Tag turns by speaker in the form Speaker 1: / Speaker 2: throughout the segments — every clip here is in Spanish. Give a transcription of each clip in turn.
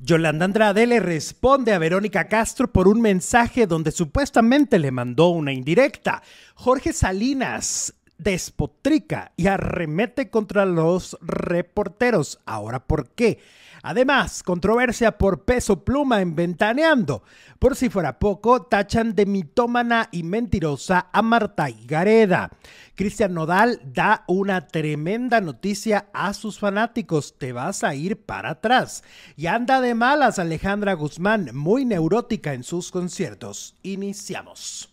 Speaker 1: Yolanda Andrade le responde a Verónica Castro por un mensaje donde supuestamente le mandó una indirecta. Jorge Salinas despotrica y arremete contra los reporteros. Ahora, ¿por qué? Además, controversia por peso pluma en Ventaneando. Por si fuera poco, tachan de mitómana y mentirosa a Marta Gareda. Cristian Nodal da una tremenda noticia a sus fanáticos. Te vas a ir para atrás. Y anda de malas Alejandra Guzmán, muy neurótica en sus conciertos. Iniciamos.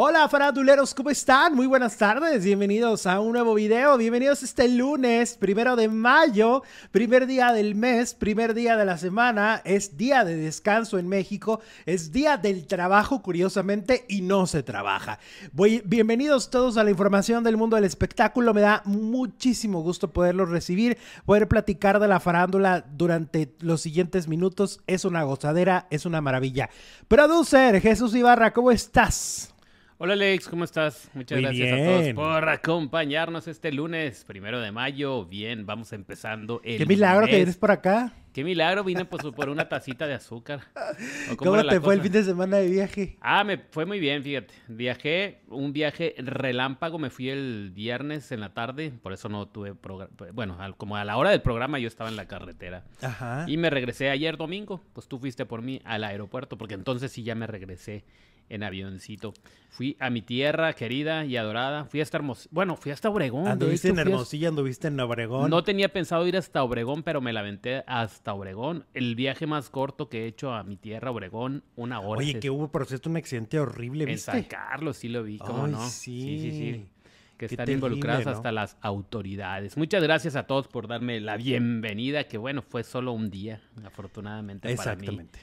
Speaker 1: Hola faraduleros, ¿cómo están? Muy buenas tardes, bienvenidos a un nuevo video, bienvenidos este lunes, primero de mayo, primer día del mes, primer día de la semana, es día de descanso en México, es día del trabajo curiosamente y no se trabaja. Bienvenidos todos a la información del mundo del espectáculo, me da muchísimo gusto poderlos recibir, poder platicar de la farándula durante los siguientes minutos, es una gozadera, es una maravilla. Producer Jesús Ibarra, ¿cómo estás?
Speaker 2: Hola Alex, ¿cómo estás? Muchas gracias a todos por acompañarnos este lunes, primero de mayo. Bien, vamos empezando
Speaker 1: el Qué milagro que eres por acá.
Speaker 2: Qué milagro, vine pues, por una tacita de azúcar.
Speaker 1: ¿Cómo, te fue el fin de semana de viaje?
Speaker 2: Ah, me fue muy bien, fíjate. Viajé, un viaje relámpago, me fui el viernes en la tarde, por eso no tuve programa. Bueno, como a la hora del programa yo estaba en la carretera. Ajá. Y me regresé ayer domingo, pues tú fuiste por mí al aeropuerto, porque entonces sí ya me regresé en avioncito. Fui a mi tierra querida y adorada. Fui hasta Hermosillo. Bueno, fui hasta Obregón.
Speaker 1: ¿Anduviste en Hermosillo? ¿Anduviste en Obregón?
Speaker 2: No tenía pensado ir hasta Obregón, pero me la aventé hasta Obregón. El viaje más corto que he hecho a mi tierra, Obregón, una hora.
Speaker 1: Oye, que hubo, por cierto, un accidente horrible, ¿viste?
Speaker 2: En San Carlos, sí lo vi, ¿cómo no? Sí, sí, sí. Que están involucradas hasta las autoridades. Muchas gracias a todos por darme la bienvenida, que bueno, fue solo un día, afortunadamente Exactamente.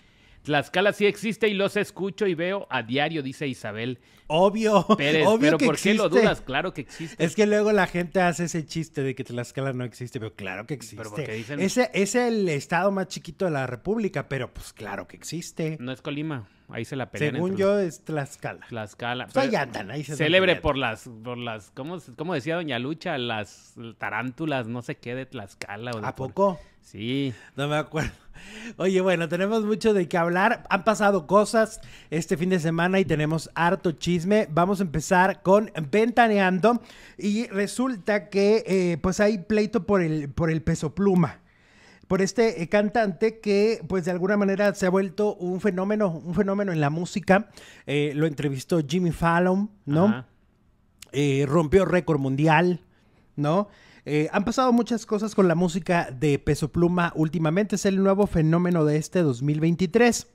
Speaker 2: Tlaxcala sí existe y los escucho y veo a diario, dice Isabel.
Speaker 1: Obvio, obvio
Speaker 2: pero ¿por qué lo dudas? Claro que existe.
Speaker 1: Es que luego la gente hace ese chiste de que Tlaxcala no existe, pero claro que existe. Ese es el estado más chiquito de la República, pero pues claro que existe.
Speaker 2: No es Colima. Ahí se la pelean.
Speaker 1: Según yo es Tlaxcala.
Speaker 2: Tlaxcala.
Speaker 1: Pues ahí andan, ahí se
Speaker 2: Célebre por las, por las, ¿cómo, ¿cómo, decía Doña Lucha? Las tarántulas, no sé qué, de Tlaxcala. O
Speaker 1: ¿A poco?
Speaker 2: Sí.
Speaker 1: No me acuerdo. Oye, bueno, tenemos mucho de qué hablar. Han pasado cosas este fin de semana y tenemos harto chisme. Vamos a empezar con Ventaneando. Y resulta que eh, pues hay pleito por el, por el peso pluma. Por este eh, cantante que, pues de alguna manera se ha vuelto un fenómeno, un fenómeno en la música. Eh, lo entrevistó Jimmy Fallon, ¿no? rompió récord mundial, ¿no? Eh, han pasado muchas cosas con la música de Peso Pluma últimamente. Es el nuevo fenómeno de este 2023.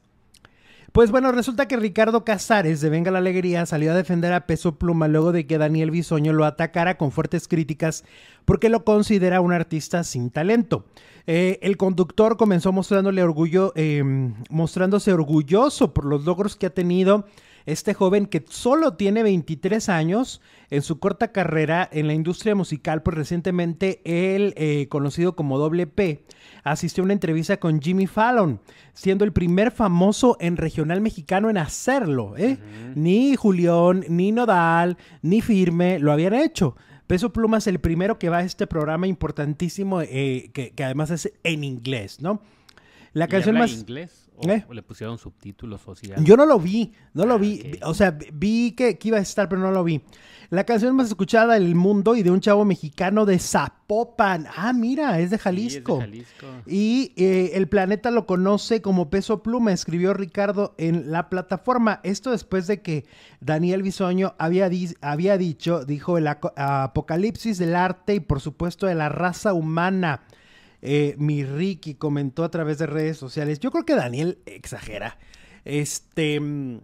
Speaker 1: Pues bueno, resulta que Ricardo Casares de Venga la Alegría salió a defender a Peso Pluma luego de que Daniel Bisoño lo atacara con fuertes críticas porque lo considera un artista sin talento. Eh, el conductor comenzó mostrándole orgullo, em, mostrándose orgulloso por los logros que ha tenido este joven que solo tiene 23 años en su corta carrera en la industria musical, pues recientemente él, eh, conocido como Doble P, asistió a una entrevista con Jimmy Fallon, siendo el primer famoso en regional mexicano en hacerlo. ¿eh? Ni Julián, ni Nodal, ni Firme lo habían hecho. Peso Pluma es el primero que va a este programa importantísimo, eh, que, además es en inglés, ¿no?
Speaker 2: La canción más... inglés? ¿Eh? ¿O, le pusieron subtítulos o
Speaker 1: Yo no lo vi, no lo ah, vi. O sea, vi que, iba a estar, pero no lo vi. La canción más escuchada del mundo y de un chavo mexicano de Zapopan. Ah, mira, es de Jalisco. Y eh, el planeta lo conoce como Peso Pluma, escribió Ricardo en la plataforma. Esto después de que Daniel Bisoño había, había dicho, dijo el apocalipsis del arte y por supuesto de la raza humana. Eh, mi Ricky comentó a través de redes sociales. Yo creo que Daniel exagera. Este. Mm,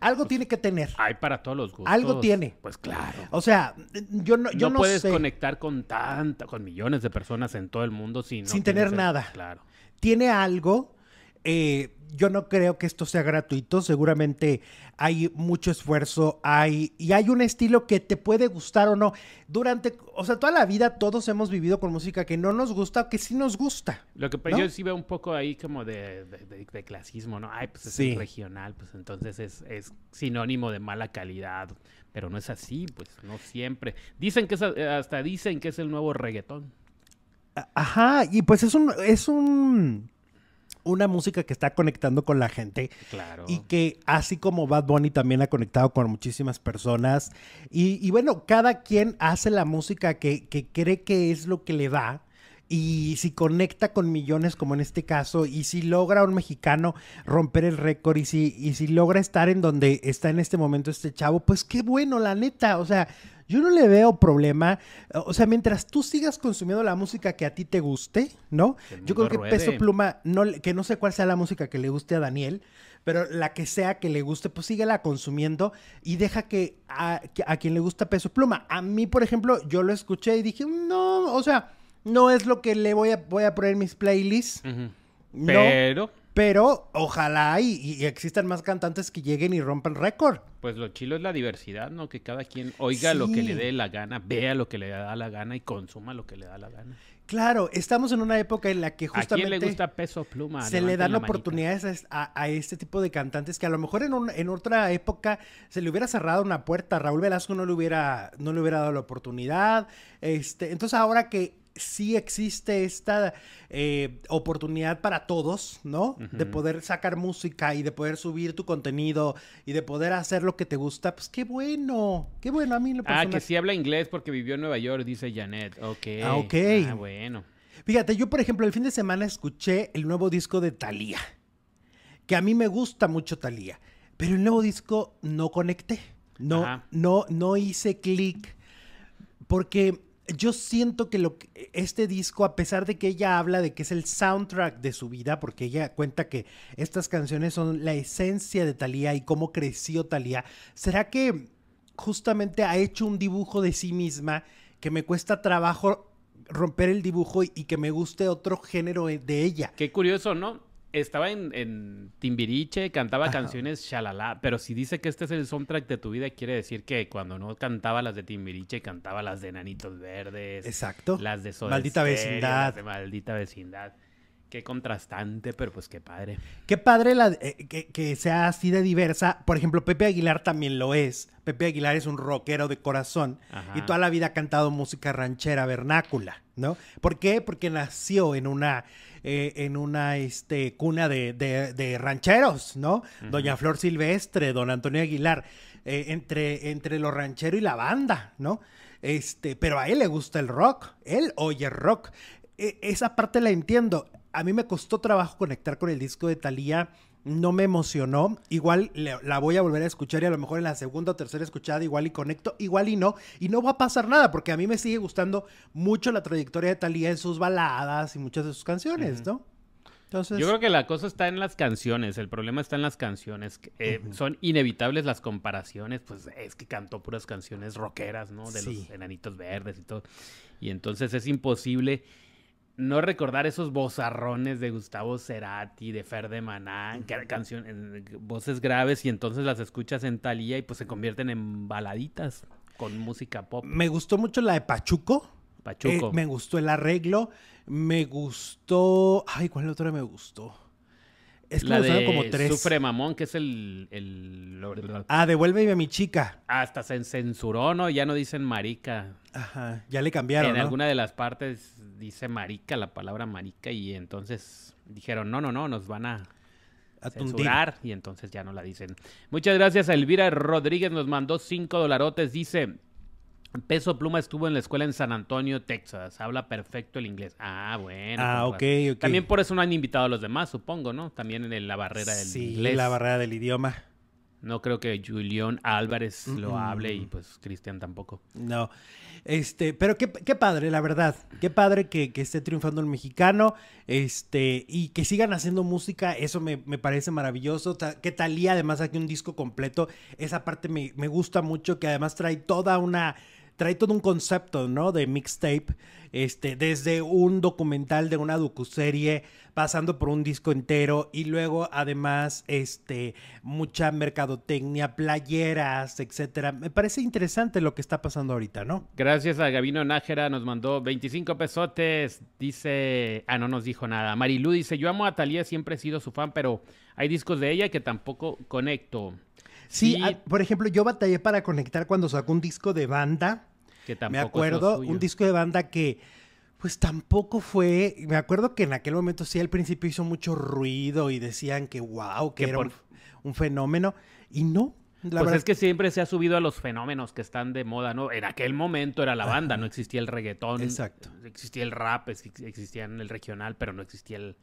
Speaker 1: algo tiene que tener.
Speaker 2: Hay para todos los gustos.
Speaker 1: Algo tiene.
Speaker 2: Pues claro.
Speaker 1: O sea, yo no, yo
Speaker 2: no, puedes conectar con tanta, con millones de personas en todo el mundo sin,
Speaker 1: sin tener nada.
Speaker 2: Claro.
Speaker 1: Tiene algo. Eh, yo no creo que esto sea gratuito. Seguramente hay mucho esfuerzo, hay y hay un estilo que te puede gustar o no. Durante, o sea, toda la vida todos hemos vivido con música que no nos gusta o que sí nos gusta.
Speaker 2: Lo que yo sí veo un poco ahí como de, clasismo, ¿no? Ay, pues es regional, pues entonces es, es, sinónimo de mala calidad. Pero no es así, pues no siempre. Dicen que es, hasta dicen que es el nuevo reggaetón.
Speaker 1: Ajá, y pues es un, es un una música que está conectando con la gente.
Speaker 2: Claro.
Speaker 1: Y que así como Bad Bunny también ha conectado con muchísimas personas. Y, bueno, cada quien hace la música que, que cree que es lo que le da y si conecta con millones como en este caso y si logra un mexicano romper el récord y si, y si logra estar en donde está en este momento este chavo, pues qué bueno, la neta, o sea, yo no le veo problema, o sea, mientras tú sigas consumiendo la música que a ti te guste, ¿no? Yo creo que Peso Pluma, no, que no sé cuál sea la música que le guste a Daniel, pero la que sea que le guste, pues síguela consumiendo y deja que a, a quien le gusta Peso Pluma. A mí, por ejemplo, yo lo escuché y dije, no, o sea no es lo que le voy a, voy a poner en mis playlists.
Speaker 2: Pero.
Speaker 1: Pero ojalá y, existan más cantantes que lleguen y rompan récord.
Speaker 2: Pues lo chilo es la diversidad, ¿no? Que cada quien oiga lo que le dé la gana, vea lo que le da la gana y consuma lo que le da la gana.
Speaker 1: Claro, estamos en una época en la que justamente...
Speaker 2: ¿A quién le gusta peso pluma?
Speaker 1: Se le dan oportunidades a, este tipo de cantantes que a lo mejor en, en otra época se le hubiera cerrado una puerta. Raúl Velasco no le hubiera, no le hubiera dado la oportunidad. Este, entonces ahora que sí existe esta eh, oportunidad para todos, ¿no? De poder sacar música y de poder subir tu contenido y de poder hacer lo que te gusta, pues qué bueno, qué bueno a mí. Lo
Speaker 2: Ah, que sí habla inglés porque vivió en Nueva York, dice Janet. Ok.
Speaker 1: Ah, ok.
Speaker 2: Ah, bueno.
Speaker 1: Fíjate, yo por ejemplo el fin de semana escuché el nuevo disco de Thalía, que a mí me gusta mucho Thalía, pero el nuevo disco no conecté, no, no, no hice clic porque yo siento que lo este disco, a pesar de que ella habla de que es el soundtrack de su vida, porque ella cuenta que estas canciones son la esencia de Thalía y cómo creció Thalía, ¿será que justamente ha hecho un dibujo de sí misma que me cuesta trabajo romper el dibujo y, y que me guste otro género de ella?
Speaker 2: Qué curioso, ¿no? Estaba en, Timbiriche, cantaba canciones shalala, pero si dice que este es el soundtrack de tu vida, quiere decir que cuando no cantaba las de Timbiriche, cantaba las de Nanitos Verdes.
Speaker 1: Exacto.
Speaker 2: Las de Soda
Speaker 1: Maldita Vecindad.
Speaker 2: de Maldita Vecindad. Qué contrastante, pero pues qué padre.
Speaker 1: Qué padre la, eh, que, sea así de diversa. Por ejemplo, Pepe Aguilar también lo es. Pepe Aguilar es un rockero de corazón y toda la vida ha cantado música ranchera vernácula, ¿no? ¿Por qué? Porque nació en una eh, en una este, cuna de, rancheros, ¿no? Doña Flor Silvestre, don Antonio Aguilar, eh, entre, entre lo ranchero y la banda, ¿no? Este, pero a él le gusta el rock, él oye rock. E, esa parte la entiendo. A mí me costó trabajo conectar con el disco de Thalía no me emocionó. Igual la voy a volver a escuchar y a lo mejor en la segunda o tercera escuchada igual y conecto, igual y no. Y no va a pasar nada porque a mí me sigue gustando mucho la trayectoria de Talía en sus baladas y muchas de sus canciones, ¿no?
Speaker 2: Entonces... Yo creo que la cosa está en las canciones, el problema está en las canciones. Eh, son inevitables las comparaciones, pues es que cantó puras canciones rockeras, ¿no? De los enanitos verdes y todo. Y entonces es imposible no recordar esos bozarrones de Gustavo Cerati, de Fer de Maná, canciones, voces graves y entonces las escuchas en Talía y pues se convierten en baladitas con música pop.
Speaker 1: Me gustó mucho la de Pachuco.
Speaker 2: Pachuco.
Speaker 1: Eh, me gustó el arreglo. Me gustó. Ay, ¿cuál otra me gustó?
Speaker 2: Es que la de como tres. Sufre Mamón, que es el,
Speaker 1: Ah, devuélveme a mi chica.
Speaker 2: Hasta se censuró, ¿no? Ya no dicen marica.
Speaker 1: Ajá, ya le cambiaron,
Speaker 2: En alguna de las partes dice marica, la palabra marica, y entonces dijeron, no, no, no, nos van a, censurar, y entonces ya no la dicen. Muchas gracias a Elvira Rodríguez, nos mandó cinco dolarotes, dice... Peso Pluma estuvo en la escuela en San Antonio, Texas. Habla perfecto el inglés. Ah, bueno.
Speaker 1: Ah, ok, ok.
Speaker 2: También por eso no han invitado a los demás, supongo, ¿no? También en la barrera del
Speaker 1: sí,
Speaker 2: inglés.
Speaker 1: la barrera del idioma.
Speaker 2: No creo que Julián Álvarez lo hable y pues Cristian tampoco.
Speaker 1: No. Este, pero qué, padre, la verdad. Qué padre que, esté triunfando el mexicano. Este, y que sigan haciendo música. Eso me, parece maravilloso. Que Talía además aquí un disco completo. Esa parte me, me gusta mucho. Que además trae toda una trae todo un concepto, ¿no? De mixtape, este, desde un documental de una docuserie, pasando por un disco entero y luego además, este, mucha mercadotecnia, playeras, etcétera. Me parece interesante lo que está pasando ahorita, ¿no?
Speaker 2: Gracias a Gabino Nájera, nos mandó 25 pesotes, dice, ah, no nos dijo nada. Marilu dice, yo amo a Talía, siempre he sido su fan, pero hay discos de ella que tampoco conecto.
Speaker 1: Sí, ah, por ejemplo, yo batallé para conectar cuando sacó un disco de banda.
Speaker 2: Que tampoco
Speaker 1: Me acuerdo, un disco de banda que Pues tampoco fue, me acuerdo que en aquel momento sí al principio hizo mucho ruido y decían que wow, que, era un, fenómeno y no.
Speaker 2: La pues es que siempre se ha subido a los fenómenos que están de moda, ¿no? En aquel momento era la banda, no existía el reggaetón. Exacto. Existía el rap, existía el regional, pero no existía el...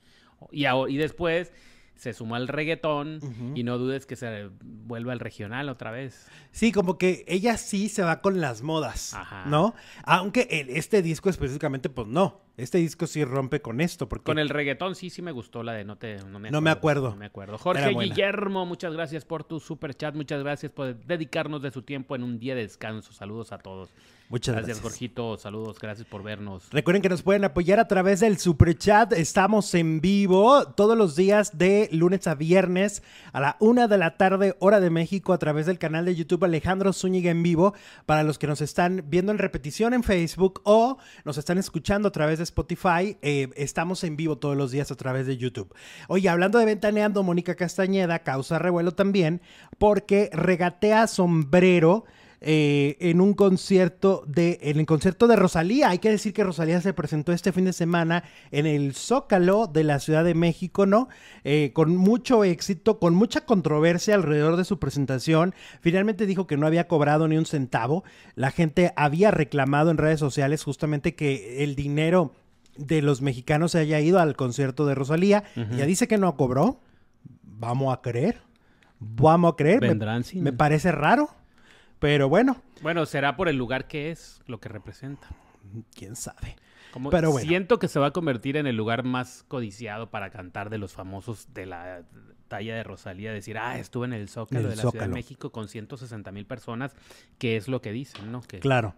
Speaker 2: Y, y después se sumó al reggaetón y no dudes que se vuelva al regional otra vez.
Speaker 1: Sí, como que ella sí se va con las modas, ¿no? Aunque este disco específicamente, pues no. Este disco sí rompe con esto. Porque...
Speaker 2: Con el reggaetón sí, sí me gustó la de No, te,
Speaker 1: no, me, acuerdo,
Speaker 2: no me acuerdo. Jorge Guillermo, muchas gracias por tu super chat. Muchas gracias por dedicarnos de su tiempo en un día de descanso. Saludos a todos.
Speaker 1: Muchas gracias.
Speaker 2: Gracias, Jorgito. Saludos, gracias por vernos.
Speaker 1: Recuerden que nos pueden apoyar a través del super chat. Estamos en vivo todos los días de lunes a viernes a la una de la tarde, hora de México, a través del canal de YouTube Alejandro Zúñiga en vivo. Para los que nos están viendo en repetición en Facebook o nos están escuchando a través de Spotify, eh, estamos en vivo todos los días a través de YouTube. Oye, hablando de ventaneando, Mónica Castañeda causa revuelo también porque regatea sombrero eh, en un concierto de, en el concierto de Rosalía. Hay que decir que Rosalía se presentó este fin de semana en el Zócalo de la Ciudad de México, ¿no? Eh, con mucho éxito, con mucha controversia alrededor de su presentación. Finalmente dijo que no había cobrado ni un centavo. La gente había reclamado en redes sociales justamente que el dinero de los mexicanos se haya ido al concierto de Rosalía. Ya dice que no cobró. Vamos a creer. Vamos a creer.
Speaker 2: Vendrán
Speaker 1: me parece raro. Pero bueno.
Speaker 2: Bueno, será por el lugar que es, lo que representa.
Speaker 1: Quién sabe.
Speaker 2: Pero bueno. Siento que se va a convertir en el lugar más codiciado para cantar de los famosos de la talla de Rosalía. Decir, ah, estuve en el Zócalo de la Ciudad de México con 160 mil personas, que es lo que dicen, ¿no? Que...
Speaker 1: Claro.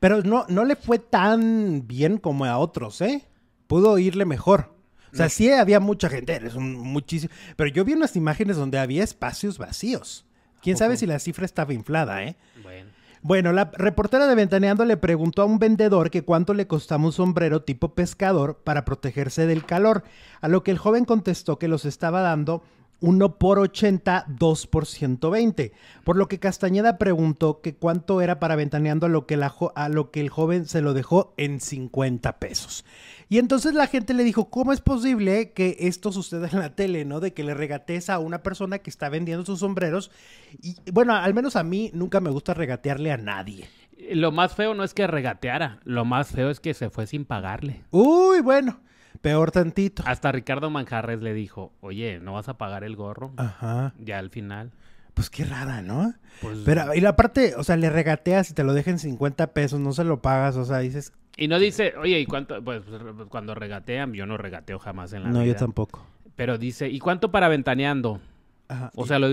Speaker 1: Pero no, no le fue tan bien como a otros, ¿eh? Pudo irle mejor. O sea, sí había mucha gente, es un, muchísimo. Pero yo vi unas imágenes donde había espacios vacíos. Quién sabe si la cifra estaba inflada, ¿eh? Bueno. Bueno, la reportera de Ventaneando le preguntó a un vendedor que cuánto le costaba un sombrero tipo pescador para protegerse del calor, a lo que el joven contestó que los estaba dando 1 por 80, 2 por 120. Por lo que Castañeda preguntó que cuánto era para ventaneando a lo que, a lo que el joven se lo dejó en 50 pesos. Y entonces la gente le dijo, ¿cómo es posible que esto suceda en la tele, ¿no? De que le regatees a una persona que está vendiendo sus sombreros. Y bueno, al menos a mí nunca me gusta regatearle a nadie.
Speaker 2: Lo más feo no es que regateara, lo más feo es que se fue sin pagarle.
Speaker 1: Uy, bueno. Peor tantito.
Speaker 2: Hasta Ricardo Manjarres le dijo, oye, ¿no vas a pagar el gorro? Ajá. Ya al final.
Speaker 1: Pues qué rara, ¿no? Pues... Pero, y la parte, o sea, le regateas y te lo dejan 50 pesos, no se lo pagas, o sea, dices...
Speaker 2: Y no dice, oye, ¿y cuánto? Pues cuando regatean, yo no regateo jamás en la vida.
Speaker 1: No, yo tampoco.
Speaker 2: Pero dice, ¿y cuánto para ventaneando? O sea, lo,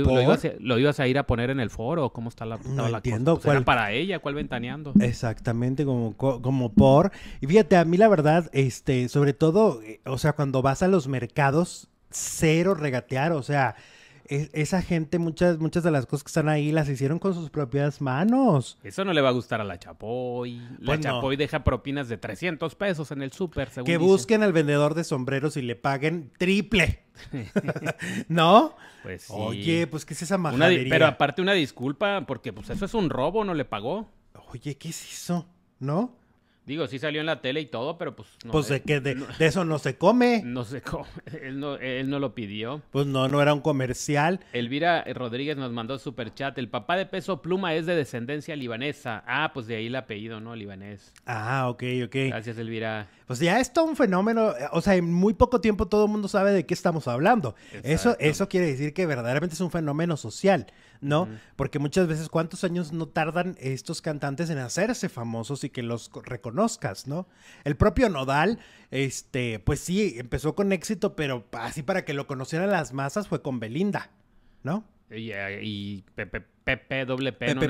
Speaker 2: ibas a, ir a poner en el foro? ¿Cómo está la,
Speaker 1: no entiendo,
Speaker 2: cosa? Pues para ella? ¿Cuál ventaneando?
Speaker 1: Exactamente, como, como por... Y fíjate, a mí la verdad, este, sobre todo, eh, o sea, cuando vas a los mercados, cero regatear, o sea esa gente, muchas, muchas de las cosas que están ahí las hicieron con sus propias manos.
Speaker 2: Eso no le va a gustar a la Chapoy. La pues Chapoy deja propinas de 300 pesos en el súper, según
Speaker 1: Que busquen al vendedor de sombreros y le paguen triple. ¿No? Pues sí. Oye, pues ¿qué es esa majadería?
Speaker 2: pero aparte una disculpa, porque pues eso es un robo, no le pagó.
Speaker 1: Oye, ¿qué es eso? ¿No?
Speaker 2: Digo, sí salió en la tele y todo, pero pues...
Speaker 1: No, pues de, que de, eso no se come.
Speaker 2: No se come. Él no, él no lo pidió.
Speaker 1: Pues no, no era un comercial.
Speaker 2: Elvira Rodríguez nos mandó super chat. El papá de Peso Pluma es de descendencia libanesa. Ah, pues de ahí el apellido, ¿no? Libanés.
Speaker 1: Ah, ok, ok.
Speaker 2: Gracias, Elvira.
Speaker 1: Pues ya es todo un fenómeno. O sea, en muy poco tiempo todo el mundo sabe de qué estamos hablando. Eso, eso quiere decir que verdaderamente es un fenómeno social. ¿No? Porque muchas veces, ¿cuántos años no tardan estos cantantes en hacerse famosos y que los reconozcas, ¿no? El propio Nodal, este, pues sí, empezó con éxito, pero así para que lo conocieran las masas fue con Belinda, ¿no?
Speaker 2: Y, y Pepe Pepe, doble P, no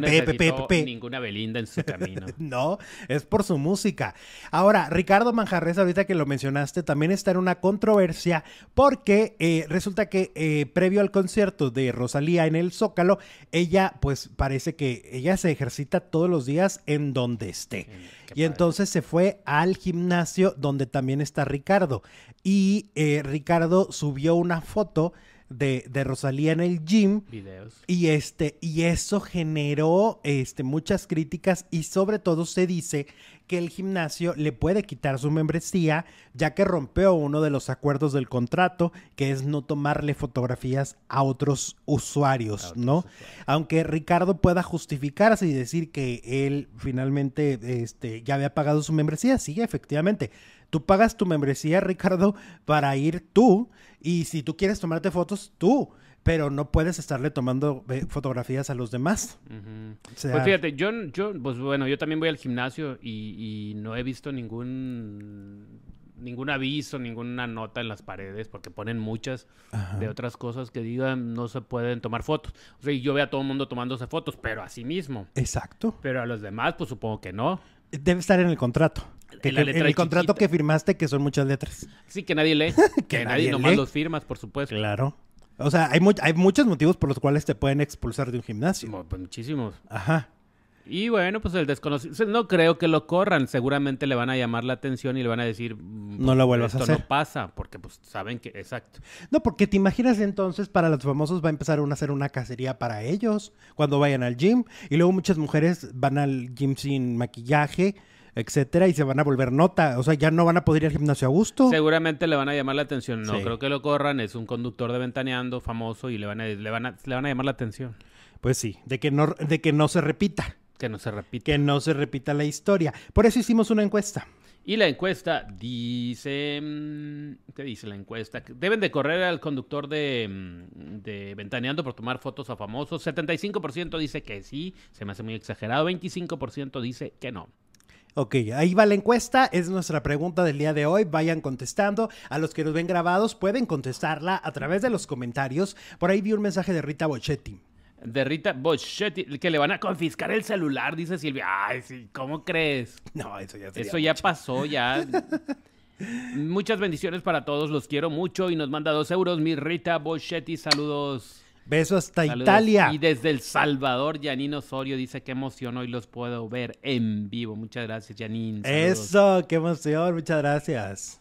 Speaker 2: necesitó ninguna Belinda en su camino.
Speaker 1: no, es por su música. Ahora, Ricardo Manjarres, ahorita que lo mencionaste, también está en una controversia porque eh, resulta que eh, previo al concierto de Rosalía en el Zócalo, ella pues parece que ella se ejercita todos los días en donde esté. y entonces se fue al gimnasio donde también está Ricardo. Y eh, Ricardo subió una foto de, de, Rosalía en el gym.
Speaker 2: Videos.
Speaker 1: Y este, y eso generó este, muchas críticas y sobre todo se dice que el gimnasio le puede quitar su membresía ya que rompió uno de los acuerdos del contrato, que es no tomarle fotografías a otros usuarios, ¿no? Aunque Ricardo pueda justificarse y decir que él finalmente este, ya había pagado su membresía, sí, efectivamente. Tú pagas tu membresía, Ricardo, para ir tú y si tú quieres tomarte fotos, tú pero no puedes estarle tomando eh, fotografías a los demás.
Speaker 2: pues fíjate, yo, yo, pues bueno, yo también voy al gimnasio y, no he visto ningún ningún aviso, ninguna nota en las paredes, porque ponen muchas de otras cosas que digan no se pueden tomar fotos. O sea, yo veo a todo el mundo tomándose fotos, pero a sí mismo.
Speaker 1: Exacto.
Speaker 2: Pero a los demás, pues supongo que no.
Speaker 1: Debe estar en el contrato. En el contrato que firmaste, que son muchas letras.
Speaker 2: Sí, que nadie lee. que, nadie, nomás los firmas, por supuesto.
Speaker 1: Claro. O sea, hay, hay muchos motivos por los cuales te pueden expulsar de un gimnasio.
Speaker 2: Pues muchísimos.
Speaker 1: Ajá.
Speaker 2: Y bueno, pues el desconocido, no creo que lo corran, seguramente le van a llamar la atención y le van a decir,
Speaker 1: mm, no lo vuelvas a hacer.
Speaker 2: no pasa, porque pues saben que, exacto.
Speaker 1: No, porque te imaginas entonces para los famosos va a empezar a hacer una cacería para ellos cuando vayan al gym y luego muchas mujeres van al gym sin maquillaje etcétera, y se van a volver nota. O sea, ya no van a poder ir al gimnasio a gusto.
Speaker 2: Seguramente le van a llamar la atención. No creo que lo corran, es un conductor de ventaneando famoso y le van a, le van a, le van a llamar la atención.
Speaker 1: Pues sí, de que no, de que no se repita.
Speaker 2: Que no se repita.
Speaker 1: Que no se repita la historia. Por eso hicimos una encuesta.
Speaker 2: Y la encuesta dice, mm, ¿qué dice la encuesta? Deben de correr al conductor de, mm, de Ventaneando por tomar fotos a famosos. 75% dice que sí, se me hace muy exagerado. 25% dice que no.
Speaker 1: Ok, ahí va la encuesta, es nuestra pregunta del día de hoy, vayan contestando. A los que nos ven grabados pueden contestarla a través de los comentarios. Por ahí vi un mensaje de Rita Bochetti.
Speaker 2: De Rita Bochetti, que le van a confiscar el celular, dice Silvia. Ay, sí, ¿cómo crees?
Speaker 1: No, eso ya
Speaker 2: Eso ya pasó, ya. Muchas bendiciones para todos, los quiero mucho y nos manda dos euros mi Rita Bochetti, saludos.
Speaker 1: Beso hasta Italia.
Speaker 2: Y desde El Salvador, Janine Osorio dice qué emoción hoy los puedo ver en vivo. Muchas gracias, Janine.
Speaker 1: Eso, qué emoción, muchas gracias.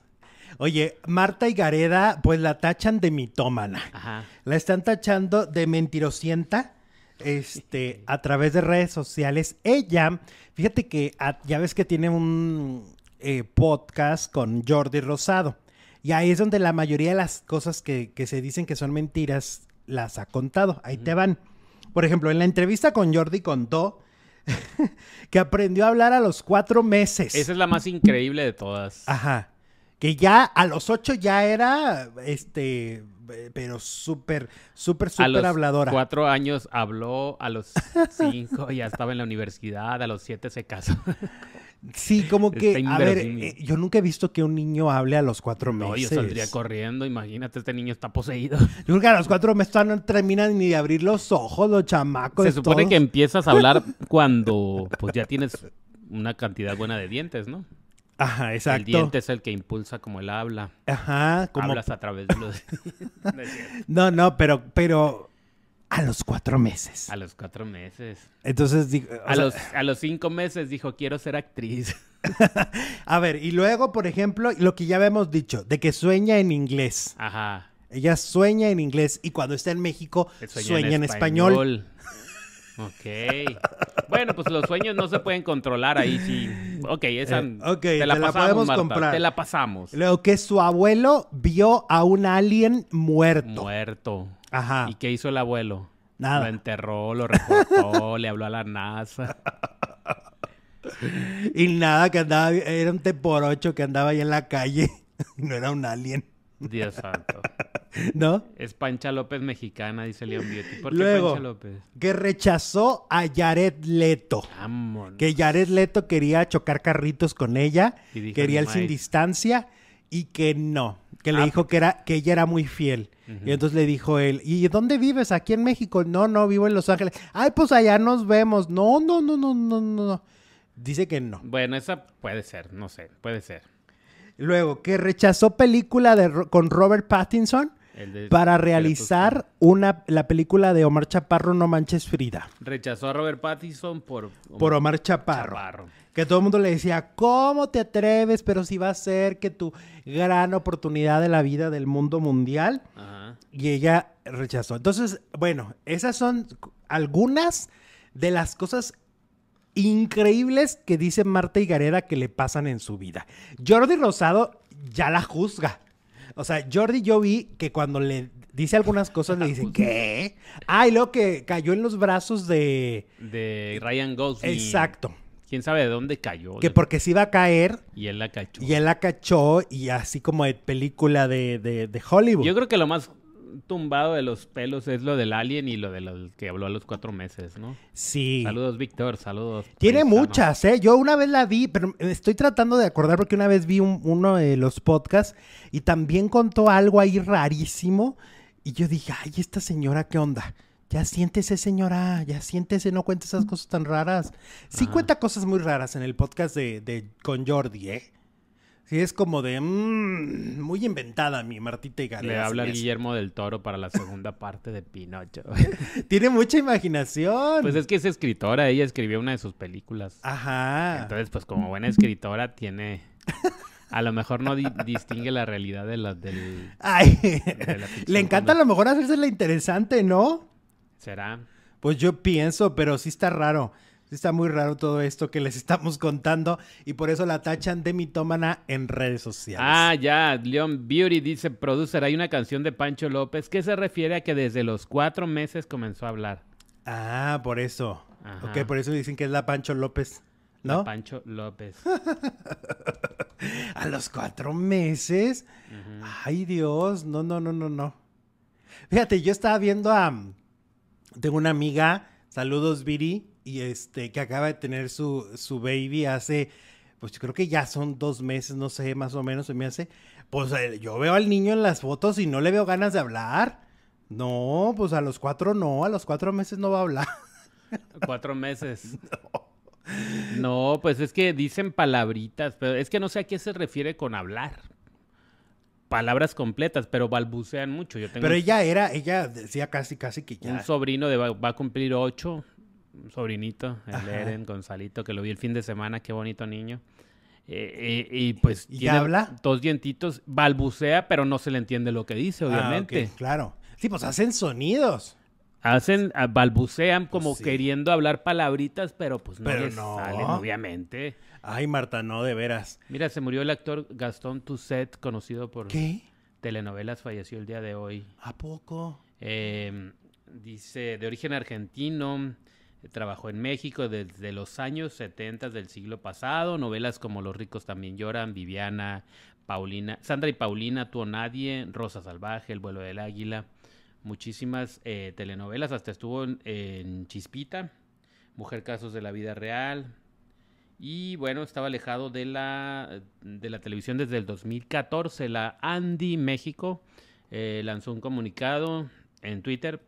Speaker 1: Oye, Marta y Gareda, pues la tachan de mitómana. Ajá. La están tachando de mentirosienta este, a través de redes sociales. Ella, fíjate que ya ves que tiene un eh, podcast con Jordi Rosado. Y ahí es donde la mayoría de las cosas que, que se dicen que son mentiras las ha contado. Ahí te van. Por ejemplo, en la entrevista con Jordi contó que aprendió a hablar a los cuatro meses.
Speaker 2: Esa es la más increíble de todas.
Speaker 1: Ajá. Que ya a los ocho ya era, este, pero súper, súper, súper habladora.
Speaker 2: Cuatro años habló, a los cinco ya estaba en la universidad, a los siete se casó.
Speaker 1: Sí, como que, a ver, eh, yo nunca he visto que un niño hable a los cuatro meses. No, yo
Speaker 2: saldría corriendo, imagínate, este niño está poseído.
Speaker 1: Yo creo que a los cuatro meses no terminan ni de abrir los ojos los chamacos.
Speaker 2: Se supone que empiezas a hablar cuando pues ya tienes una cantidad buena de dientes, ¿no?
Speaker 1: Ajá, exacto.
Speaker 2: El diente es el que impulsa como el habla.
Speaker 1: Ajá,
Speaker 2: como... Hablas a través de los...
Speaker 1: no, no, pero, pero a los cuatro meses.
Speaker 2: A los cuatro meses.
Speaker 1: Entonces
Speaker 2: a, los, a los cinco meses dijo, quiero ser actriz.
Speaker 1: a ver, y luego, por ejemplo, lo que ya habíamos dicho, de que sueña en inglés.
Speaker 2: Ajá.
Speaker 1: Ella sueña en inglés y cuando está en México sueña, en, español.
Speaker 2: Ok. Bueno, pues los sueños no se pueden controlar ahí sí. Ok, esa
Speaker 1: eh, te, la, pasamos, podemos comprar.
Speaker 2: Te la pasamos.
Speaker 1: Luego que su abuelo vio a un alien muerto.
Speaker 2: Muerto.
Speaker 1: Ajá.
Speaker 2: ¿Y qué hizo el abuelo?
Speaker 1: Nada.
Speaker 2: Lo enterró, lo recortó, le habló a la NASA.
Speaker 1: y nada, que andaba, era un T por ocho que andaba ahí en la calle. no era un alien.
Speaker 2: Dios santo.
Speaker 1: ¿No?
Speaker 2: Es Pancha López mexicana, dice Leon Beauty. ¿Por
Speaker 1: qué
Speaker 2: Pancha López?
Speaker 1: Que rechazó a Jared Leto. Que Jared Leto quería chocar carritos con ella, quería el sin distancia y que no. Que le ah, dijo que, era, que ella era muy fiel. Y entonces le dijo él, ¿y dónde vives? ¿Aquí en México? No, no, vivo en Los Ángeles. Ay, pues allá nos vemos. No, no, no, no, no, no. Dice que no.
Speaker 2: Bueno, esa puede ser, no sé, puede ser.
Speaker 1: Luego, que rechazó película de, con Robert Pattinson para realizar una, la película de Omar Chaparro, No Manches Frida.
Speaker 2: Rechazó a Robert Pattinson por...
Speaker 1: por Omar Chaparro. Que todo el mundo le decía, ¿cómo te atreves? Pero si va a ser que tu gran oportunidad de la vida del mundo mundial. Y ella rechazó. Entonces, bueno, esas son algunas de las cosas increíbles que dice Marta Higareda que le pasan en su vida. Jordi Rosado ya la juzga. O sea, Jordi yo vi que cuando le dice algunas cosas le dicen, ¿qué? Ah, y luego que cayó en los brazos de...
Speaker 2: De Ryan Gosling.
Speaker 1: Exacto.
Speaker 2: ¿Quién sabe de dónde cayó?
Speaker 1: Que porque se iba a caer.
Speaker 2: Y él la cachó.
Speaker 1: Y él la cachó y así como de película de, de Hollywood.
Speaker 2: Yo creo que lo más tumbado de los pelos es lo del alien y lo de que habló a los cuatro meses, ¿no?
Speaker 1: Sí.
Speaker 2: Saludos, Víctor, saludos.
Speaker 1: Tiene muchas, ¿eh? Yo una vez la vi, pero estoy tratando de acordar porque una vez vi uno de los podcasts y también contó algo ahí rarísimo. Y yo dije, ay, esta señora, ¿qué onda? Ya siéntese, señora, ya siéntese, no cuente esas cosas tan raras. Sí cuenta cosas muy raras en el podcast de, de con Jordi, ¿eh? Sí, es como de mmm, muy inventada mi Martita y
Speaker 2: Le habla Guillermo del Toro para la segunda parte de Pinocho.
Speaker 1: Tiene mucha imaginación.
Speaker 2: Pues es que es escritora, ella escribió una de sus películas.
Speaker 1: Ajá.
Speaker 2: Entonces, pues como buena escritora tiene a lo mejor no distingue la realidad de la del
Speaker 1: Ay. le encanta a lo mejor hacerse la interesante, ¿no?
Speaker 2: ¿Será?
Speaker 1: Pues yo pienso, pero sí está raro. Está muy raro todo esto que les estamos contando y por eso la tachan de mitómana en redes sociales.
Speaker 2: Ah, ya. Leon Beauty dice, producer, hay una canción de Pancho López que se refiere a que desde los cuatro meses comenzó a hablar.
Speaker 1: Ah, por eso. Ok, por eso dicen que es la Pancho López. ¿No?
Speaker 2: La Pancho López.
Speaker 1: a los cuatro meses. Ay, Dios. No, no, no, no, no. Fíjate, yo estaba viendo a... Tengo una amiga, saludos Viri, y este, que acaba de tener su, su baby hace, pues yo creo que ya son dos meses, no sé, más o menos se me hace. Pues eh, yo veo al niño en las fotos y no le veo ganas de hablar. No, pues a los cuatro no, a los cuatro meses no va a hablar.
Speaker 2: Cuatro meses. No. pues es que dicen palabritas, pero es que no sé a qué se refiere con hablar. Palabras completas, pero balbucean mucho. Yo tengo
Speaker 1: pero ella era, ella decía casi, casi que ya.
Speaker 2: Un sobrino de va a cumplir ocho sobrinito, el Eren Gonzalito, que lo vi el fin de semana, qué bonito niño. Eh, eh, y pues
Speaker 1: ¿Y habla?
Speaker 2: dos dientitos, balbucea, pero no se le entiende lo que dice, ah, obviamente.
Speaker 1: claro. Sí, pues hacen sonidos.
Speaker 2: Hacen, ah, balbucean como pues queriendo hablar palabritas, pero pues no les salen, obviamente.
Speaker 1: Ay, Marta, no, de veras.
Speaker 2: Mira, se murió el actor Gastón Toussaint, conocido por
Speaker 1: ¿Qué?
Speaker 2: telenovelas, falleció el día de hoy.
Speaker 1: ¿A poco?
Speaker 2: Em, dice, de origen argentino, Trabajó en México desde los años 70 del siglo pasado. Novelas como Los ricos también lloran, Viviana, Paulina, Sandra y Paulina, Tú Nadie, Rosa Salvaje, El vuelo del águila. Muchísimas eh, telenovelas. Hasta estuvo en, Chispita, Mujer Casos de la Vida Real. Y bueno, estaba alejado de la, de la televisión desde el 2014. La Andy México eh, lanzó un comunicado en Twitter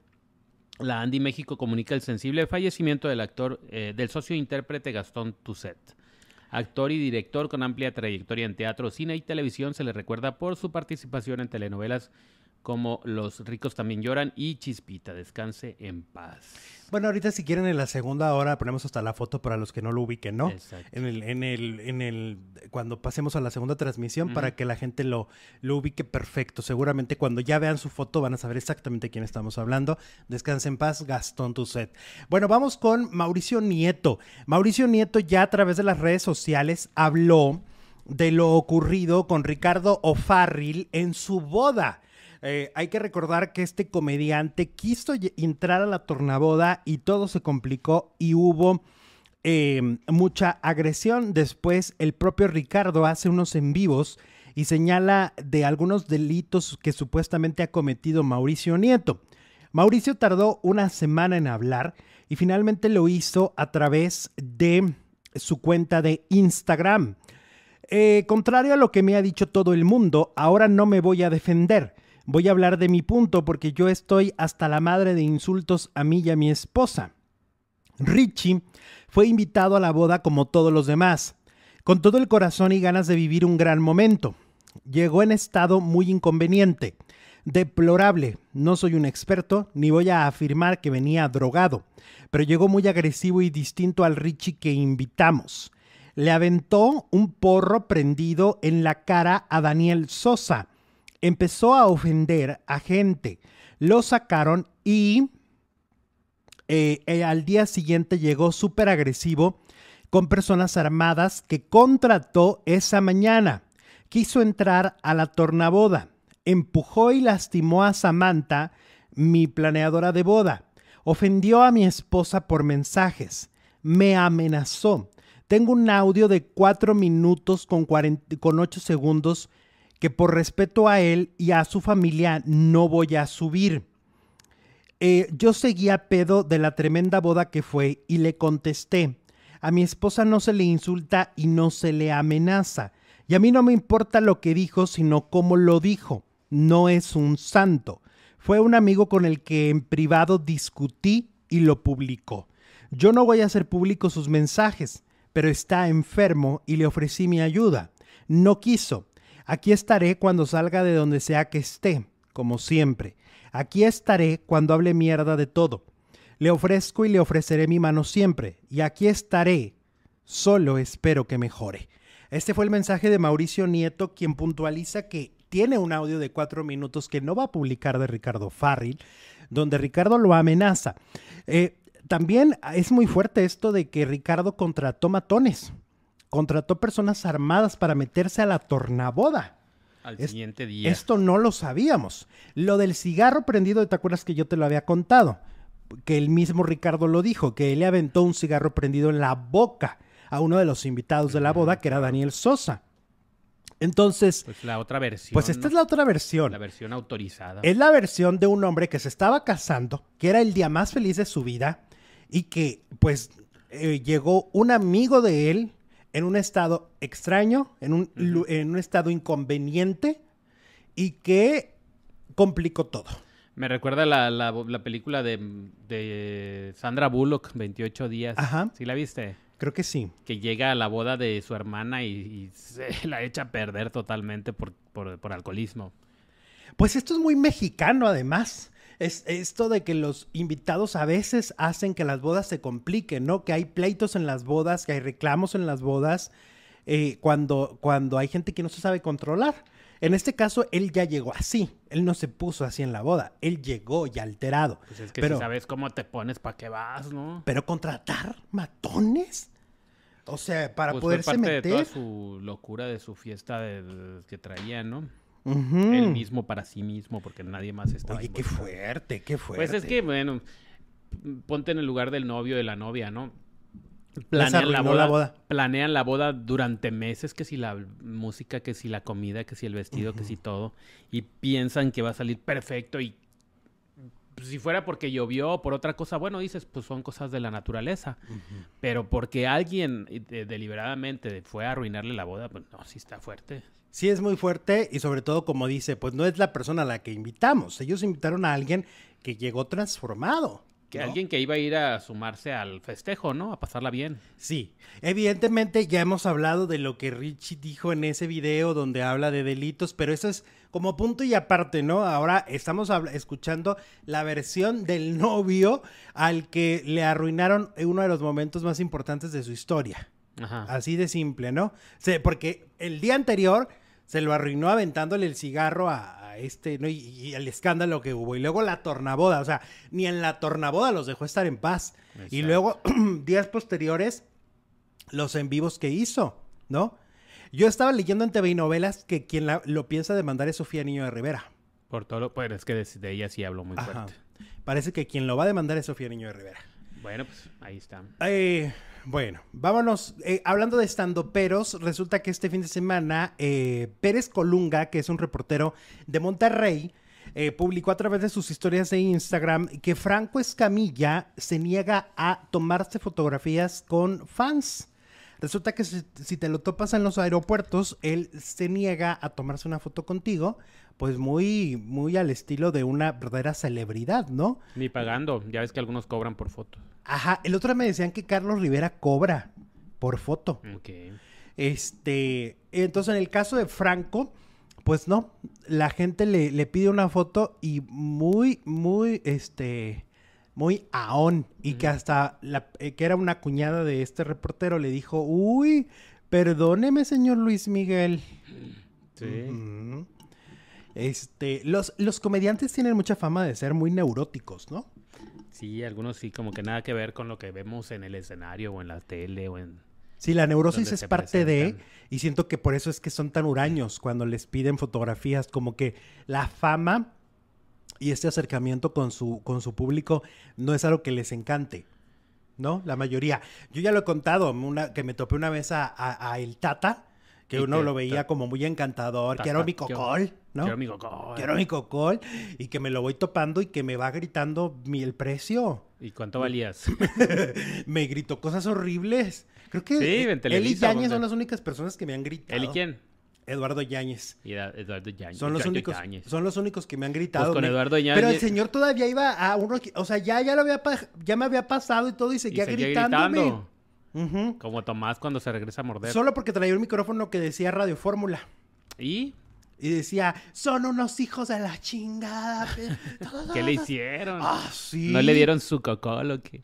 Speaker 2: la Andy México comunica el sensible fallecimiento del actor, eh, del socio intérprete Gastón Toussaint. Actor y director con amplia trayectoria en teatro, cine y televisión, se le recuerda por su participación en telenovelas como Los ricos también lloran y Chispita, descanse en paz.
Speaker 1: Bueno, ahorita si quieren en la segunda hora ponemos hasta la foto para los que no lo ubiquen, ¿no? Exacto. En el, en el, en el, cuando pasemos a la segunda transmisión para que la gente lo, lo ubique perfecto. Seguramente cuando ya vean su foto van a saber exactamente quién estamos hablando. Descanse en paz, Gastón Tusset. Bueno, vamos con Mauricio Nieto. Mauricio Nieto ya a través de las redes sociales habló de lo ocurrido con Ricardo O'Farrill en su boda. Eh, hay que recordar que este comediante quiso entrar a la tornaboda y todo se complicó y hubo em, mucha agresión. Después el propio Ricardo hace unos en vivos y señala de algunos delitos que supuestamente ha cometido Mauricio Nieto. Mauricio tardó una semana en hablar y finalmente lo hizo a través de su cuenta de Instagram. Eh, contrario a lo que me ha dicho todo el mundo, ahora no me voy a defender. Voy a hablar de mi punto porque yo estoy hasta la madre de insultos a mí y a mi esposa. Richie fue invitado a la boda como todos los demás, con todo el corazón y ganas de vivir un gran momento. Llegó en estado muy inconveniente, deplorable. No soy un experto ni voy a afirmar que venía drogado, pero llegó muy agresivo y distinto al Richie que invitamos. Le aventó un porro prendido en la cara a Daniel Sosa empezó a ofender a gente. Lo sacaron y eh, eh, al día siguiente llegó súper agresivo con personas armadas que contrató esa mañana. Quiso entrar a la tornaboda, empujó y lastimó a Samantha, mi planeadora de boda. Ofendió a mi esposa por mensajes. Me amenazó. Tengo un audio de cuatro minutos con, con 8 segundos que por respeto a él y a su familia no voy a subir. Eh, yo seguía pedo de la tremenda boda que fue y le contesté, a mi esposa no se le insulta y no se le amenaza. Y a mí no me importa lo que dijo, sino cómo lo dijo. No es un santo. Fue un amigo con el que en privado discutí y lo publicó. Yo no voy a hacer público sus mensajes, pero está enfermo y le ofrecí mi ayuda. No quiso. Aquí estaré cuando salga de donde sea que esté, como siempre. Aquí estaré cuando hable mierda de todo. Le ofrezco y le ofreceré mi mano siempre, y aquí estaré. Solo espero que mejore. Este fue el mensaje de Mauricio Nieto, quien puntualiza que tiene un audio de cuatro minutos que no va a publicar de Ricardo Farril, donde Ricardo lo amenaza. Eh, también es muy fuerte esto de que Ricardo contrató matones, contrató personas armadas para meterse a la tornaboda.
Speaker 2: Al siguiente día.
Speaker 1: Esto no lo sabíamos. Lo del cigarro prendido, ¿te acuerdas que yo te lo había contado? que el mismo Ricardo lo dijo, que él le aventó un cigarro prendido en la boca a uno de los invitados de la boda, que era Daniel Sosa. Entonces.
Speaker 2: Pues la otra versión.
Speaker 1: Pues esta es la otra versión.
Speaker 2: La versión autorizada.
Speaker 1: Es la versión de un hombre que se estaba casando, que era el día más feliz de su vida y que, pues, eh, llegó un amigo de él en un estado extraño, en un, en un estado inconveniente y que complicó todo.
Speaker 2: Me recuerda la, la, película de, Sandra Bullock, 28 días. Ajá. ¿Sí la viste?
Speaker 1: Creo que sí.
Speaker 2: Que llega a la boda de su hermana y, se la echa a perder totalmente por, por, alcoholismo.
Speaker 1: Pues esto es muy mexicano, además. Es esto de que los invitados a veces hacen que las bodas se compliquen, ¿no? Que hay pleitos en las bodas, que hay reclamos en las bodas, eh, cuando, cuando hay gente que no se sabe controlar. En este caso, él ya llegó así. Él no se puso así en la boda. Él llegó ya alterado.
Speaker 2: Pues es que pero, si sabes cómo te pones, ¿para qué vas, no?
Speaker 1: Pero contratar matones. O sea, para pues poderse fue parte meter.
Speaker 2: de toda su locura de su fiesta que traía, ¿no? Él mismo para sí mismo, porque nadie más estaba
Speaker 1: Oye, qué fuerte, qué fuerte.
Speaker 2: Pues es que, bueno, ponte en el lugar del novio de la novia, ¿no? planean la boda, planean la boda durante meses, que si la música, que si la comida, que si el vestido, que si todo, y piensan que va a salir perfecto y si fuera porque llovió o por otra cosa, bueno, dices, pues son cosas de la naturaleza, pero porque alguien eh, deliberadamente fue a arruinarle la boda, pues no, sí está fuerte.
Speaker 1: Sí es muy fuerte y sobre todo como dice, pues no es la persona a la que invitamos, ellos invitaron a alguien que llegó transformado.
Speaker 2: Que alguien que iba a ir a sumarse al festejo, ¿no? A pasarla bien.
Speaker 1: Sí, evidentemente ya hemos hablado de lo que Richie dijo en ese video donde habla de delitos, pero eso es como punto y aparte, ¿no? Ahora estamos escuchando la versión del novio al que le arruinaron uno de los momentos más importantes de su historia. Ajá. Así de simple, ¿no? porque el día anterior se lo arruinó aventándole el cigarro a, este, ¿no? Y, el escándalo que hubo. Y luego la tornaboda, o sea, ni en la tornaboda los dejó estar en paz. Y luego, días posteriores, los en vivos que hizo, ¿no? Yo estaba leyendo en TV y novelas que quien lo piensa demandar es Sofía Niño de Rivera.
Speaker 2: Por todo lo, pues es que de, ella sí habló muy fuerte.
Speaker 1: Parece que quien lo va a demandar es Sofía Niño de Rivera.
Speaker 2: Bueno, pues ahí está.
Speaker 1: Eh, bueno, vámonos. Eh, hablando de estando peros, resulta que este fin de semana eh, Pérez Colunga, que es un reportero de Monterrey, eh, publicó a través de sus historias de Instagram que Franco Escamilla se niega a tomarse fotografías con fans. Resulta que si, te lo topas en los aeropuertos, él se niega a tomarse una foto contigo, pues muy, muy al estilo de una verdadera celebridad, ¿no?
Speaker 2: Ni pagando, ya ves que algunos cobran por foto.
Speaker 1: Ajá, el otro día me decían que Carlos Rivera cobra por foto. Ok. Este, entonces en el caso de Franco, pues no, la gente le, le pide una foto y muy, muy, este, muy aón. Y que hasta, la, eh, que era una cuñada de este reportero, le dijo, uy, perdóneme, señor Luis Miguel. Sí. Este, los, los comediantes tienen mucha fama de ser muy neuróticos, ¿no?
Speaker 2: Sí, algunos sí, como que nada que ver con lo que vemos en el escenario o en la tele o en...
Speaker 1: Sí, la neurosis es parte de, y siento que por eso es que son tan huraños cuando les piden fotografías, como que la fama y este acercamiento con su, con su público no es algo que les encante. ¿No? La mayoría. Yo ya lo he contado, una, que me topé una vez a, El Tata, que uno lo veía como muy encantador, quiero mi cocol, ¿no?
Speaker 2: Quiero mi cocol.
Speaker 1: Quiero mi cocol, y que me lo voy topando y que me va gritando mi, el precio.
Speaker 2: ¿Y cuánto valías?
Speaker 1: me gritó cosas horribles. Creo que sí, él y Yañez son las únicas personas que me han gritado.
Speaker 2: ¿Él y quién?
Speaker 1: Eduardo Yáñez.
Speaker 2: Eduardo Yáñez.
Speaker 1: Son los, únicos, son los únicos que me han gritado. Pues
Speaker 2: con Eduardo Yáñez.
Speaker 1: Pero el señor todavía iba a uno, o sea, ya, ya, lo había, ya me había pasado y todo y seguía, gritando.
Speaker 2: Como Tomás cuando se regresa a morder.
Speaker 1: Solo porque traía un micrófono que decía Radio Fórmula.
Speaker 2: ¿Y?
Speaker 1: Y decía, son unos hijos de la chingada.
Speaker 2: ¿Qué le hicieron?
Speaker 1: Ah, sí.
Speaker 2: ¿No le dieron su cocolo o qué?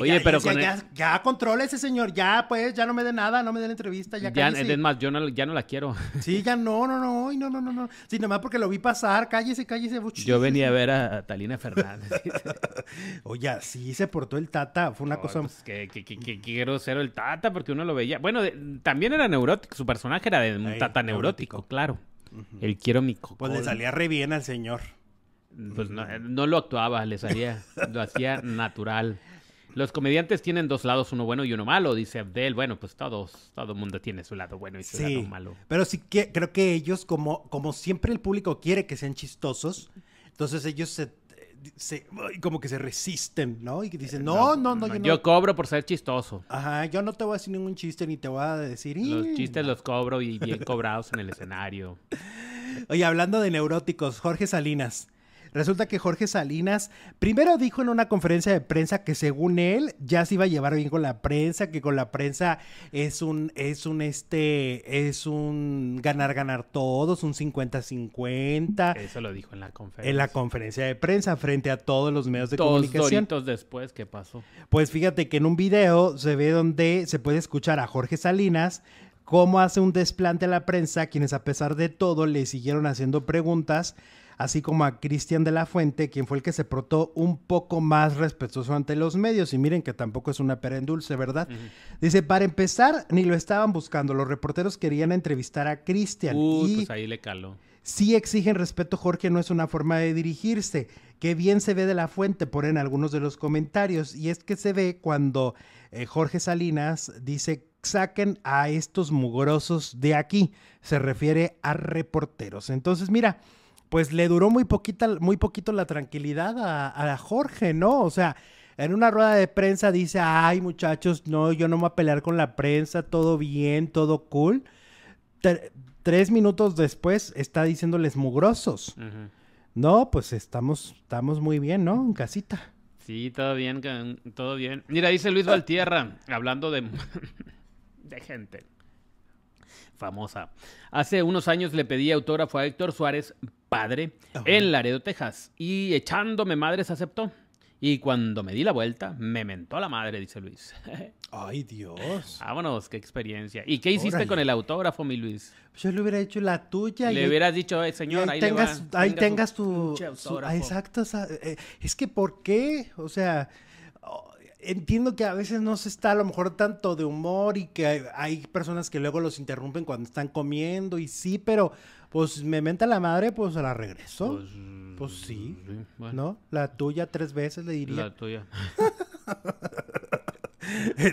Speaker 1: Oye, pero con ya, ya, controla ese señor, ya pues, ya no me dé nada, no me dé la entrevista, ya
Speaker 2: Ya, es más, yo no, ya no la quiero.
Speaker 1: Sí, ya no, no, no, no, no, no, no. Sí, nomás porque lo vi pasar, cállese, cállese.
Speaker 2: Yo venía a ver a, Talina Fernández.
Speaker 1: Oye, sí se portó el Tata, fue una cosa...
Speaker 2: Pues, que, que, que, quiero ser el Tata, porque uno lo veía. Bueno, también era neurótico, su personaje era de un Tata neurótico, claro. El quiero mi coco.
Speaker 1: Pues le salía re bien al señor.
Speaker 2: Pues no, no lo actuaba, le salía, lo hacía natural. Los comediantes tienen dos lados, uno bueno y uno malo, dice Abdel. Bueno, pues todos, todo el mundo tiene su lado bueno y su lado malo.
Speaker 1: Pero sí que creo que ellos, como, como siempre el público quiere que sean chistosos, entonces ellos se, se como que se resisten, ¿no? Y que dicen, no, no, no,
Speaker 2: yo no. Yo cobro por ser chistoso.
Speaker 1: Ajá, yo no te voy a decir ningún chiste ni te voy a decir.
Speaker 2: Los chistes los cobro y bien cobrados en el escenario.
Speaker 1: Oye, hablando de neuróticos, Jorge Salinas. Resulta que Jorge Salinas primero dijo en una conferencia de prensa que según él ya se iba a llevar bien con la prensa, que con la prensa es un, es un, este, es un ganar, ganar todos, un 50-50.
Speaker 2: Eso lo dijo en la conferencia.
Speaker 1: En la conferencia de prensa frente a todos los medios de
Speaker 2: Dos
Speaker 1: comunicación.
Speaker 2: Doritos después, ¿qué pasó?
Speaker 1: Pues fíjate que en un video se ve donde se puede escuchar a Jorge Salinas cómo hace un desplante a la prensa, quienes a pesar de todo le siguieron haciendo preguntas así como a Cristian de la Fuente, quien fue el que se portó un poco más respetuoso ante los medios. Y miren que tampoco es una pera en dulce, ¿verdad? Dice, para empezar, ni lo estaban buscando. Los reporteros querían entrevistar a Cristian.
Speaker 2: y pues ahí le caló.
Speaker 1: Sí exigen respeto, Jorge, no es una forma de dirigirse. Qué bien se ve de la fuente, ponen algunos de los comentarios. Y es que se ve cuando eh, Jorge Salinas dice saquen a estos mugrosos de aquí. Se refiere a reporteros. Entonces, mira, pues le duró muy, poquita, muy poquito la tranquilidad a, Jorge, ¿no? O sea, en una rueda de prensa dice, ay muchachos, no, yo no me voy a pelear con la prensa, todo bien, todo cool. tres minutos después está diciéndoles mugrosos. No, pues estamos, estamos muy bien, ¿no? En casita.
Speaker 2: Sí, todo bien, todo bien. Mira, dice Luis Valtierra, hablando de, de gente famosa. Hace unos años le pedí autógrafo a Héctor Suárez, padre, en Laredo, Texas, y echándome madres aceptó. Y cuando me di la vuelta, me mentó la madre, dice Luis.
Speaker 1: Ay, Dios.
Speaker 2: Vámonos, qué experiencia. ¿Y qué hiciste con el autógrafo, mi Luis?
Speaker 1: Pues yo le hubiera hecho la tuya.
Speaker 2: Le hubieras dicho, señor, ahí,
Speaker 1: tengas, ahí tengas tu... exacto. Eh, es que, ¿por qué? O sea, entiendo que a veces no se está a lo mejor tanto de humor y que hay personas que luego los interrumpen cuando están comiendo y sí, pero pues me menta la madre, pues se la regreso. Pues, pues sí, ¿no? La tuya tres veces le diría.
Speaker 2: La tuya.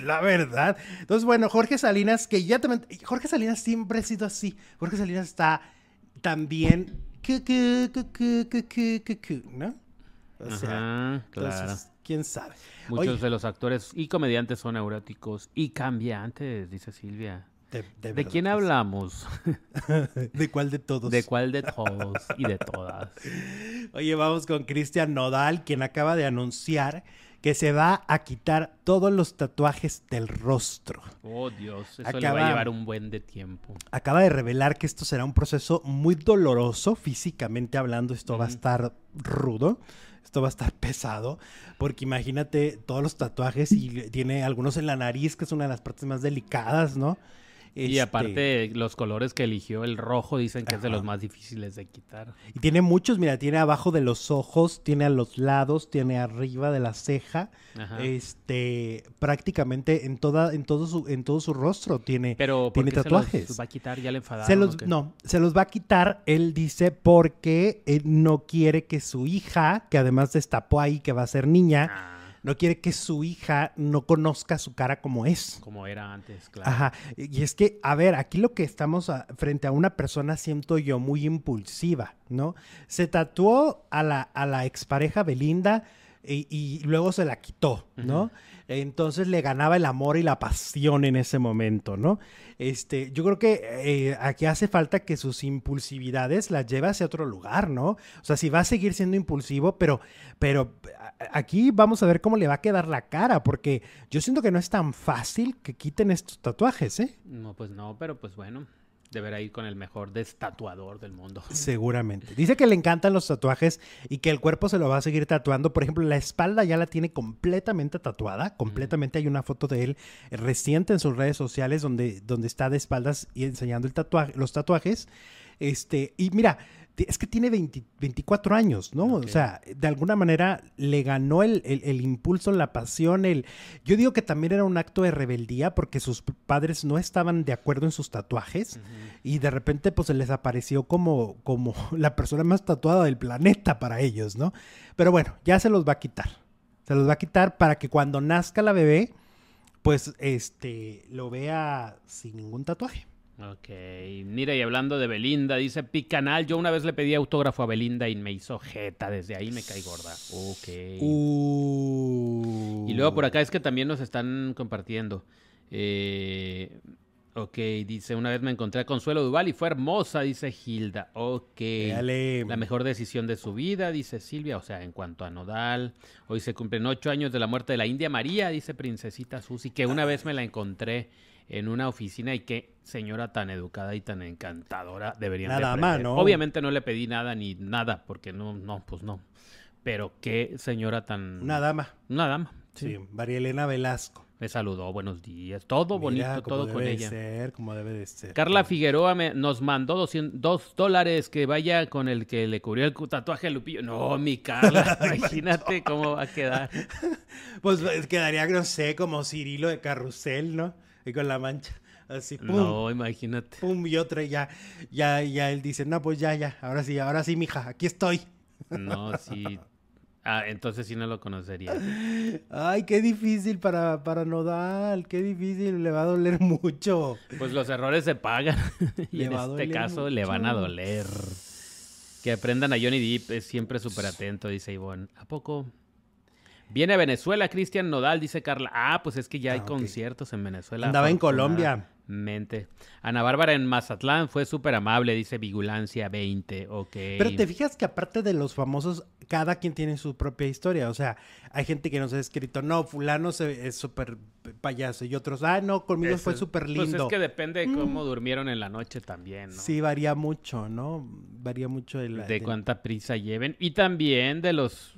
Speaker 1: La verdad. Entonces, bueno, Jorge Salinas, que ya también... Jorge Salinas siempre ha sido así. Jorge Salinas está también... ¿No?
Speaker 2: O sea, claro
Speaker 1: quién sabe.
Speaker 2: Muchos de los actores y comediantes son neuróticos y cambiantes, dice Silvia. ¿De, quién hablamos?
Speaker 1: ¿De cuál de todos?
Speaker 2: ¿De cuál de todos y de todas?
Speaker 1: Oye, vamos con Cristian Nodal, quien acaba de anunciar que se va a quitar todos los tatuajes del rostro.
Speaker 2: Oh, Dios, eso le va a llevar un buen de tiempo.
Speaker 1: Acaba de revelar que esto será un proceso muy doloroso, físicamente hablando, esto va a estar rudo esto va a estar pesado, porque imagínate todos los tatuajes y tiene algunos en la nariz, que es una de las partes más delicadas, ¿no?
Speaker 2: Y este, aparte, los colores que eligió, el rojo, dicen que es de los más difíciles de quitar.
Speaker 1: Y tiene muchos, mira, tiene abajo de los ojos, tiene a los lados, tiene arriba de la ceja. Este, prácticamente en toda, en todo su, en todo su rostro tiene,
Speaker 2: Pero
Speaker 1: tiene tatuajes.
Speaker 2: Se los va a quitar, ya le enfadaron.
Speaker 1: Se los, no, se los va a quitar, él dice, porque él no quiere que su hija, que además destapó ahí que va a ser niña. Ah no quiere que su hija no conozca su cara como es.
Speaker 2: Como era antes, claro.
Speaker 1: Ajá. Y es que, a ver, aquí lo que estamos frente a una persona, siento yo, muy impulsiva, ¿no? Se tatuó a la, a la expareja Belinda y, luego se la quitó, ¿no? Entonces le ganaba el amor y la pasión en ese momento, ¿no? Este, yo creo que eh, aquí hace falta que sus impulsividades las lleve hacia otro lugar, ¿no? O sea, si va a seguir siendo impulsivo, pero, pero aquí vamos a ver cómo le va a quedar la cara, porque yo siento que no es tan fácil que quiten estos tatuajes, ¿eh?
Speaker 2: No, pues no, pero pues bueno deberá ir con el mejor destatuador del mundo.
Speaker 1: Seguramente. Dice que le encantan los tatuajes y que el cuerpo se lo va a seguir tatuando. Por ejemplo, la espalda ya la tiene completamente tatuada. Completamente hay una foto de él reciente en sus redes sociales donde, donde está de espaldas y enseñando el tatuaje, los tatuajes. Este, y mira, es que tiene 24 años, ¿no? O sea, de alguna manera le ganó el, impulso, la pasión, el... Yo digo que también era un acto de rebeldía porque sus padres no estaban de acuerdo en sus tatuajes y de repente pues se les apareció como, como la persona más tatuada del planeta para ellos, ¿no? Pero bueno, ya se los va a quitar. Se los va a quitar para que cuando nazca la bebé, pues este, lo vea sin ningún tatuaje.
Speaker 2: Ok, mira, y hablando de Belinda, dice Picanal, yo una vez le pedí autógrafo a Belinda y me hizo jeta, desde ahí me caí gorda. Ok. Uh. Y luego por acá es que también nos están compartiendo. Eh, ok, dice, una vez me encontré a Consuelo Duval y fue hermosa, dice Hilda. Ok. La mejor decisión de su vida, dice Silvia, o sea, en cuanto a Nodal. Hoy se cumplen ocho años de la muerte de la India María, dice Princesita Susi, que una vez me la encontré en una oficina y qué señora tan educada y tan encantadora deberían
Speaker 1: nada más, ¿no?
Speaker 2: Obviamente no le pedí nada ni nada porque no, no, pues no. Pero qué señora tan...
Speaker 1: Una dama.
Speaker 2: Una dama.
Speaker 1: Sí, María Elena Velasco.
Speaker 2: Me saludó, buenos días, todo bonito, todo con ella.
Speaker 1: Ser, como debe de ser.
Speaker 2: Carla Figueroa me, nos mandó 200, dólares que vaya con el que le cubrió el tatuaje a Lupillo. No, mi Carla, imagínate cómo va a quedar.
Speaker 1: pues quedaría, no sé, como Cirilo de Carrusel, ¿no? y con la mancha. Así, pum.
Speaker 2: No, imagínate.
Speaker 1: Pum, y otra, ya, ya, ya él dice, no, pues ya, ya, ahora sí, ahora sí, mija, aquí estoy.
Speaker 2: No, sí. Ah, entonces sí no lo conocería.
Speaker 1: Ay, qué difícil para, para Nodal, qué difícil, le va a doler mucho.
Speaker 2: Pues los errores se pagan. y en este caso le van a doler. Que aprendan a Johnny Depp, es siempre súper atento, dice Ivonne. ¿A poco? Viene a Venezuela, Cristian Nodal, dice Carla. Ah, pues es que ya hay ah, conciertos en Venezuela.
Speaker 1: Andaba en Colombia.
Speaker 2: Mente. Ana Bárbara en Mazatlán fue súper amable, dice Vigulancia 20, ok.
Speaker 1: Pero te fijas que aparte de los famosos, cada quien tiene su propia historia. O sea, hay gente que nos ha escrito, no, fulano es súper payaso. Y otros, ah, no, conmigo fue súper lindo. Pues
Speaker 2: es que depende de mm. cómo durmieron en la noche también, ¿no?
Speaker 1: Sí, varía mucho, ¿no? Varía mucho
Speaker 2: de, de cuánta prisa lleven. Y también de los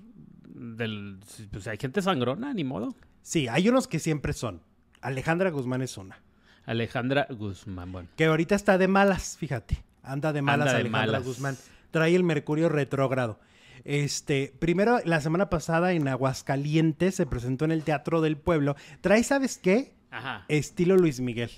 Speaker 2: del, pues hay gente sangrona, ni modo.
Speaker 1: Sí, hay unos que siempre son. Alejandra Guzmán es una.
Speaker 2: Alejandra Guzmán, bueno.
Speaker 1: Que ahorita está de malas, fíjate. Anda de malas Alejandra Guzmán. Trae el Mercurio retrógrado. Este, primero, la semana pasada en Aguascalientes se presentó en el Teatro del Pueblo. Trae, ¿sabes qué? Ajá. Estilo Luis Miguel.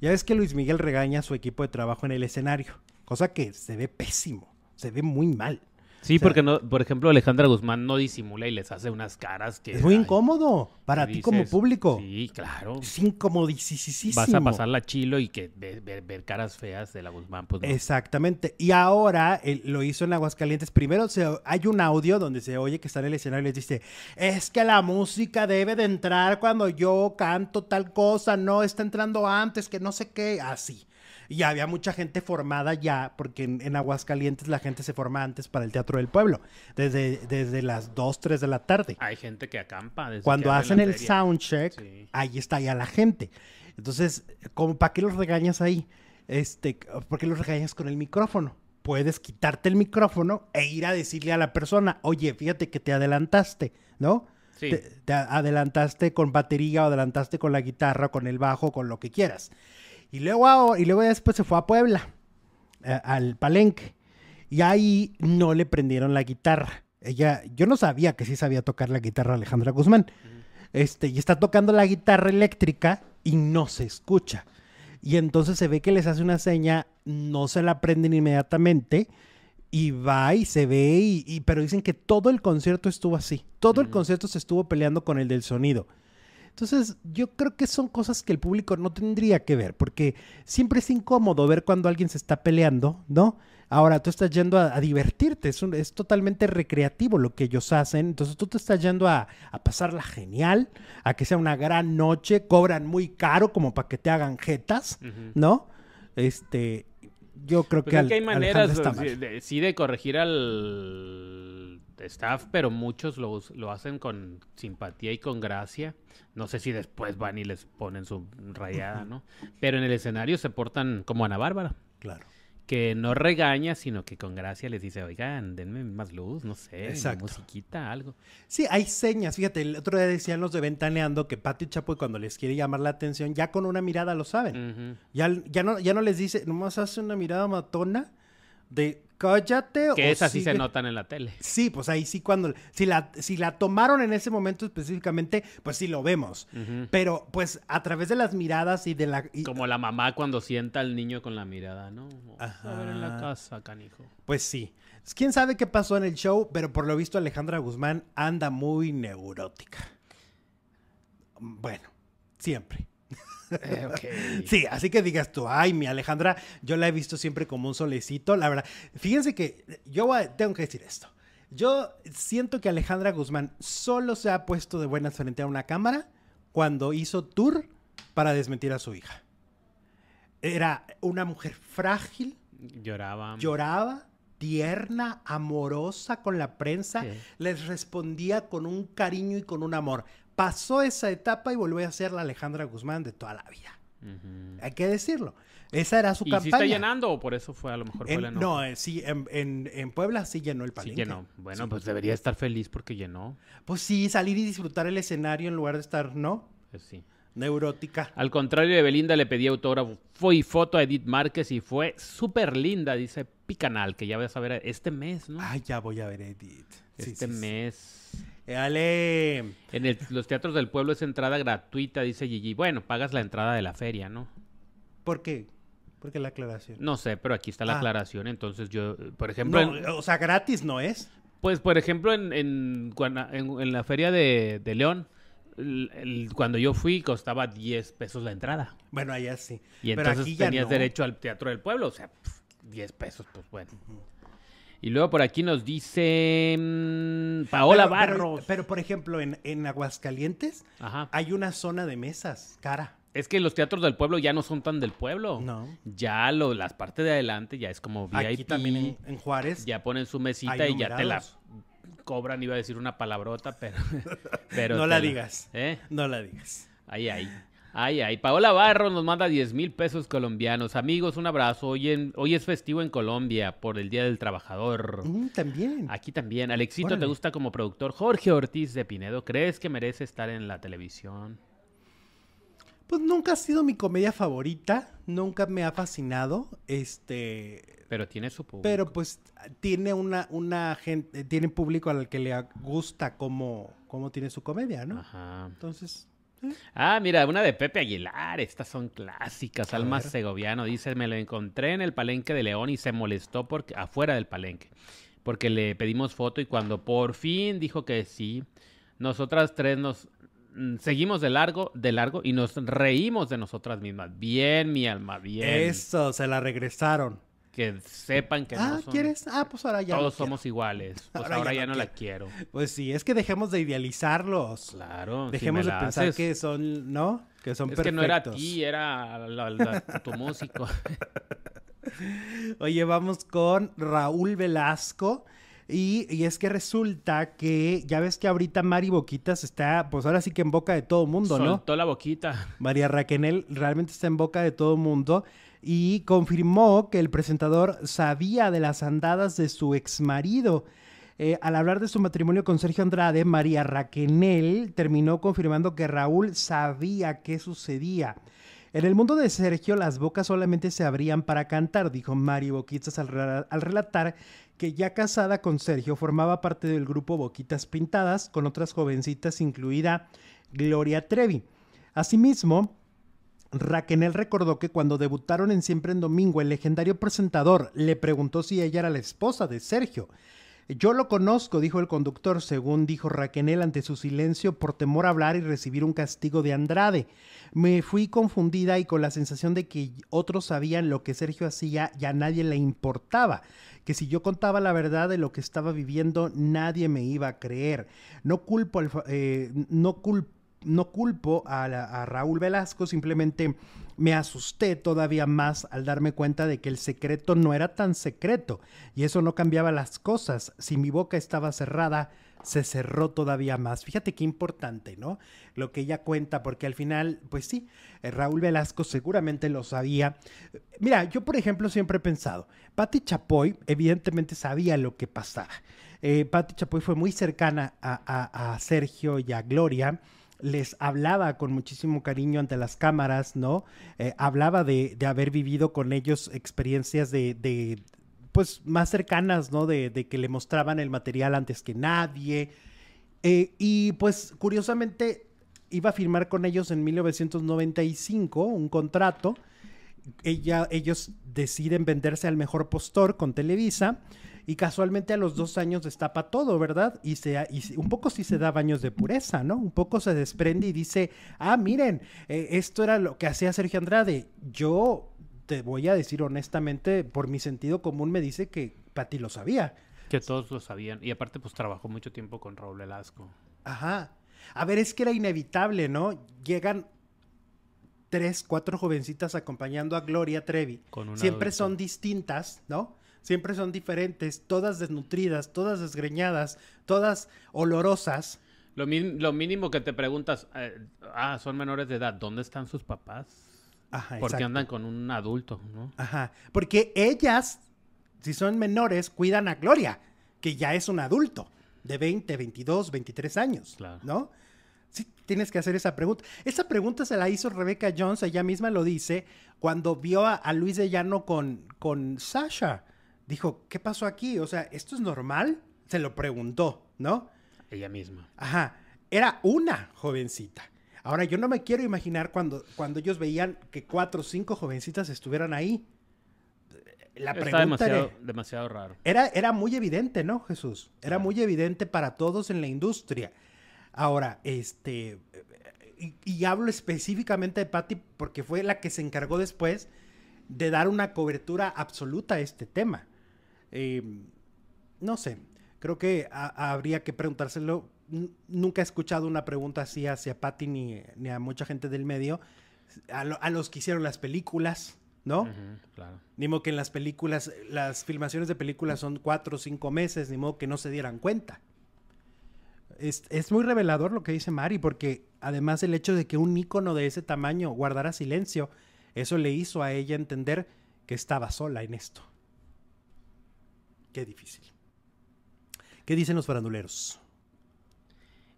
Speaker 1: Ya ves que Luis Miguel regaña a su equipo de trabajo en el escenario, cosa que se ve pésimo, se ve muy mal.
Speaker 2: Sí, porque no, por ejemplo, Alejandra Guzmán no disimula y les hace unas caras que.
Speaker 1: Es muy incómodo para ti como público.
Speaker 2: Sí, claro.
Speaker 1: Es incomodísimo.
Speaker 2: Vas a pasar la chilo y que ver, caras feas de la Guzmán, pues
Speaker 1: Exactamente. Y ahora lo hizo en Aguascalientes. Primero se, hay un audio donde se oye que está en el escenario y les dice: Es que la música debe de entrar cuando yo canto tal cosa, no está entrando antes, que no sé qué. Así. Y había mucha gente formada ya, porque en, Aguascalientes la gente se forma antes para el Teatro del Pueblo, desde, desde las 2, 3 de la tarde.
Speaker 2: Hay gente que acampa. Desde
Speaker 1: Cuando hacen el soundcheck, ahí está ya la gente. Entonces, como ¿para qué los regañas ahí? Este, ¿Por qué los regañas con el micrófono? Puedes quitarte el micrófono e ir a decirle a la persona, oye, fíjate que te adelantaste, ¿no? Sí. te, adelantaste con batería o adelantaste con la guitarra, con el bajo, con lo que quieras. Y luego, y luego después se fue a Puebla, eh, al palenque. Y ahí no le prendieron la guitarra. Ella, yo no sabía que sí sabía tocar la guitarra Alejandra Guzmán. Este, y está tocando la guitarra eléctrica y no se escucha. Y entonces se ve que les hace una seña, no se la prenden inmediatamente y va y se ve, y, pero dicen que todo el concierto estuvo así. Todo el concierto se estuvo peleando con el del sonido. Entonces, yo creo que son cosas que el público no tendría que ver, porque siempre es incómodo ver cuando alguien se está peleando, ¿no? Ahora tú estás yendo a, divertirte, es, es, totalmente recreativo lo que ellos hacen, entonces tú te estás yendo a, pasarla genial, a que sea una gran noche, cobran muy caro como para que te hagan jetas, ¿no? Este, yo creo pues
Speaker 2: que, hay maneras de, sí de corregir al staff, pero muchos lo, lo, hacen con simpatía y con gracia. No sé si después van y les ponen su rayada, ¿no? Pero en el escenario se portan como Ana Bárbara.
Speaker 1: Claro
Speaker 2: que no regaña, sino que con gracia les dice, oigan, denme más luz, no sé, Exacto. musiquita, algo.
Speaker 1: Sí, hay señas. Fíjate, el otro día decían los de Ventaneando que Pati Chapoy cuando les quiere llamar la atención, ya con una mirada lo saben. ya, ya, no, ya no les dice, nomás hace una mirada matona de cállate.
Speaker 2: Que esas sí se notan en la tele.
Speaker 1: Sí, pues ahí sí cuando, si la, si la tomaron en ese momento específicamente, pues sí lo vemos. Pero pues a través de las miradas y de la...
Speaker 2: Como la mamá cuando sienta al niño con la mirada, ¿no? A ver en la casa, canijo.
Speaker 1: Pues sí. Quién sabe qué pasó en el show, pero por lo visto Alejandra Guzmán anda muy neurótica. Bueno, siempre. Eh, sí, así que digas tú, ay, mi Alejandra, yo la he visto siempre como un solecito. La verdad, fíjense que yo tengo que decir esto. Yo siento que Alejandra Guzmán solo se ha puesto de buenas frente a una cámara cuando hizo tour para desmentir a su hija. Era una mujer frágil.
Speaker 2: Lloraba.
Speaker 1: Lloraba, tierna, amorosa con la prensa. Les respondía con un cariño y con un amor pasó esa etapa y volvió a ser la Alejandra Guzmán de toda la vida. Hay que decirlo. Esa era su
Speaker 2: ¿Y
Speaker 1: campaña.
Speaker 2: Si está llenando o por eso fue a lo mejor fue
Speaker 1: No, eh, sí, en, en, Puebla sí llenó el palenque.
Speaker 2: Sí llenó. Bueno, pues debería estar feliz porque llenó.
Speaker 1: Pues sí, salir y disfrutar el escenario en lugar de estar, ¿no?
Speaker 2: Pues sí.
Speaker 1: Neurótica.
Speaker 2: Al contrario de Belinda, le pedí autógrafo y foto a Edith Márquez y fue súper linda, dice Picanal, que ya vas a ver este mes, ¿no?
Speaker 1: Ay, ya voy a ver Edith.
Speaker 2: Este mes.
Speaker 1: Ale.
Speaker 2: En los teatros del pueblo es entrada gratuita, dice Gigi. Bueno, pagas la entrada de la feria, ¿no?
Speaker 1: ¿Por qué? ¿Por qué la aclaración?
Speaker 2: No sé, pero aquí está la ah. aclaración. Entonces yo, por ejemplo...
Speaker 1: o sea, gratis no es.
Speaker 2: Pues, por ejemplo, en, en, la feria de, León, cuando yo fui costaba 10 pesos la entrada.
Speaker 1: Bueno, allá sí.
Speaker 2: Y entonces tenías derecho al teatro del pueblo, o sea, 10 pesos, pues bueno. Y luego por aquí nos dice mm, Paola Barros.
Speaker 1: Pero, por ejemplo, en, Aguascalientes hay una zona de mesas cara.
Speaker 2: Es que los teatros del pueblo ya no son tan del pueblo.
Speaker 1: No.
Speaker 2: Ya lo, las partes de adelante ya es como VIP.
Speaker 1: Aquí también en, Juárez.
Speaker 2: Ya ponen su mesita y ya te la cobran. Iba a decir una palabrota, pero. pero
Speaker 1: no la digas.
Speaker 2: ¿Eh?
Speaker 1: No la digas.
Speaker 2: Ahí, ahí. Ay, ay. Paola Barro nos manda 10 mil pesos colombianos. Amigos, un abrazo. Hoy, hoy es festivo en Colombia por el Día del Trabajador.
Speaker 1: Mm, también.
Speaker 2: Aquí también. Alexito, ¿te gusta como productor? Jorge Ortiz de Pinedo, ¿crees que merece estar en la televisión?
Speaker 1: Pues nunca ha sido mi comedia favorita. Nunca me ha fascinado. Este.
Speaker 2: Pero tiene su público.
Speaker 1: Pero pues tiene una, una gente, tiene público al que le gusta cómo, cómo tiene su comedia, ¿no?
Speaker 2: Ajá.
Speaker 1: Entonces,
Speaker 2: Ah, mira, una de Pepe Aguilar. Estas son clásicas. Alma Segoviano dice: Me lo encontré en el palenque de León y se molestó porque, afuera del palenque. Porque le pedimos foto y cuando por fin dijo que sí, nosotras tres nos mm, seguimos de largo, de largo y nos reímos de nosotras mismas. Bien, mi alma, bien.
Speaker 1: Eso, se la regresaron
Speaker 2: que sepan que
Speaker 1: ah,
Speaker 2: no son...
Speaker 1: ¿quieres? Ah, pues ahora ya
Speaker 2: Todos somos iguales. Pues ahora, ya, no, la quiero.
Speaker 1: Pues sí, es que dejemos de idealizarlos.
Speaker 2: Claro.
Speaker 1: Dejemos de pensar que son, ¿no? Que son perfectos.
Speaker 2: Es que no era a ti, era tu músico.
Speaker 1: Oye, vamos con Raúl Velasco. Y, y, es que resulta que ya ves que ahorita Mari Boquitas está, pues ahora sí que en boca de todo mundo, ¿no?
Speaker 2: Soltó la boquita.
Speaker 1: María Raquenel realmente está en boca de todo mundo y confirmó que el presentador sabía de las andadas de su exmarido. Eh, al hablar de su matrimonio con Sergio Andrade, María Raquenel terminó confirmando que Raúl sabía qué sucedía. En el mundo de Sergio, las bocas solamente se abrían para cantar, dijo Mari Boquitas al, al, relatar que ya casada con Sergio formaba parte del grupo Boquitas Pintadas con otras jovencitas, incluida Gloria Trevi. Asimismo, Raquel recordó que cuando debutaron en Siempre en Domingo, el legendario presentador le preguntó si ella era la esposa de Sergio. Yo lo conozco, dijo el conductor, según dijo Raquel ante su silencio por temor a hablar y recibir un castigo de Andrade. Me fui confundida y con la sensación de que otros sabían lo que Sergio hacía y a nadie le importaba, que si yo contaba la verdad de lo que estaba viviendo nadie me iba a creer. No culpo, eh, no culpo no culpo a, Raúl Velasco, simplemente me asusté todavía más al darme cuenta de que el secreto no era tan secreto y eso no cambiaba las cosas. Si mi boca estaba cerrada, se cerró todavía más. Fíjate qué importante, ¿no? Lo que ella cuenta, porque al final, pues sí, eh, Raúl Velasco seguramente lo sabía. Mira, yo por ejemplo siempre he pensado, Patti Chapoy evidentemente sabía lo que pasaba. Eh, Patti Chapoy fue muy cercana a Sergio y a Gloria les hablaba con muchísimo cariño ante las cámaras, ¿no? Eh, hablaba de, haber vivido con ellos experiencias de, pues, más cercanas, ¿no? De, que le mostraban el material antes que nadie. Eh, y pues, curiosamente, iba a firmar con ellos en 1995 un contrato. Ella, ellos deciden venderse al mejor postor con Televisa y casualmente a los dos años destapa todo, ¿verdad? Y, se, y un poco sí se da baños de pureza, ¿no? Un poco se desprende y dice, ah, miren, eh, esto era lo que hacía Sergio Andrade. Yo te voy a decir honestamente, por mi sentido común me dice que Pati lo sabía.
Speaker 2: Que todos lo sabían. Y aparte, pues trabajó mucho tiempo con Raúl Velasco.
Speaker 1: Ajá. A ver, es que era inevitable, ¿no? Llegan tres, cuatro jovencitas acompañando a Gloria Trevi. Siempre son distintas, ¿no? Siempre son diferentes, todas desnutridas, todas desgreñadas, todas olorosas.
Speaker 2: Lo, lo mínimo que te preguntas, eh, ah, son menores de edad, ¿dónde están sus papás? Ajá, Porque andan con un adulto, ¿no?
Speaker 1: Ajá, porque ellas, si son menores, cuidan a Gloria, que ya es un adulto, de 20, 22, 23 años, claro. ¿no? Sí, tienes que hacer esa pregunta. Esa pregunta se la hizo Rebecca Jones, ella misma lo dice, cuando vio a, Luis de Llano con, con Sasha dijo, ¿qué pasó aquí? O sea, ¿esto es normal? Se lo preguntó, ¿no?
Speaker 2: Ella misma.
Speaker 1: Ajá. Era una jovencita. Ahora, yo no me quiero imaginar cuando, cuando ellos veían que cuatro o cinco jovencitas estuvieran ahí.
Speaker 2: La pregunta demasiado, demasiado raro.
Speaker 1: Era, era muy evidente, ¿no, Jesús? Era muy evidente para todos en la industria. Ahora, este, y, y, hablo específicamente de Patty porque fue la que se encargó después de dar una cobertura absoluta a este tema. Em, no sé, creo que habría que preguntárselo. nunca he escuchado una pregunta así hacia Patty ni, ni a mucha gente del medio. A, los que hicieron las películas, ¿no? claro. Ni modo que en las películas, las filmaciones de películas son cuatro o cinco meses, ni modo que no se dieran cuenta. Es, es, muy revelador lo que dice Mari, porque además el hecho de que un ícono de ese tamaño guardara silencio, eso le hizo a ella entender que estaba sola en esto. Qué difícil. ¿Qué dicen los faranduleros?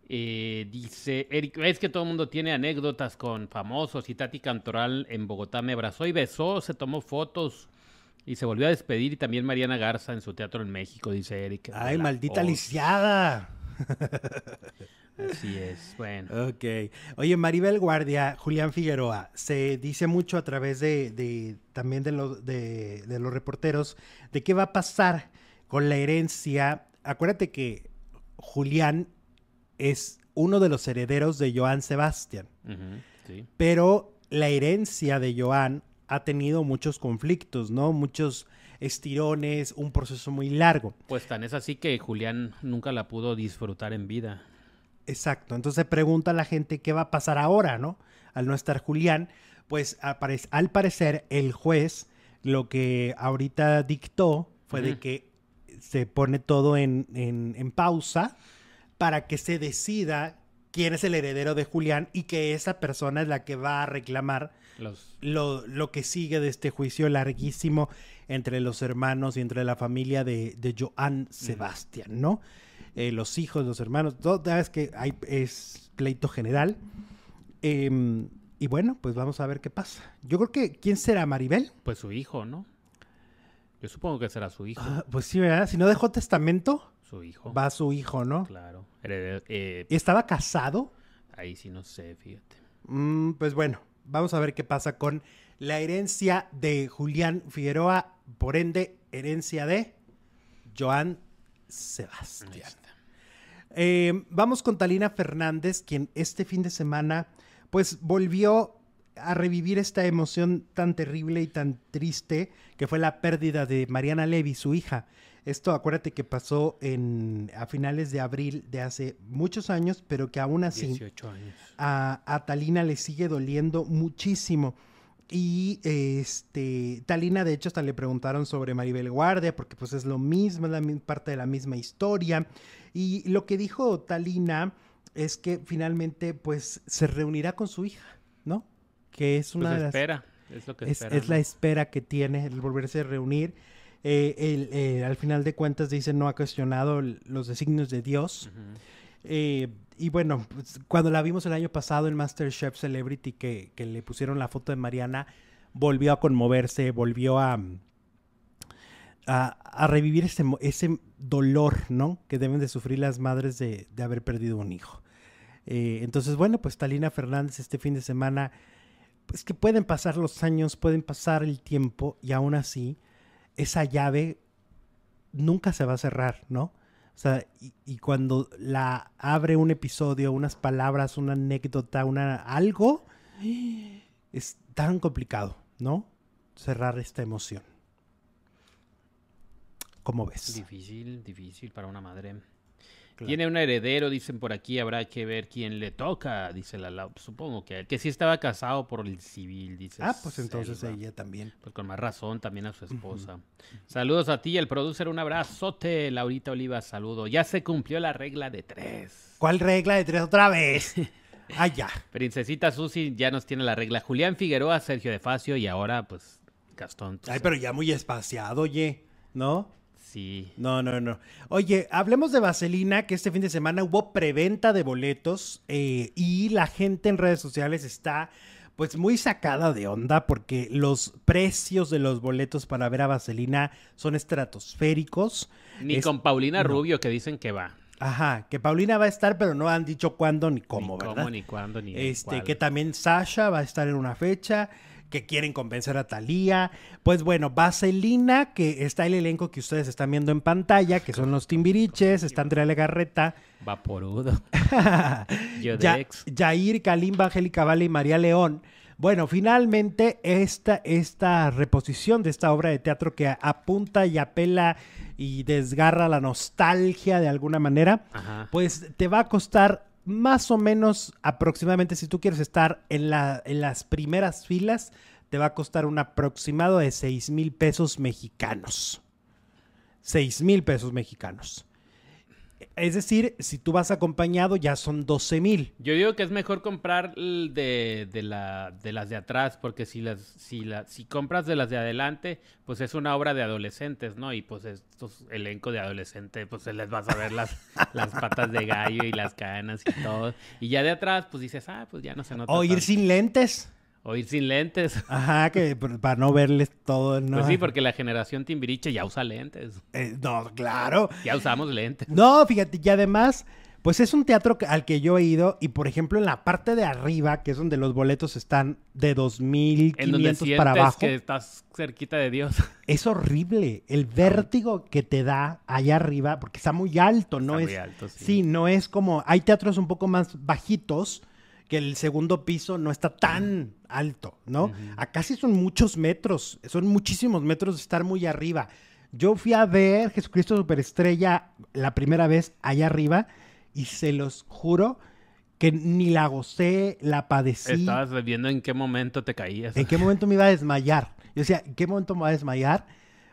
Speaker 2: Eh, dice Eric, es que todo el mundo tiene anécdotas con famosos y Tati Cantoral en Bogotá me abrazó y besó, se tomó fotos y se volvió a despedir y también Mariana Garza en su teatro en México, dice Eric.
Speaker 1: Ay, maldita lisiada.
Speaker 2: Así es, bueno.
Speaker 1: Ok. Oye, Maribel Guardia, Julián Figueroa, se dice mucho a través de, también de, de, los reporteros de qué va a pasar con la herencia. Acuérdate que Julián es uno de los herederos de Joan Sebastián. Pero la herencia de Joan ha tenido muchos conflictos, ¿no? Muchos estirones, un proceso muy largo.
Speaker 2: Pues tan es así que Julián nunca la pudo disfrutar en vida.
Speaker 1: Exacto. Entonces pregunta a la gente qué va a pasar ahora, ¿no? Al no estar Julián, pues al parecer el juez lo que ahorita dictó fue de que se pone todo en, en, pausa para que se decida quién es el heredero de Julián y que esa persona es la que va a reclamar lo, lo, que sigue de este juicio larguísimo entre los hermanos y entre la familia de, de Joan Sebastián, ¿no? Eh, los hijos, los hermanos, todo, es que hay, es pleito general. Em, y bueno, pues vamos a ver qué pasa. Yo creo que, ¿quién será Maribel?
Speaker 2: Pues su hijo, ¿no? Yo supongo que será su hijo. Ah,
Speaker 1: pues sí, ¿verdad? Si no dejó testamento,
Speaker 2: su hijo.
Speaker 1: Va su hijo, ¿no?
Speaker 2: Claro. Eh,
Speaker 1: ¿Estaba casado?
Speaker 2: Ahí sí no sé, fíjate.
Speaker 1: Mm, pues bueno, vamos a ver qué pasa con la herencia de Julián Figueroa, por ende, herencia de Joan Sebastián. Eh, vamos con Talina Fernández, quien este fin de semana, pues volvió a revivir esta emoción tan terrible y tan triste que fue la pérdida de Mariana Levy, su hija. Esto acuérdate que pasó en, a finales de abril de hace muchos años, pero que aún así A, a, Talina le sigue doliendo muchísimo. Y este Talina, de hecho, hasta le preguntaron sobre Maribel Guardia, porque pues es lo mismo, es la parte de la misma historia. Y lo que dijo Talina es que finalmente pues se reunirá con su hija. Que es una
Speaker 2: pues
Speaker 1: de las...
Speaker 2: espera, es lo que
Speaker 1: es, es la espera que tiene el volverse a reunir eh, eh, al final de cuentas dice no ha cuestionado los designios de Dios. Eh, y bueno, pues, cuando la vimos el año pasado en Masterchef Celebrity, que, le pusieron la foto de Mariana, volvió a conmoverse, volvió a, a, revivir ese, ese dolor, ¿no? Que deben de sufrir las madres de, de haber perdido un hijo. entonces, bueno, pues Talina Fernández este fin de semana, pues que pueden pasar los años, pueden pasar el tiempo y aún así esa llave nunca se va a cerrar, ¿no? O sea, y, cuando la abre un episodio, unas palabras, una anécdota, una algo, es tan complicado, ¿no? Cerrar esta emoción. ¿Cómo ves?
Speaker 2: Difícil, difícil para una madre. Tiene un heredero, dicen por aquí, habrá que ver quién le toca, dice la Supongo que que sí estaba casado por el civil, dice.
Speaker 1: Ah, pues entonces ella también.
Speaker 2: Pues con más razón, también a su esposa. Saludos a ti, el producer, un abrazote. Laurita Oliva, saludo. Ya se cumplió la regla de tres.
Speaker 1: ¿Cuál regla de tres otra vez? ah, ya.
Speaker 2: Princesita Susi ya nos tiene la regla. Julián Figueroa, Sergio de Facio y ahora, pues, Gastón.
Speaker 1: Ay, pero ya muy espaciado, oye, ¿no?
Speaker 2: Sí.
Speaker 1: No, no, no. Oye, hablemos de Vaselina, que este fin de semana hubo preventa de boletos eh, y la gente en redes sociales está pues muy sacada de onda porque los precios de los boletos para ver a Vaselina son estratosféricos.
Speaker 2: Ni con Paulina Rubio que dicen que va.
Speaker 1: Ajá, que Paulina va a estar, pero no han dicho cuándo ni cómo,
Speaker 2: ni
Speaker 1: Cómo,
Speaker 2: ni cuándo, ni
Speaker 1: Este, que también Sasha va a estar en una fecha que quieren convencer a Talía. Pues bueno, Vaselina, que está el elenco que ustedes están viendo en pantalla, que son los Timbiriches, está Andrea Legarreta.
Speaker 2: Vaporudo.
Speaker 1: Jair, Kalimba, Angélica Vale y María León. Bueno, finalmente esta, esta reposición de esta obra de teatro que apunta y apela y desgarra la nostalgia de alguna manera, pues te va a costar más o menos aproximadamente, si tú quieres estar en, la, en las primeras filas, te va a costar un aproximado de 6 mil pesos mexicanos. 6 mil pesos mexicanos. Es decir, si tú vas acompañado ya son 12 mil.
Speaker 2: Yo digo que es mejor comprar de, de, la, de las de atrás, porque si las si la, si compras de las de adelante, pues es una obra de adolescentes, ¿no? Y pues estos elenco de adolescentes, pues se les vas a ver las, las patas de gallo y las cadenas y todo. Y ya de atrás, pues dices, ah, pues ya no se nota.
Speaker 1: O ir sin lentes.
Speaker 2: O ir sin lentes.
Speaker 1: Ajá, que para no verles todo. ¿no?
Speaker 2: Pues sí, porque la generación Timbiriche ya usa lentes.
Speaker 1: Eh, no, claro.
Speaker 2: Ya usamos lentes.
Speaker 1: No, fíjate, y además, pues es un teatro al que yo he ido y, por ejemplo, en la parte de arriba, que es donde los boletos están de 2.500 para abajo.
Speaker 2: que estás cerquita de Dios.
Speaker 1: Es horrible el vértigo que te da allá arriba, porque está muy alto, ¿no?
Speaker 2: Está
Speaker 1: es,
Speaker 2: muy alto, sí.
Speaker 1: sí, no es como... Hay teatros un poco más bajitos que el segundo piso no está tan alto, ¿no? Acá sí son muchos metros, son muchísimos metros de estar muy arriba. Yo fui a ver Jesucristo Superestrella la primera vez allá arriba y se los juro que ni la gocé, la padecí.
Speaker 2: Estabas viendo en qué momento te caías.
Speaker 1: En qué momento me iba a desmayar. Yo decía, ¿en qué momento me voy a desmayar?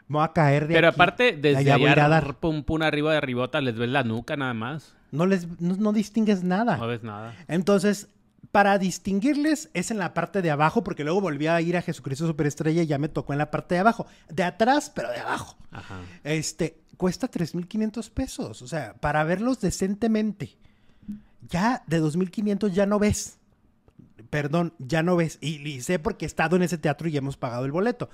Speaker 1: Me voy a caer de
Speaker 2: Pero
Speaker 1: aquí,
Speaker 2: aparte, desde allá, allá a dar. pum, pum, arriba de ribota, les ves la nuca nada más.
Speaker 1: No les, no distingues nada.
Speaker 2: No ves nada.
Speaker 1: Entonces, para distinguirles es en la parte de abajo, porque luego volví a ir a Jesucristo Superestrella y ya me tocó en la parte de abajo. De atrás, pero de abajo. Ajá. Este, cuesta 3.500 pesos. O sea, para verlos decentemente. Ya de 2.500 ya no ves. perdón, ya no ves. Y, sé porque he estado en ese teatro y hemos pagado el boleto.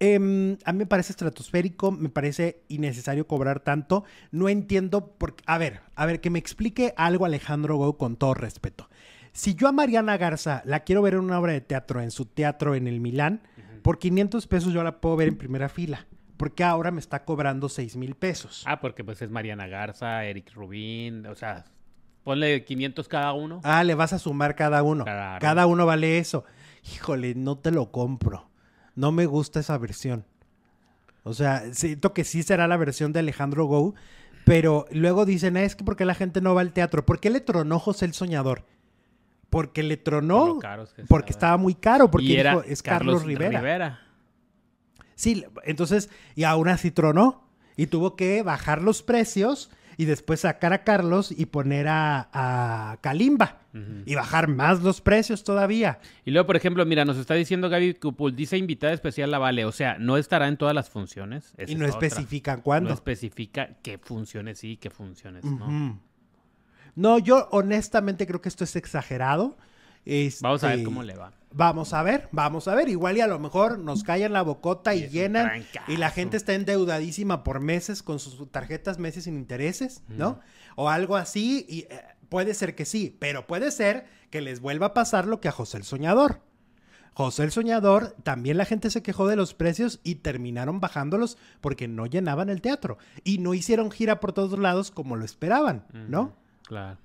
Speaker 1: Em, a mí me parece estratosférico, me parece innecesario cobrar tanto. No entiendo por qué. A ver, a ver, que me explique algo Alejandro Go con todo respeto. Si yo a Mariana Garza la quiero ver en una obra de teatro, en su teatro en el Milán, por 500 pesos yo la puedo ver en primera fila. Porque ahora me está cobrando 6 mil pesos.
Speaker 2: Ah, porque pues es Mariana Garza, Eric Rubín, o sea, ponle 500 cada uno.
Speaker 1: Ah, le vas a sumar cada uno. Cada uno vale eso. Híjole, no te lo compro. No me gusta esa versión. O sea, siento que sí será la versión de Alejandro Go, pero luego dicen, es que porque la gente no va al teatro. ¿Por qué le tronó José el Soñador? Porque le tronó. porque estaba muy caro, porque dijo, es Carlos, Rivera. Sí, entonces, y aún así tronó. Y tuvo que bajar los precios y después sacar a Carlos y poner a, Kalimba y bajar más los precios todavía.
Speaker 2: Y luego, por ejemplo, mira, nos está diciendo Gaby Cupul, dice invitada especial la Vale, o sea, no estará en todas las funciones.
Speaker 1: y no especifican cuándo.
Speaker 2: No especifica qué funciones sí, qué funciones no.
Speaker 1: No, yo honestamente creo que esto es exagerado.
Speaker 2: vamos a ver este, cómo le va.
Speaker 1: Vamos a ver, vamos a ver. Igual y a lo mejor nos callan la bocota y, llenan. Y la gente está endeudadísima por meses con sus tarjetas meses sin intereses, ¿no? O algo así. Y eh, puede ser que sí, pero puede ser que les vuelva a pasar lo que a José el Soñador. José el Soñador, también la gente se quejó de los precios y terminaron bajándolos porque no llenaban el teatro. Y no hicieron gira por todos lados como lo esperaban, ¿no?
Speaker 2: Claro.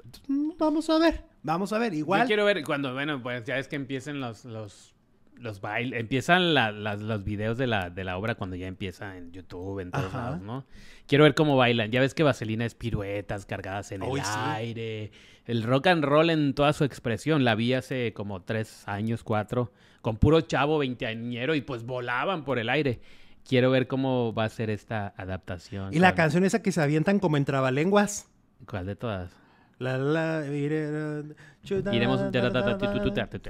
Speaker 1: Vamos a ver, vamos a ver. Igual.
Speaker 2: Yo quiero ver cuando, bueno, pues ya es que empiecen los, los, los bailes, empiezan los videos de la, de la obra cuando ya empieza en YouTube, en todos lados, ¿no? Quiero ver cómo bailan. Ya ves que Vaselina es piruetas cargadas en el aire. El rock and roll en toda su expresión. La vi hace como tres años, cuatro, con puro chavo veinteañero y pues volaban por el aire. Quiero ver cómo va a ser esta adaptación.
Speaker 1: Y la canción esa que se avientan como en trabalenguas.
Speaker 2: ¿Cuál de todas?
Speaker 1: La, la,
Speaker 2: iremos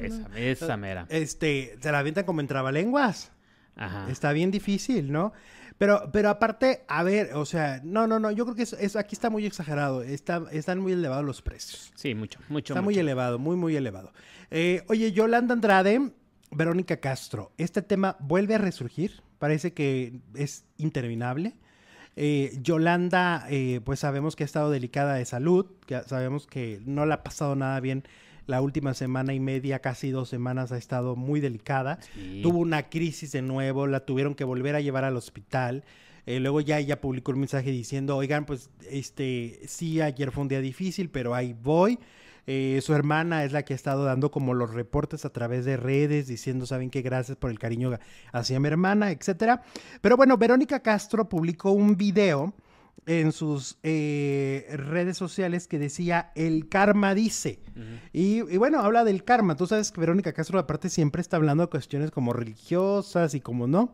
Speaker 2: esa, esa mera.
Speaker 1: Este, se la avientan como en trabalenguas. Ajá. Está bien difícil, ¿no? Pero, pero aparte, a ver, o sea, no, no, no, yo creo que eso, aquí está muy exagerado. Está, están muy elevados los precios.
Speaker 2: Sí, mucho, mucho.
Speaker 1: Está muy elevado, muy, muy elevado. Eh, oye, Yolanda Andrade, Verónica Castro, este tema vuelve a resurgir. Parece que es interminable. Eh, Yolanda, eh, pues sabemos que ha estado delicada de salud, que sabemos que no le ha pasado nada bien la última semana y media, casi dos semanas, ha estado muy delicada. Tuvo una crisis de nuevo, la tuvieron que volver a llevar al hospital. Eh, luego ya ella publicó un mensaje diciendo, oigan, pues este, sí, ayer fue un día difícil, pero ahí voy. Eh, su hermana es la que ha estado dando como los reportes a través de redes, diciendo, saben qué, gracias por el cariño hacia mi hermana, etcétera. Pero bueno, Verónica Castro publicó un video en sus eh, redes sociales que decía el karma dice. y, bueno, habla del karma. Tú sabes que Verónica Castro aparte siempre está hablando de cuestiones como religiosas y como no.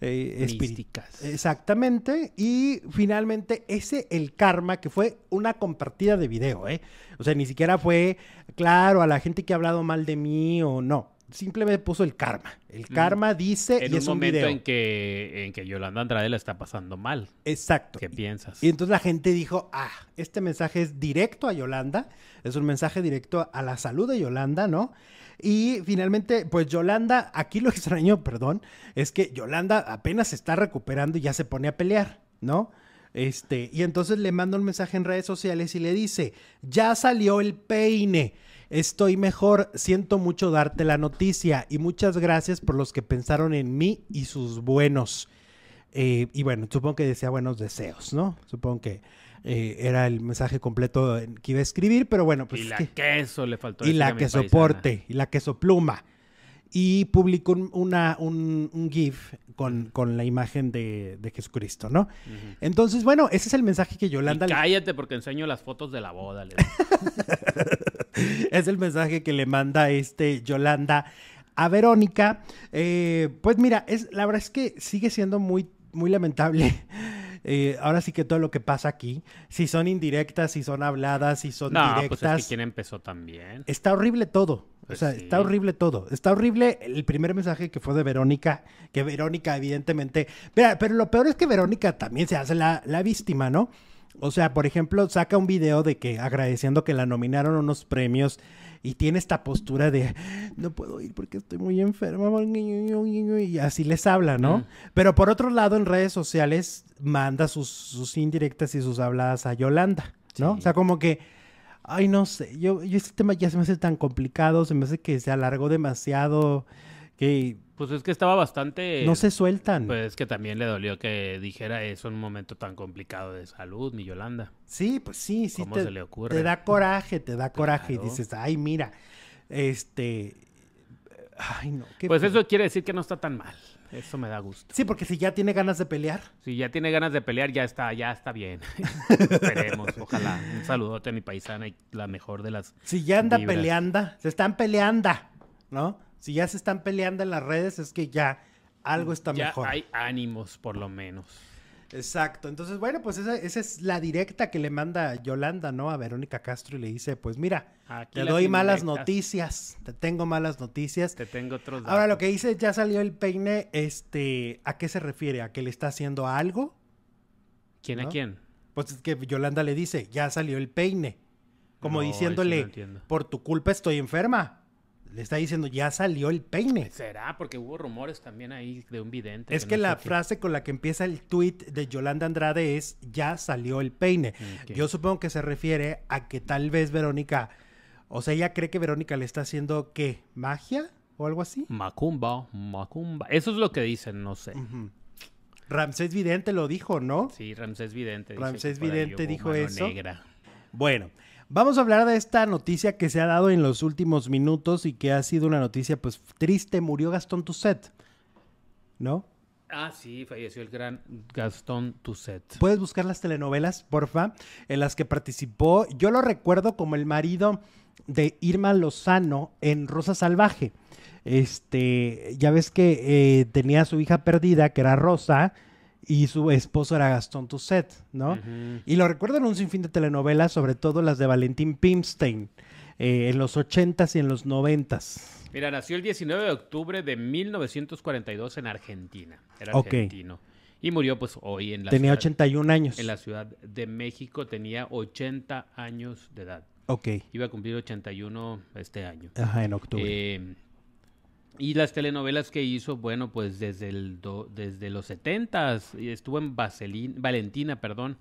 Speaker 2: Eh, espíritas.
Speaker 1: Exactamente. Y finalmente ese el karma que fue una compartida de video, ¿eh? O sea, ni siquiera fue, claro, a la gente que ha hablado mal de mí o no. Simplemente puso el karma. El mm. karma dice
Speaker 2: en
Speaker 1: y
Speaker 2: un
Speaker 1: es
Speaker 2: un momento en que en que Yolanda Andrade la está pasando mal.
Speaker 1: Exacto.
Speaker 2: ¿Qué piensas?
Speaker 1: Y entonces la gente dijo, ah, este mensaje es directo a Yolanda, es un mensaje directo a la salud de Yolanda, ¿no? Y finalmente, pues Yolanda, aquí lo extraño, perdón, es que Yolanda apenas se está recuperando y ya se pone a pelear, ¿no? Este, y entonces le manda un mensaje en redes sociales y le dice, ya salió el peine, estoy mejor, siento mucho darte la noticia y muchas gracias por los que pensaron en mí y sus buenos. Eh, y bueno, supongo que decía buenos deseos, ¿no? Supongo que eh, era el mensaje completo que iba a escribir, pero bueno, pues...
Speaker 2: Y la queso le faltó.
Speaker 1: Y la queso soporte, y la queso pluma y publicó una, un, GIF con, con, la imagen de, Jesucristo, ¿no? Entonces, bueno, ese es el mensaje que Yolanda...
Speaker 2: cállate porque enseño las fotos de la boda.
Speaker 1: es el mensaje que le manda este Yolanda a Verónica. Eh, pues mira, es, la verdad es que sigue siendo muy, muy lamentable. Eh, ahora sí que todo lo que pasa aquí, si son indirectas, si son habladas, si son no, directas. Pues
Speaker 2: es que quién empezó también.
Speaker 1: Está horrible todo. o pues sea, está horrible todo. Está horrible el primer mensaje que fue de Verónica, que Verónica evidentemente... Pero lo peor es que Verónica también se hace la, la víctima, ¿no? O sea, por ejemplo, saca un video de que agradeciendo que la nominaron unos premios y tiene esta postura de no puedo ir porque estoy muy enferma y así les habla, ¿no? Pero por otro lado en redes sociales manda sus, indirectas y sus habladas a Yolanda, ¿no? O sea, como que, ay, no sé, yo, yo este tema ya se me hace tan complicado, se me hace que se alargó demasiado, que
Speaker 2: pues es que estaba bastante...
Speaker 1: No se sueltan.
Speaker 2: Pues es que también le dolió que dijera eso en un momento tan complicado de salud, mi Yolanda.
Speaker 1: Sí, pues sí, sí.
Speaker 2: ¿Cómo te, se le ocurre?
Speaker 1: Te da coraje, te da coraje y dices, ay, mira, este... Ay, no.
Speaker 2: pues eso quiere decir que no está tan mal. Eso me da gusto.
Speaker 1: Sí, porque si ya tiene ganas de pelear.
Speaker 2: Si ya tiene ganas de pelear, ya está, ya está bien. Esperemos, ojalá. Un saludote a mi paisana y la mejor de las.
Speaker 1: Si ya anda peleando, se están peleando, ¿no? Si ya se están peleando en las redes, es que ya algo está
Speaker 2: ya
Speaker 1: mejor.
Speaker 2: Hay ánimos, por lo menos.
Speaker 1: Exacto. Entonces, bueno, pues esa, es la directa que le manda Yolanda, ¿no? A Verónica Castro y le dice, pues mira, te doy malas noticias, te tengo malas noticias.
Speaker 2: Te tengo otros
Speaker 1: datos. Ahora, lo que dice, ya salió el peine, este, ¿a qué se refiere? ¿A que le está haciendo algo?
Speaker 2: ¿Quién a quién?
Speaker 1: Pues es que Yolanda le dice, ya salió el peine. Como diciéndole, por tu culpa estoy enferma. Le está diciendo, ya salió el peine.
Speaker 2: ¿Será? Porque hubo rumores también ahí de un vidente.
Speaker 1: Es que, la frase con la que empieza el tweet de Yolanda Andrade es, ya salió el peine. Yo supongo que se refiere a que tal vez Verónica, o sea, ella cree que Verónica le está haciendo, ¿qué? ¿Magia? ¿O algo así?
Speaker 2: Macumba, macumba. Eso es lo que dicen, no sé.
Speaker 1: Ramsés Vidente lo dijo, ¿no?
Speaker 2: Sí, Ramsés Vidente.
Speaker 1: Ramsés Vidente dijo eso. Bueno, Vamos a hablar de esta noticia que se ha dado en los últimos minutos y que ha sido una noticia pues triste. Murió Gastón Tusset, ¿no?
Speaker 2: Ah, sí, falleció el gran Gastón Tusset.
Speaker 1: Puedes buscar las telenovelas, porfa, en las que participó. Yo lo recuerdo como el marido de Irma Lozano en Rosa Salvaje. Este, ya ves que eh, tenía a su hija perdida, que era Rosa, y su esposo era Gastón Tusset, ¿no? Y lo recuerdo en un sinfín de telenovelas, sobre todo las de Valentín Pimstein, eh, en los 80s y en los 90s.
Speaker 2: Mira, nació el 19 de octubre de 1942 en Argentina. Era argentino. Y murió pues hoy en la
Speaker 1: Tenía 81 años.
Speaker 2: En la Ciudad de México tenía 80 años de edad.
Speaker 1: Ok.
Speaker 2: Iba a cumplir 81 este año.
Speaker 1: Ajá, en octubre.
Speaker 2: Eh, y las telenovelas que hizo, bueno, pues desde el desde los setentas estuvo en Valentina, perdón,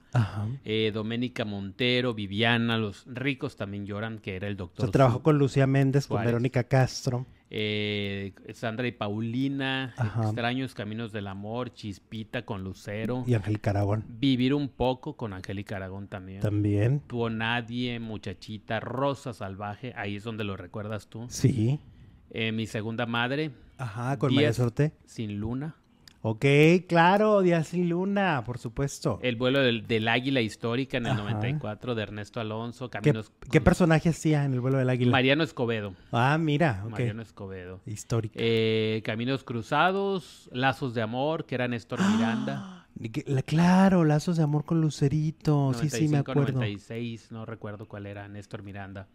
Speaker 2: eh, Doménica Montero, Viviana, Los ricos también lloran, que era el doctor.
Speaker 1: Se trabajó con Lucía Méndez, con Verónica Castro.
Speaker 2: Eh, Sandra y Paulina, Extraños Caminos del Amor, Chispita con Lucero.
Speaker 1: Y Angélica Aragón.
Speaker 2: Vivir un poco con Angélica Aragón también.
Speaker 1: También.
Speaker 2: Tuvo Nadie, Muchachita, Rosa Salvaje, ahí es donde lo recuerdas tú.
Speaker 1: Sí.
Speaker 2: Eh, mi segunda madre.
Speaker 1: Ajá, con María Sorte.
Speaker 2: Sin luna.
Speaker 1: Ok, claro, Díaz sin luna, por supuesto.
Speaker 2: El vuelo del, águila histórica en el 94 de Ernesto Alonso.
Speaker 1: Caminos ¿Qué, personaje hacía en el vuelo del águila?
Speaker 2: Mariano Escobedo.
Speaker 1: Ah, mira,
Speaker 2: Mariano Escobedo.
Speaker 1: Histórica.
Speaker 2: Eh, Caminos Cruzados, Lazos de Amor, que era Néstor Miranda.
Speaker 1: claro, Lazos de Amor con Lucerito. sí, sí, me acuerdo.
Speaker 2: 96, no recuerdo cuál era, Néstor Miranda.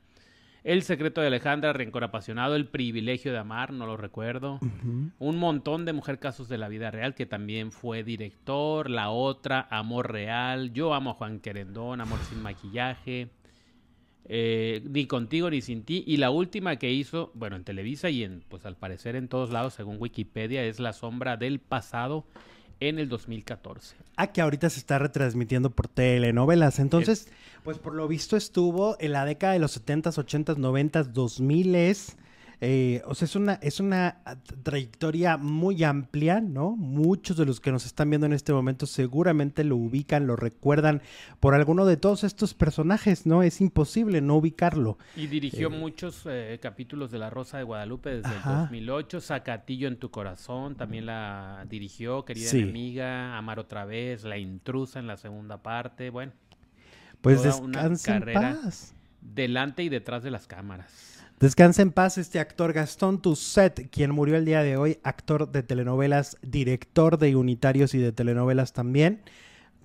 Speaker 2: El secreto de Alejandra, Rencor apasionado, El privilegio de amar, no lo recuerdo. Un montón de Mujer Casos de la Vida Real, que también fue director. La otra, Amor Real. Yo amo a Juan Querendón, Amor sin maquillaje. Eh, ni contigo ni sin ti. Y la última que hizo, bueno, en Televisa y en, pues al parecer en todos lados, según Wikipedia, es La Sombra del Pasado en el 2014.
Speaker 1: Ah, que ahorita se está retransmitiendo por telenovelas. Entonces, pues por lo visto estuvo en la década de los 70s, 80s, 90s, 2000s eh, o sea, es una, es una trayectoria muy amplia, ¿no? Muchos de los que nos están viendo en este momento seguramente lo ubican, lo recuerdan por alguno de todos estos personajes, ¿no? Es imposible no ubicarlo.
Speaker 2: Y dirigió eh, muchos eh, capítulos de La Rosa de Guadalupe desde el 2008. Zacatillo en tu corazón también la dirigió, querida amiga. Amar otra vez, La intrusa en la segunda parte. Bueno,
Speaker 1: pues descansa en paz.
Speaker 2: delante y detrás de las cámaras.
Speaker 1: Descansa en paz este actor Gastón Tusset, quien murió el día de hoy, actor de telenovelas, director de unitarios y de telenovelas también.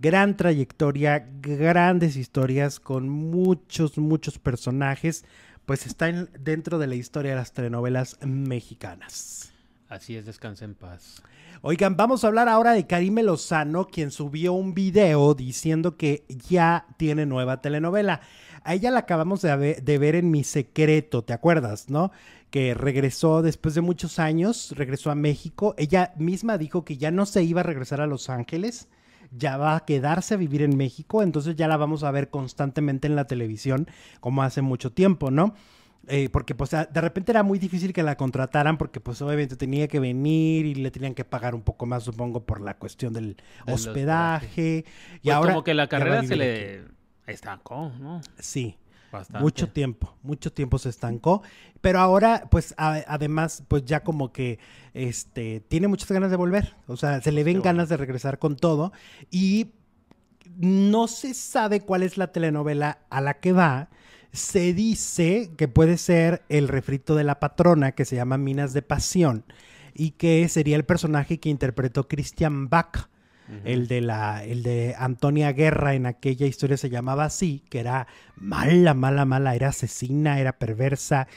Speaker 1: Gran trayectoria, grandes historias con muchos, muchos personajes, pues está dentro de la historia de las telenovelas mexicanas.
Speaker 2: Así es, descansa en paz.
Speaker 1: Oigan, vamos a hablar ahora de Karime Lozano, quien subió un video diciendo que ya tiene nueva telenovela. A ella la acabamos de, de ver en Mi Secreto, ¿te acuerdas, no? Que regresó después de muchos años, regresó a México. Ella misma dijo que ya no se iba a regresar a Los Ángeles, ya va a quedarse a vivir en México, entonces ya la vamos a ver constantemente en la televisión, como hace mucho tiempo, ¿no? Eh, porque pues de repente era muy difícil que la contrataran porque pues obviamente tenía que venir y le tenían que pagar un poco más supongo por la cuestión del hospedaje. Y
Speaker 2: pues
Speaker 1: ahora
Speaker 2: como que la carrera se le estancó, ¿no?
Speaker 1: Sí. Mucho tiempo, mucho tiempo se estancó, pero ahora pues además pues ya como que este tiene muchas ganas de volver, o sea, se le ven ganas de regresar con todo y no se sabe cuál es la telenovela a la que va, se dice que puede ser el refrito de la patrona que se llama Minas de Pasión y que sería el personaje que interpretó Christian Bach. El de la, el de Antonia Guerra en aquella historia se llamaba así, que era mala, mala, mala, era asesina, era perversa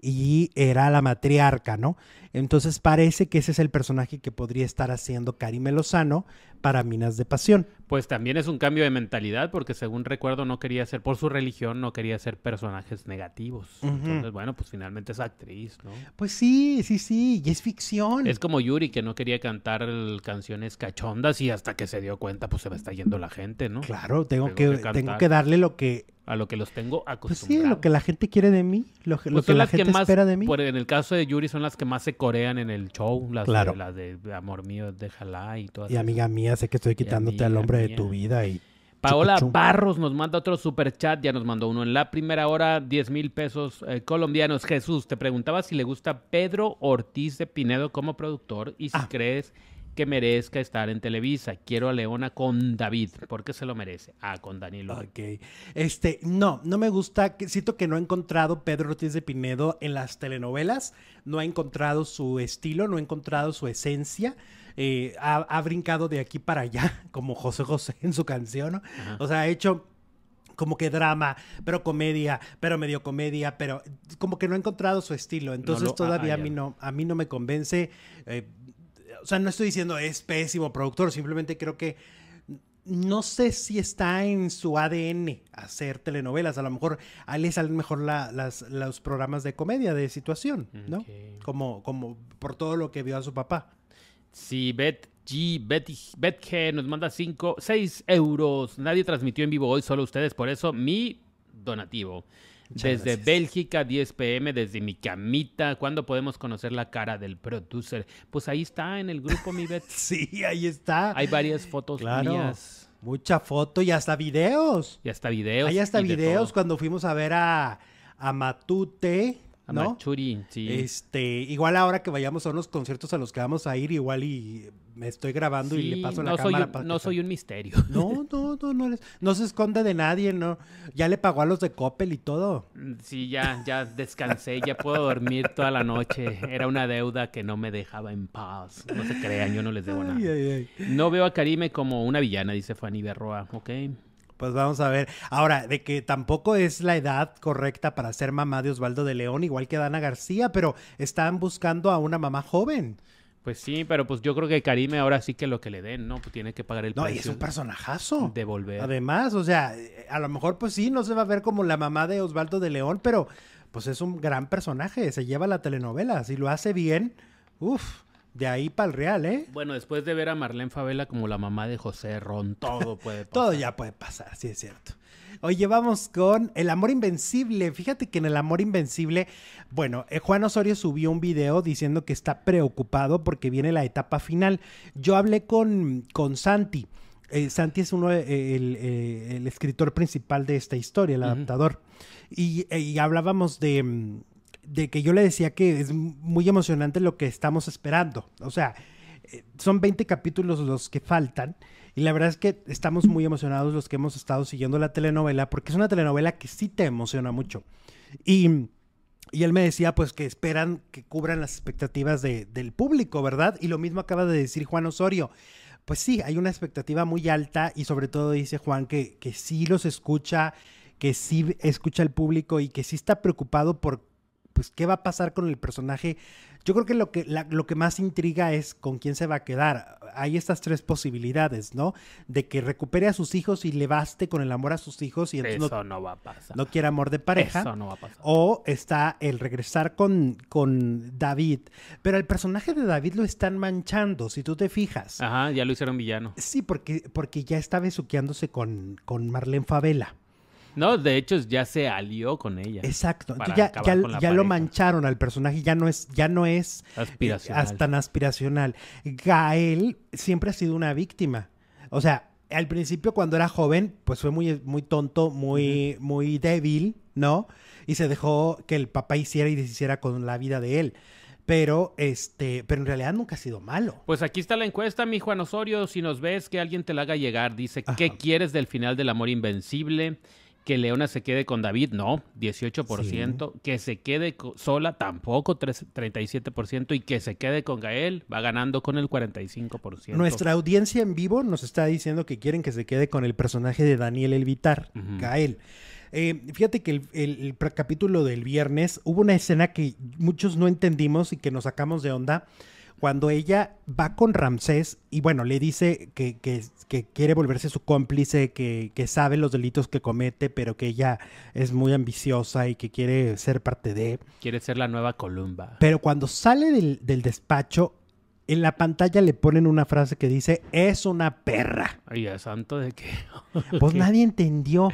Speaker 1: y era la matriarca, ¿no? Entonces parece que ese es el personaje que podría estar haciendo Karime Lozano para Minas de Pasión.
Speaker 2: Pues también es un cambio de mentalidad porque según recuerdo no quería ser, por su religión, no quería ser personajes negativos. Entonces, bueno, pues finalmente es actriz, ¿no?
Speaker 1: Pues sí, sí, sí, y es ficción.
Speaker 2: Es como Yuri que no quería cantar canciones cachondas y hasta que se dio cuenta pues se a estar yendo la gente, ¿no?
Speaker 1: Claro, tengo, que, tengo que darle lo que
Speaker 2: a lo que los tengo acostumbrados.
Speaker 1: Pues sí, lo que la gente quiere de mí, lo, que pues la gente espera de mí.
Speaker 2: en el caso de Yuri son las que más se corean en el show, las, de, las de Amor mío, déjala y todas.
Speaker 1: Y amiga mía, sé que estoy quitándote al hombre de tu vida y...
Speaker 2: Paola Barros nos manda otro super chat, ya nos mandó uno en la primera hora, 10 mil pesos eh, colombianos. Jesús, te preguntaba si le gusta Pedro Ortiz de Pinedo como productor y si ah. crees que merezca estar en Televisa. Quiero a Leona con David, porque se lo merece. Ah, con Danilo.
Speaker 1: Ok. Este, no, no me gusta. Siento que no he encontrado Pedro Ortiz de Pinedo en las telenovelas. No ha encontrado su estilo, no ha encontrado su esencia. Eh, ha, brincado de aquí para allá, como José José en su canción. O sea, ha hecho como que drama, pero comedia, pero medio comedia, pero como que no ha encontrado su estilo. Entonces todavía a mí no, a mí no me convence. Eh, o sea, no estoy diciendo es pésimo productor, simplemente creo que no sé si está en su ADN hacer telenovelas. A lo mejor a él le salen mejor los programas de comedia, de situación, ¿no? Como, como por todo lo que vio a su papá.
Speaker 2: Sí, Bet G, Bet, Bet G nos manda 5, 6 euros. Nadie transmitió en vivo hoy, solo ustedes. Por eso, mi donativo desde Bélgica, 10 pm, desde mi camita. ¿Cuándo podemos conocer la cara del producer? Pues ahí está en el grupo, mi Bet.
Speaker 1: sí, ahí está.
Speaker 2: Hay varias fotos mías.
Speaker 1: Mucha foto y hasta videos.
Speaker 2: Y hasta videos.
Speaker 1: Hay hasta videos cuando fuimos a ver a, a Matute ¿no?
Speaker 2: sí.
Speaker 1: Este, igual ahora que vayamos a unos conciertos a los que vamos a ir, igual y me estoy grabando y le paso la cámara.
Speaker 2: Soy no soy un misterio.
Speaker 1: No, no, no, no, no se esconde de nadie, no. Ya le pagó a los de Coppel y todo.
Speaker 2: Mm, sí, ya, ya descansé, ya puedo dormir toda la noche. Era una deuda que no me dejaba en paz. No se crean, yo no les debo nada. No veo a Karime como una villana, dice Fanny Berroa, ¿ok?
Speaker 1: Pues vamos a ver. Ahora, de que tampoco es la edad correcta para ser mamá de Osvaldo de León, igual que Dana García, pero están buscando a una mamá joven.
Speaker 2: Pues sí, pero pues yo creo que Karime ahora sí que lo que le den, ¿no? Pues tiene que pagar el
Speaker 1: precio. No, y es un personajazo.
Speaker 2: De volver.
Speaker 1: Además, o sea, a lo mejor pues sí, no se va a ver como la mamá de Osvaldo de León, pero pues es un gran personaje, se lleva la telenovela, si lo hace bien, uff. De ahí para el Real, ¿eh?
Speaker 2: Bueno, después de ver a Marlene Favela como la mamá de José Ron, todo puede pasar.
Speaker 1: todo ya puede pasar, sí es cierto. Oye, vamos con El Amor Invencible. Fíjate que en El Amor Invencible, bueno, eh, Juan Osorio subió un video diciendo que está preocupado porque viene la etapa final. Yo hablé con, con Santi. Eh, Santi es uno, eh, el, escritor principal de esta historia, el adaptador. y hablábamos de mm, de que yo le decía que es muy emocionante lo que estamos esperando. O sea, eh, son 20 capítulos los que faltan. Y la verdad es que estamos muy emocionados los que hemos estado siguiendo la telenovela, porque es una telenovela que sí te emociona mucho. Y, y él me decía, pues, que esperan que cubran las expectativas del público, ¿verdad? Y lo mismo acaba de decir Juan Osorio. Pues sí, hay una expectativa muy alta y sobre todo dice Juan que, que sí los escucha, que sí escucha al público y que sí está preocupado por pues, ¿qué va a pasar con el personaje Yo creo que lo que, lo que más intriga es con quién se va a quedar. Hay estas tres posibilidades, ¿no? De que recupere a sus hijos y le baste con el amor a sus hijos y
Speaker 2: entonces Eso no, va a pasar.
Speaker 1: No quiere amor de pareja.
Speaker 2: Eso no va a pasar.
Speaker 1: O está el regresar con, con David. Pero el personaje de David lo están manchando, si tú te fijas.
Speaker 2: Ajá, ya lo hicieron villano.
Speaker 1: Sí, porque, porque ya está besuqueándose con, con Marlene Favela.
Speaker 2: No, de hecho ya se alió con ella.
Speaker 1: Exacto. ya, ya, lo mancharon al personaje, ya no es, ya no es
Speaker 2: eh, aspiracional.
Speaker 1: tan aspiracional. Gael siempre ha sido una víctima. O sea, al principio cuando era joven, pues fue muy, muy tonto, muy, muy débil, ¿no? Y se dejó que el papá hiciera y deshiciera con la vida de él pero este, pero en realidad nunca ha sido malo.
Speaker 2: Pues aquí está la encuesta, mi Juan Osorio, si nos ves que alguien te la haga llegar, dice, ¿qué quieres del final del amor invencible? Que Leona se quede con David, no, 18%. Que se quede sola, tampoco, 37%. Y que se quede con Gael, va ganando con el 45%.
Speaker 1: Nuestra audiencia en vivo nos está diciendo que quieren que se quede con el personaje de Daniel Elvitar, Gael. Eh, fíjate que el, capítulo del viernes hubo una escena que muchos no entendimos y que nos sacamos de onda cuando ella va con Ramsés y bueno, le dice que, quiere volverse su cómplice, que, sabe los delitos que comete, pero que ella es muy ambiciosa y que quiere ser parte de...
Speaker 2: Quiere ser la nueva Columba.
Speaker 1: Pero cuando sale del, del despacho, en la pantalla le ponen una frase que dice, es una perra.
Speaker 2: Ay, santo de qué.
Speaker 1: pues nadie entendió.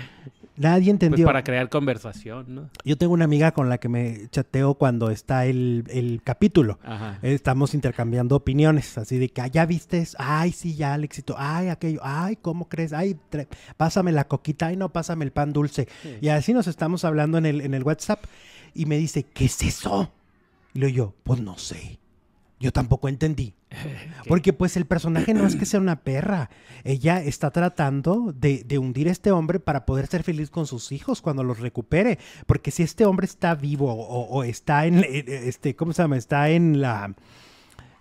Speaker 1: Nadie entendió.
Speaker 2: Pues para crear conversación, ¿no?
Speaker 1: Yo tengo una amiga con la que me chateo cuando está el, capítulo. Estamos intercambiando opiniones, así de que, ah, ¿ya viste? Ay, sí, ya, el éxito. Ay, aquello. Ay, ¿cómo crees? Ay, pásame la coquita. Ay, no, pásame el pan dulce. Y así nos estamos hablando en el, en el WhatsApp. Y me dice, ¿qué es eso? Y le digo yo, pues no sé. Yo tampoco entendí. Porque pues el personaje no es que sea una perra. Ella está tratando de, hundir a este hombre para poder ser feliz con sus hijos cuando los recupere. Porque si este hombre está vivo o, está en, eh, este, ¿cómo se llama? Está en la...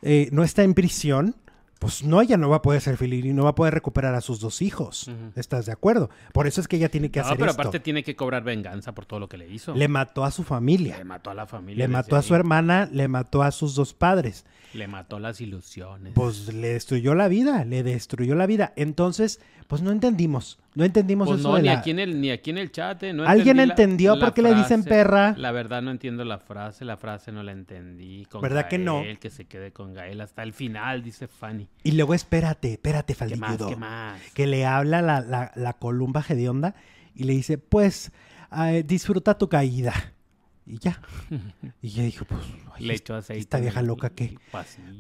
Speaker 1: Eh, no está en prisión, pues no, ella no va a poder ser feliz y no va a poder recuperar a sus dos hijos. ¿Estás de acuerdo? Por eso es que ella tiene que hacer
Speaker 2: esto. pero aparte tiene que cobrar venganza por todo lo que le hizo.
Speaker 1: Le mató a su familia.
Speaker 2: Le mató a la familia.
Speaker 1: Le mató a su hermana, le mató a sus dos padres.
Speaker 2: Le mató las ilusiones.
Speaker 1: Pues le destruyó la vida, le destruyó la vida. Entonces, pues no entendimos. No entendimos pues eso.
Speaker 2: No, ni, aquí en el, ni aquí en el chat. Eh,
Speaker 1: ¿Alguien entendió por qué le dicen perra?
Speaker 2: La verdad no entiendo la frase. La frase no la entendí.
Speaker 1: Con ¿Verdad que no?
Speaker 2: Que se quede con Gael hasta el final, dice Fanny.
Speaker 1: Y luego espérate, espérate, Faldilludo.
Speaker 2: ¿Qué más, qué más?
Speaker 1: Que le habla la, la, la columba hedionda y le dice, pues, eh, disfruta tu caída. Y ya. Y ya dijo, pues,
Speaker 2: le echó aceite.
Speaker 1: Esta vieja loca que.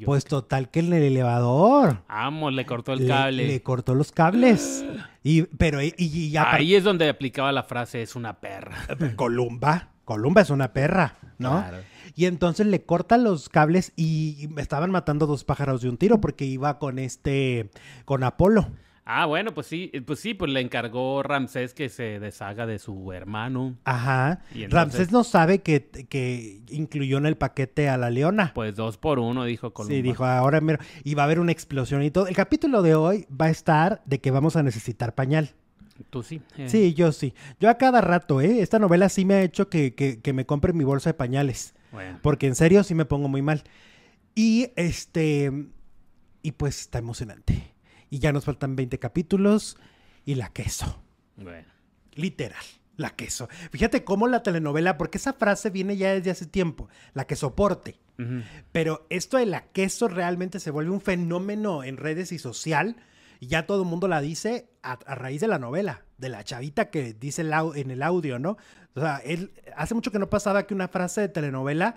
Speaker 1: Pues total que en el elevador.
Speaker 2: Vamos, le cortó el cable.
Speaker 1: Le cortó los cables. Y, pero, y, ya.
Speaker 2: Ahí es donde aplicaba la frase, es una perra.
Speaker 1: Columba. Columba es una perra, ¿no? Y entonces le cortan los cables y estaban matando dos pájaros de un tiro porque iba con este, con Apolo.
Speaker 2: Ah, bueno, pues sí, pues sí, pues le encargó Ramsés que se deshaga de su hermano.
Speaker 1: Ajá. Ramsés no sabe que, que, incluyó en el paquete a la leona.
Speaker 2: Pues dos por uno, dijo
Speaker 1: Columba. Sí, dijo, ahora mero. Y va a haber una explosión y todo. El capítulo de hoy va a estar de que vamos a necesitar pañal.
Speaker 2: Tú sí.
Speaker 1: Eh. Sí, yo sí. Yo a cada rato, ¿eh? Esta novela sí me ha hecho que, que me compre mi bolsa de pañales. Bueno. Porque en serio sí me pongo muy mal. Y este. Y pues está emocionante. Y ya nos faltan 20 capítulos y la queso.
Speaker 2: Bueno.
Speaker 1: Literal, la queso. Fíjate cómo la telenovela, porque esa frase viene ya desde hace tiempo, la que soporte. Pero esto de la queso realmente se vuelve un fenómeno en redes y social. Y ya todo el mundo la dice a, raíz de la novela, de la chavita que dice en el audio, ¿no? O sea, él, hace mucho que no pasaba que una frase de telenovela,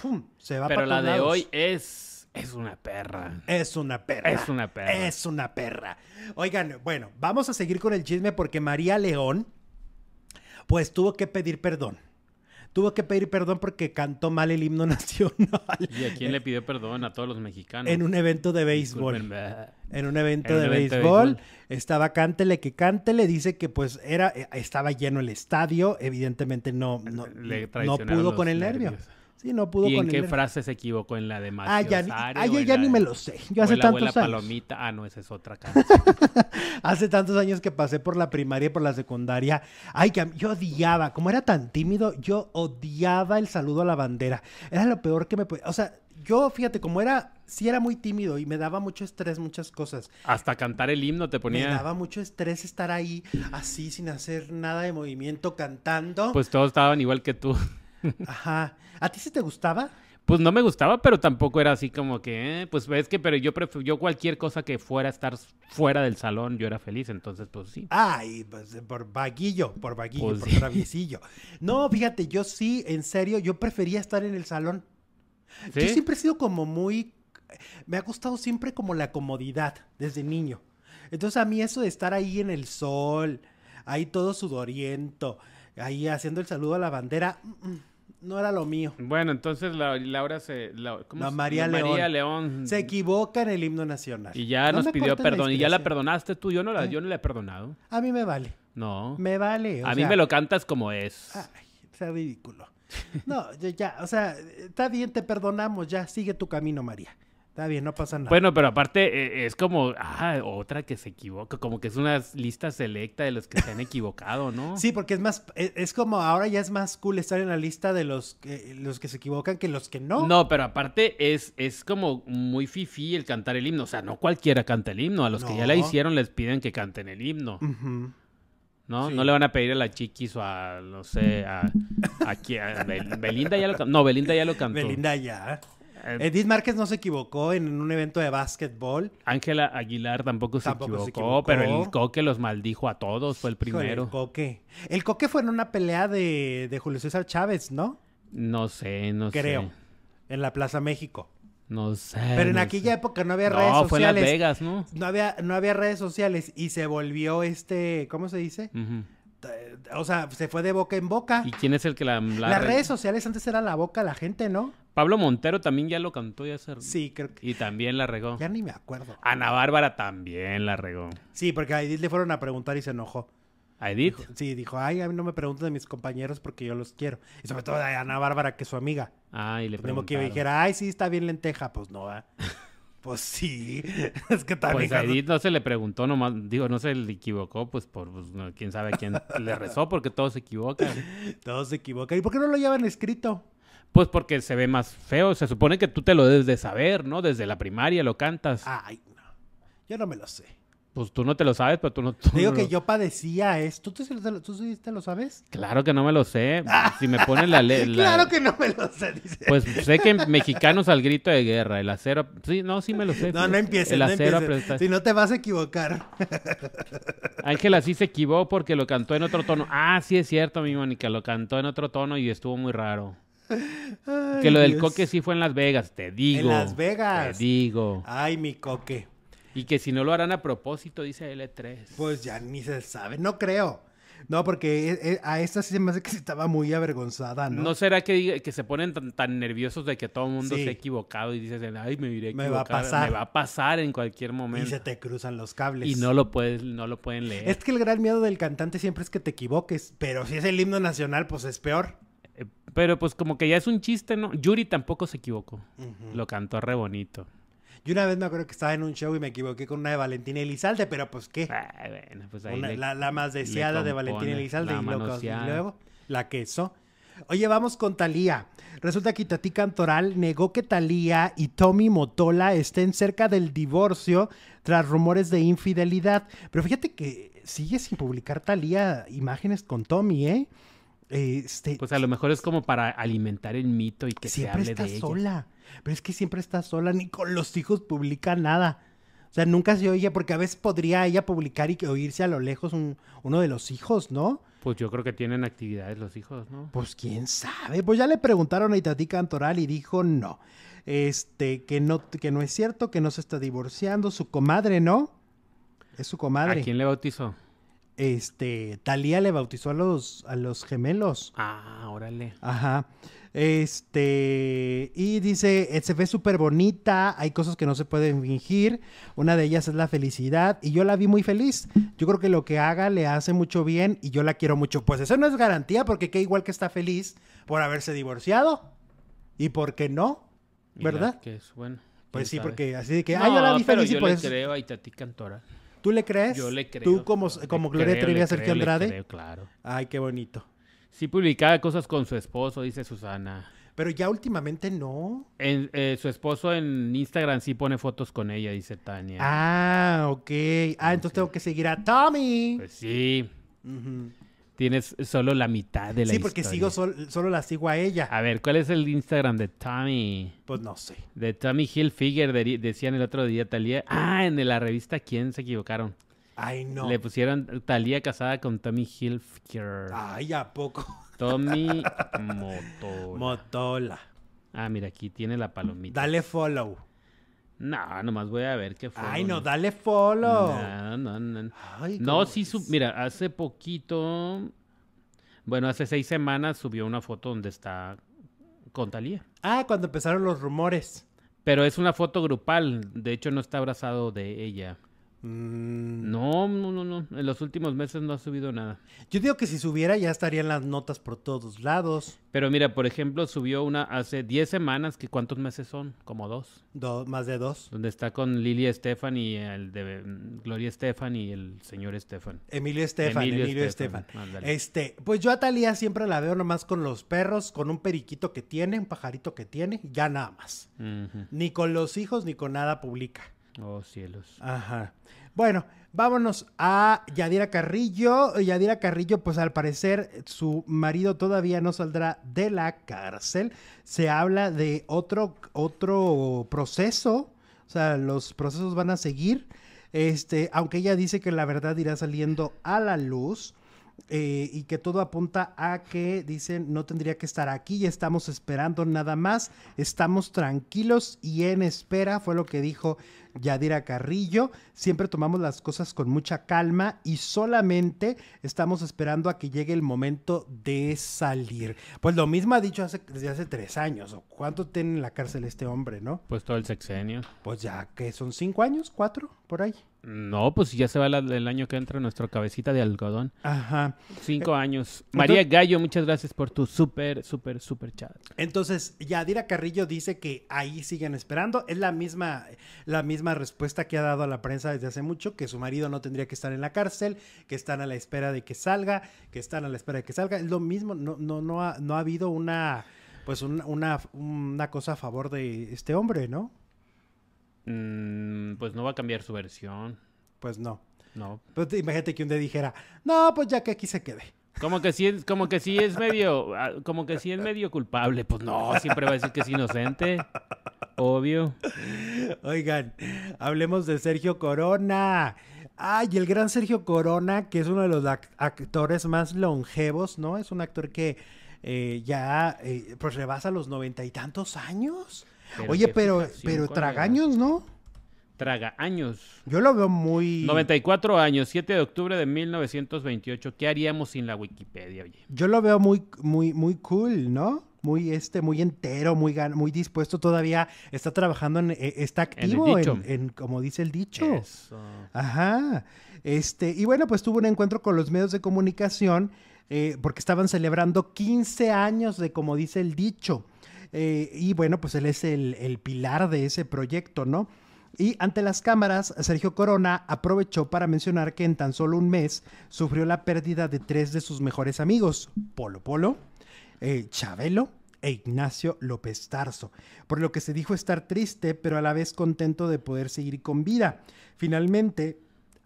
Speaker 1: ¡pum! se va
Speaker 2: Pero la de hoy es es una perra.
Speaker 1: Es una perra.
Speaker 2: Es una perra.
Speaker 1: Es una perra. Oigan, bueno, vamos a seguir con el chisme porque María León, pues tuvo que pedir perdón. Tuvo que pedir perdón porque cantó mal el himno nacional.
Speaker 2: ¿Y a quién le pidió perdón? A todos los mexicanos.
Speaker 1: En un evento de béisbol. En un evento, de, béisbol, Estaba cántele que cántele. Dice que pues era, estaba lleno el estadio. Evidentemente no, no, no pudo con el nervio. Sí, no pudo
Speaker 2: ¿Y en qué frase se equivocó? ¿En la de Ah,
Speaker 1: ya, ah, ya, ni me lo sé. Yo hace tantos años.
Speaker 2: Palomita. Ah, no, esa es otra canción.
Speaker 1: hace tantos años que pasé por la primaria y por la secundaria. Ay, que yo odiaba. Como era tan tímido, yo odiaba el saludo a la bandera. Era lo peor que me podía... O sea, yo, fíjate, como era, sí era muy tímido y me daba mucho estrés muchas cosas.
Speaker 2: Hasta cantar el himno te ponía.
Speaker 1: Me daba mucho estrés estar ahí así sin hacer nada de movimiento cantando.
Speaker 2: Pues todos estaban igual que tú.
Speaker 1: Ajá. ¿A ti sí te gustaba?
Speaker 2: Pues no me gustaba, pero tampoco era así como que, eh, pues ves que, pero yo yo cualquier cosa que fuera estar fuera del salón, yo era feliz, entonces pues sí.
Speaker 1: Ay, pues por vaguillo, por vaguillo, pues por traviesillo. No, fíjate, yo sí, en serio, yo prefería estar en el salón. Yo siempre he sido como muy, me ha gustado siempre como la comodidad desde niño. Entonces a mí eso de estar ahí en el sol, ahí todo sudoriento, ahí haciendo el saludo a la bandera, mm, mm, no era lo mío.
Speaker 2: Bueno, entonces Laura se...
Speaker 1: ¿cómo María, León.
Speaker 2: María León.
Speaker 1: Se equivoca en el himno nacional.
Speaker 2: Y ya nos pidió perdón. ¿Y ya la perdonaste tú? Yo no la, yo no la he perdonado.
Speaker 1: A mí me vale.
Speaker 2: No.
Speaker 1: Me vale.
Speaker 2: a mí me lo cantas como es.
Speaker 1: Ay, sea ridículo. No, ya, o sea, está bien, te perdonamos, ya, sigue tu camino, María. Está bien, no pasa nada.
Speaker 2: Bueno, pero aparte eh, es como, ah, otra que se equivoca, como que es una lista selecta de los que se han equivocado, ¿no?
Speaker 1: Sí, porque es más, e, es, como ahora ya es más cool estar en la lista de los que, los que se equivocan que los que no.
Speaker 2: No, pero aparte es, es como muy fifi el cantar el himno, o sea, no cualquiera canta el himno, a los que ya la hicieron les piden que canten el himno. ¿no? No le van a pedir a la Chiquis o a, no sé, a, a, Belinda ya lo cantó. No, Belinda ya lo cantó.
Speaker 1: Belinda ya. Eh, Edith Márquez no se equivocó en un evento de básquetbol.
Speaker 2: Ángela Aguilar tampoco, se, equivocó, pero el Coque los maldijo a todos, fue el primero.
Speaker 1: el Coque. El Coque fue en una pelea de, de Julio César Chávez, ¿no?
Speaker 2: No sé, no sé. Creo.
Speaker 1: En la Plaza México.
Speaker 2: No sé.
Speaker 1: Pero en aquella época no había redes sociales. No, fue en Las
Speaker 2: Vegas, ¿no?
Speaker 1: No había, no había redes sociales y se volvió este, ¿cómo se dice? O sea, se fue de boca en boca.
Speaker 2: ¿Y quién es el que la...
Speaker 1: Las redes sociales antes era la boca la gente, ¿no?
Speaker 2: Pablo Montero también ya lo cantó ya hace...
Speaker 1: Sí, creo que...
Speaker 2: Y también la regó.
Speaker 1: Ya ni me acuerdo.
Speaker 2: Ana Bárbara también la regó.
Speaker 1: Sí, porque a Edith le fueron a preguntar y se enojó.
Speaker 2: ¿A Edith?
Speaker 1: sí, dijo, ay, a mí no me pregunten de mis compañeros porque yo los quiero. Y sobre todo a Ana Bárbara, que es su amiga.
Speaker 2: Ah, y le preguntó.
Speaker 1: que dijera, ay, sí, está bien lenteja. Pues no, ¿eh? Pues sí, es que también.
Speaker 2: Pues a Edith no se le preguntó nomás, digo, no se le equivocó, pues por pues, quién sabe quién le rezó, porque todos se equivocan.
Speaker 1: Todos se equivocan. ¿Y por qué no lo llevan escrito?
Speaker 2: Pues porque se ve más feo. Se supone que tú te lo debes de saber, ¿no? Desde la primaria lo cantas.
Speaker 1: Ay, no. Yo no me lo sé.
Speaker 2: Pues tú no te lo sabes, pero tú no.
Speaker 1: Digo que yo padecía esto. ¿Tú, ¿Tú, te lo sabes?
Speaker 2: Claro que no me lo sé. Si me ponen la ley.
Speaker 1: claro que no me lo sé, dice.
Speaker 2: Pues sé que mexicanos al grito de guerra, el acero. Sí, no, sí me lo sé.
Speaker 1: No, no empieces. El acero Si no te vas a equivocar.
Speaker 2: Ángela sí se equivocó porque lo cantó en otro tono. Ah, sí es cierto, mi Mónica. Lo cantó en otro tono y estuvo muy raro. Que lo del coque sí fue en Las Vegas, te digo. En
Speaker 1: Las Vegas.
Speaker 2: Te digo.
Speaker 1: Ay, mi coque.
Speaker 2: Y que si no lo harán a propósito, dice L3.
Speaker 1: Pues ya ni se sabe, no creo. No, porque eh, eh, a esta sí se me hace que estaba muy avergonzada, ¿no?
Speaker 2: ¿No será que, que se ponen tan, nerviosos de que todo el mundo se ha equivocado y dices, ay, me iré
Speaker 1: Me va a pasar.
Speaker 2: Me va a pasar en cualquier momento.
Speaker 1: Y se te cruzan los cables.
Speaker 2: Y no lo, puedes, no lo pueden leer.
Speaker 1: Es que el gran miedo del cantante siempre es que te equivoques. Pero si es el himno nacional, pues es peor.
Speaker 2: Eh, pero pues como que ya es un chiste, ¿no? Yuri tampoco se equivocó. Lo cantó re bonito.
Speaker 1: Yo una vez me acuerdo que estaba en un show y me equivoqué con una de Valentina Elizalde, pero pues qué.
Speaker 2: Pues
Speaker 1: la, más deseada de Valentina Elizalde y, luego la queso. Oye, vamos con Talía. Resulta que Tati Cantoral negó que Talía y Tommy Motola estén cerca del divorcio tras rumores de infidelidad. Pero fíjate que sigue sin publicar Talía imágenes con Tommy, ¿eh? Este,
Speaker 2: pues a lo mejor es como para alimentar el mito y que se hable de ella.
Speaker 1: sola. Pero es que siempre está sola, ni con los hijos publica nada. O sea, nunca se oye, porque a veces podría ella publicar y oírse a lo lejos uno de los hijos, ¿no?
Speaker 2: Pues yo creo que tienen actividades los hijos, ¿no?
Speaker 1: Pues quién sabe. Pues ya le preguntaron a Itatí Cantoral y dijo no. Este, que no, que no es cierto, que no se está divorciando. Su comadre, ¿no? Es su comadre.
Speaker 2: ¿A quién le bautizó?
Speaker 1: Este, Talía le bautizó a los, a los gemelos.
Speaker 2: Ah, órale.
Speaker 1: Ajá. Este, y dice, eh, se ve súper bonita, hay cosas que no se pueden fingir, una de ellas es la felicidad, y yo la vi muy feliz. Yo creo que lo que haga le hace mucho bien y yo la quiero mucho. Pues eso no es garantía, porque que igual que está feliz por haberse divorciado. ¿Y por qué no? ¿Verdad?
Speaker 2: Que es bueno.
Speaker 1: Pues sí, porque así de que, ay, yo la vi feliz y
Speaker 2: yo
Speaker 1: le
Speaker 2: creo a Itati Cantora.
Speaker 1: ¿Tú le crees?
Speaker 2: Yo le creo.
Speaker 1: ¿Tú como, como Gloria Trevi a Sergio Andrade?
Speaker 2: creo, claro.
Speaker 1: Ay, qué bonito.
Speaker 2: Sí publicaba cosas con su esposo, dice Susana.
Speaker 1: Pero ya últimamente no.
Speaker 2: En, eh, su esposo en Instagram sí pone fotos con ella, dice Tania.
Speaker 1: Ah, ok. Ah, entonces tengo que seguir a Tommy.
Speaker 2: Pues sí. Tienes solo la mitad de la
Speaker 1: Sí, porque sigo solo la sigo a ella.
Speaker 2: A ver, ¿cuál es el Instagram de Tommy?
Speaker 1: Pues no sé.
Speaker 2: De Tommy Hilfiger, decían el otro día Talía. Ah, en la revista ¿Quién se equivocaron?
Speaker 1: Ay, no.
Speaker 2: Le pusieron Talía casada con Tommy Hilfiger.
Speaker 1: Ay, ¿a poco?
Speaker 2: Tommy Motola.
Speaker 1: Motola.
Speaker 2: Ah, mira, aquí tiene la palomita.
Speaker 1: Dale follow.
Speaker 2: No, nomás voy a ver qué fue.
Speaker 1: Ay, no, dale follow.
Speaker 2: No, no, no. no, sí, mira, hace poquito, bueno, hace seis semanas subió una foto donde está con Talía.
Speaker 1: Ah, cuando empezaron los rumores.
Speaker 2: Pero es una foto grupal, de hecho no está abrazado de ella. Mm. No, no, no, no. En los últimos meses no ha subido nada.
Speaker 1: Yo digo que si subiera ya estarían las notas por todos lados.
Speaker 2: Pero mira, por ejemplo, subió una hace 10 semanas, que ¿cuántos meses son? Como dos.
Speaker 1: más de dos.
Speaker 2: Donde está con Lili Estefan y el de mm, Gloria Estefan y el señor Estefan.
Speaker 1: Emilio Estefan, Emilio, Estefan. Este, pues yo a Talía siempre la veo nomás con los perros, con un periquito que tiene, un pajarito que tiene, ya nada más. Ni con los hijos ni con nada publica.
Speaker 2: Oh, cielos.
Speaker 1: Ajá. Bueno, vámonos a Yadira Carrillo. Yadira Carrillo, pues al parecer su marido todavía no saldrá de la cárcel. Se habla de otro, otro proceso. O sea, los procesos van a seguir. Este, aunque ella dice que la verdad irá saliendo a la luz. Eh, y que todo apunta a que dicen no tendría que estar aquí y estamos esperando nada más, estamos tranquilos y en espera, fue lo que dijo Yadira Carrillo. Siempre tomamos las cosas con mucha calma y solamente estamos esperando a que llegue el momento de salir. Pues lo mismo ha dicho hace, desde hace tres años. ¿Cuánto tiene en la cárcel este hombre, no?
Speaker 2: Pues todo el sexenio.
Speaker 1: Pues ya que son cinco años, cuatro, por ahí.
Speaker 2: No, pues ya se va el año que entra nuestra cabecita de algodón.
Speaker 1: Ajá.
Speaker 2: Cinco eh, años. María Gallo, muchas gracias por tu súper, súper, súper chat.
Speaker 1: Entonces, Yadira Carrillo dice que ahí siguen esperando. Es la misma, la misma respuesta que ha dado a la prensa desde hace mucho, que su marido no tendría que estar en la cárcel, que están a la espera de que salga, que están a la espera de que salga. Es lo mismo, no, no, no, ha, no ha habido una, pues una, una cosa a favor de este hombre, ¿no?
Speaker 2: Mm, pues no va a cambiar su versión.
Speaker 1: Pues no.
Speaker 2: No.
Speaker 1: Pues imagínate que un día dijera, no, pues ya que aquí se quede.
Speaker 2: Como que sí es, como que sí es medio, ah, como que sí es medio culpable. Pues no, siempre va a decir que es inocente. Obvio.
Speaker 1: Oigan, hablemos de Sergio Corona. Ay, el gran Sergio Corona, que es uno de los actores más longevos, ¿no? Es un actor que eh, ya eh, pues rebasa los noventa y tantos años. Oye, pero, pero tragaños, ¿no?
Speaker 2: Traga años.
Speaker 1: Yo lo veo muy...
Speaker 2: 94 años, 7 de octubre de 1928. ¿Qué haríamos sin la Wikipedia, oye?
Speaker 1: Yo lo veo muy, muy, muy cool, ¿no? Muy, este, muy entero, muy, muy dispuesto todavía. Está trabajando en, eh, está activo en, como dice el dicho. Ajá. Este, y bueno, pues tuvo un encuentro con los medios de comunicación eh, porque estaban celebrando 15 años de, como dice el dicho. Eh, y bueno, pues él es el, pilar de ese proyecto, ¿no? Y ante las cámaras, Sergio Corona aprovechó para mencionar que en tan solo un mes sufrió la pérdida de tres de sus mejores amigos, Polo Polo, eh, Chabelo e Ignacio López Tarso, por lo que se dijo estar triste, pero a la vez contento de poder seguir con vida. Finalmente,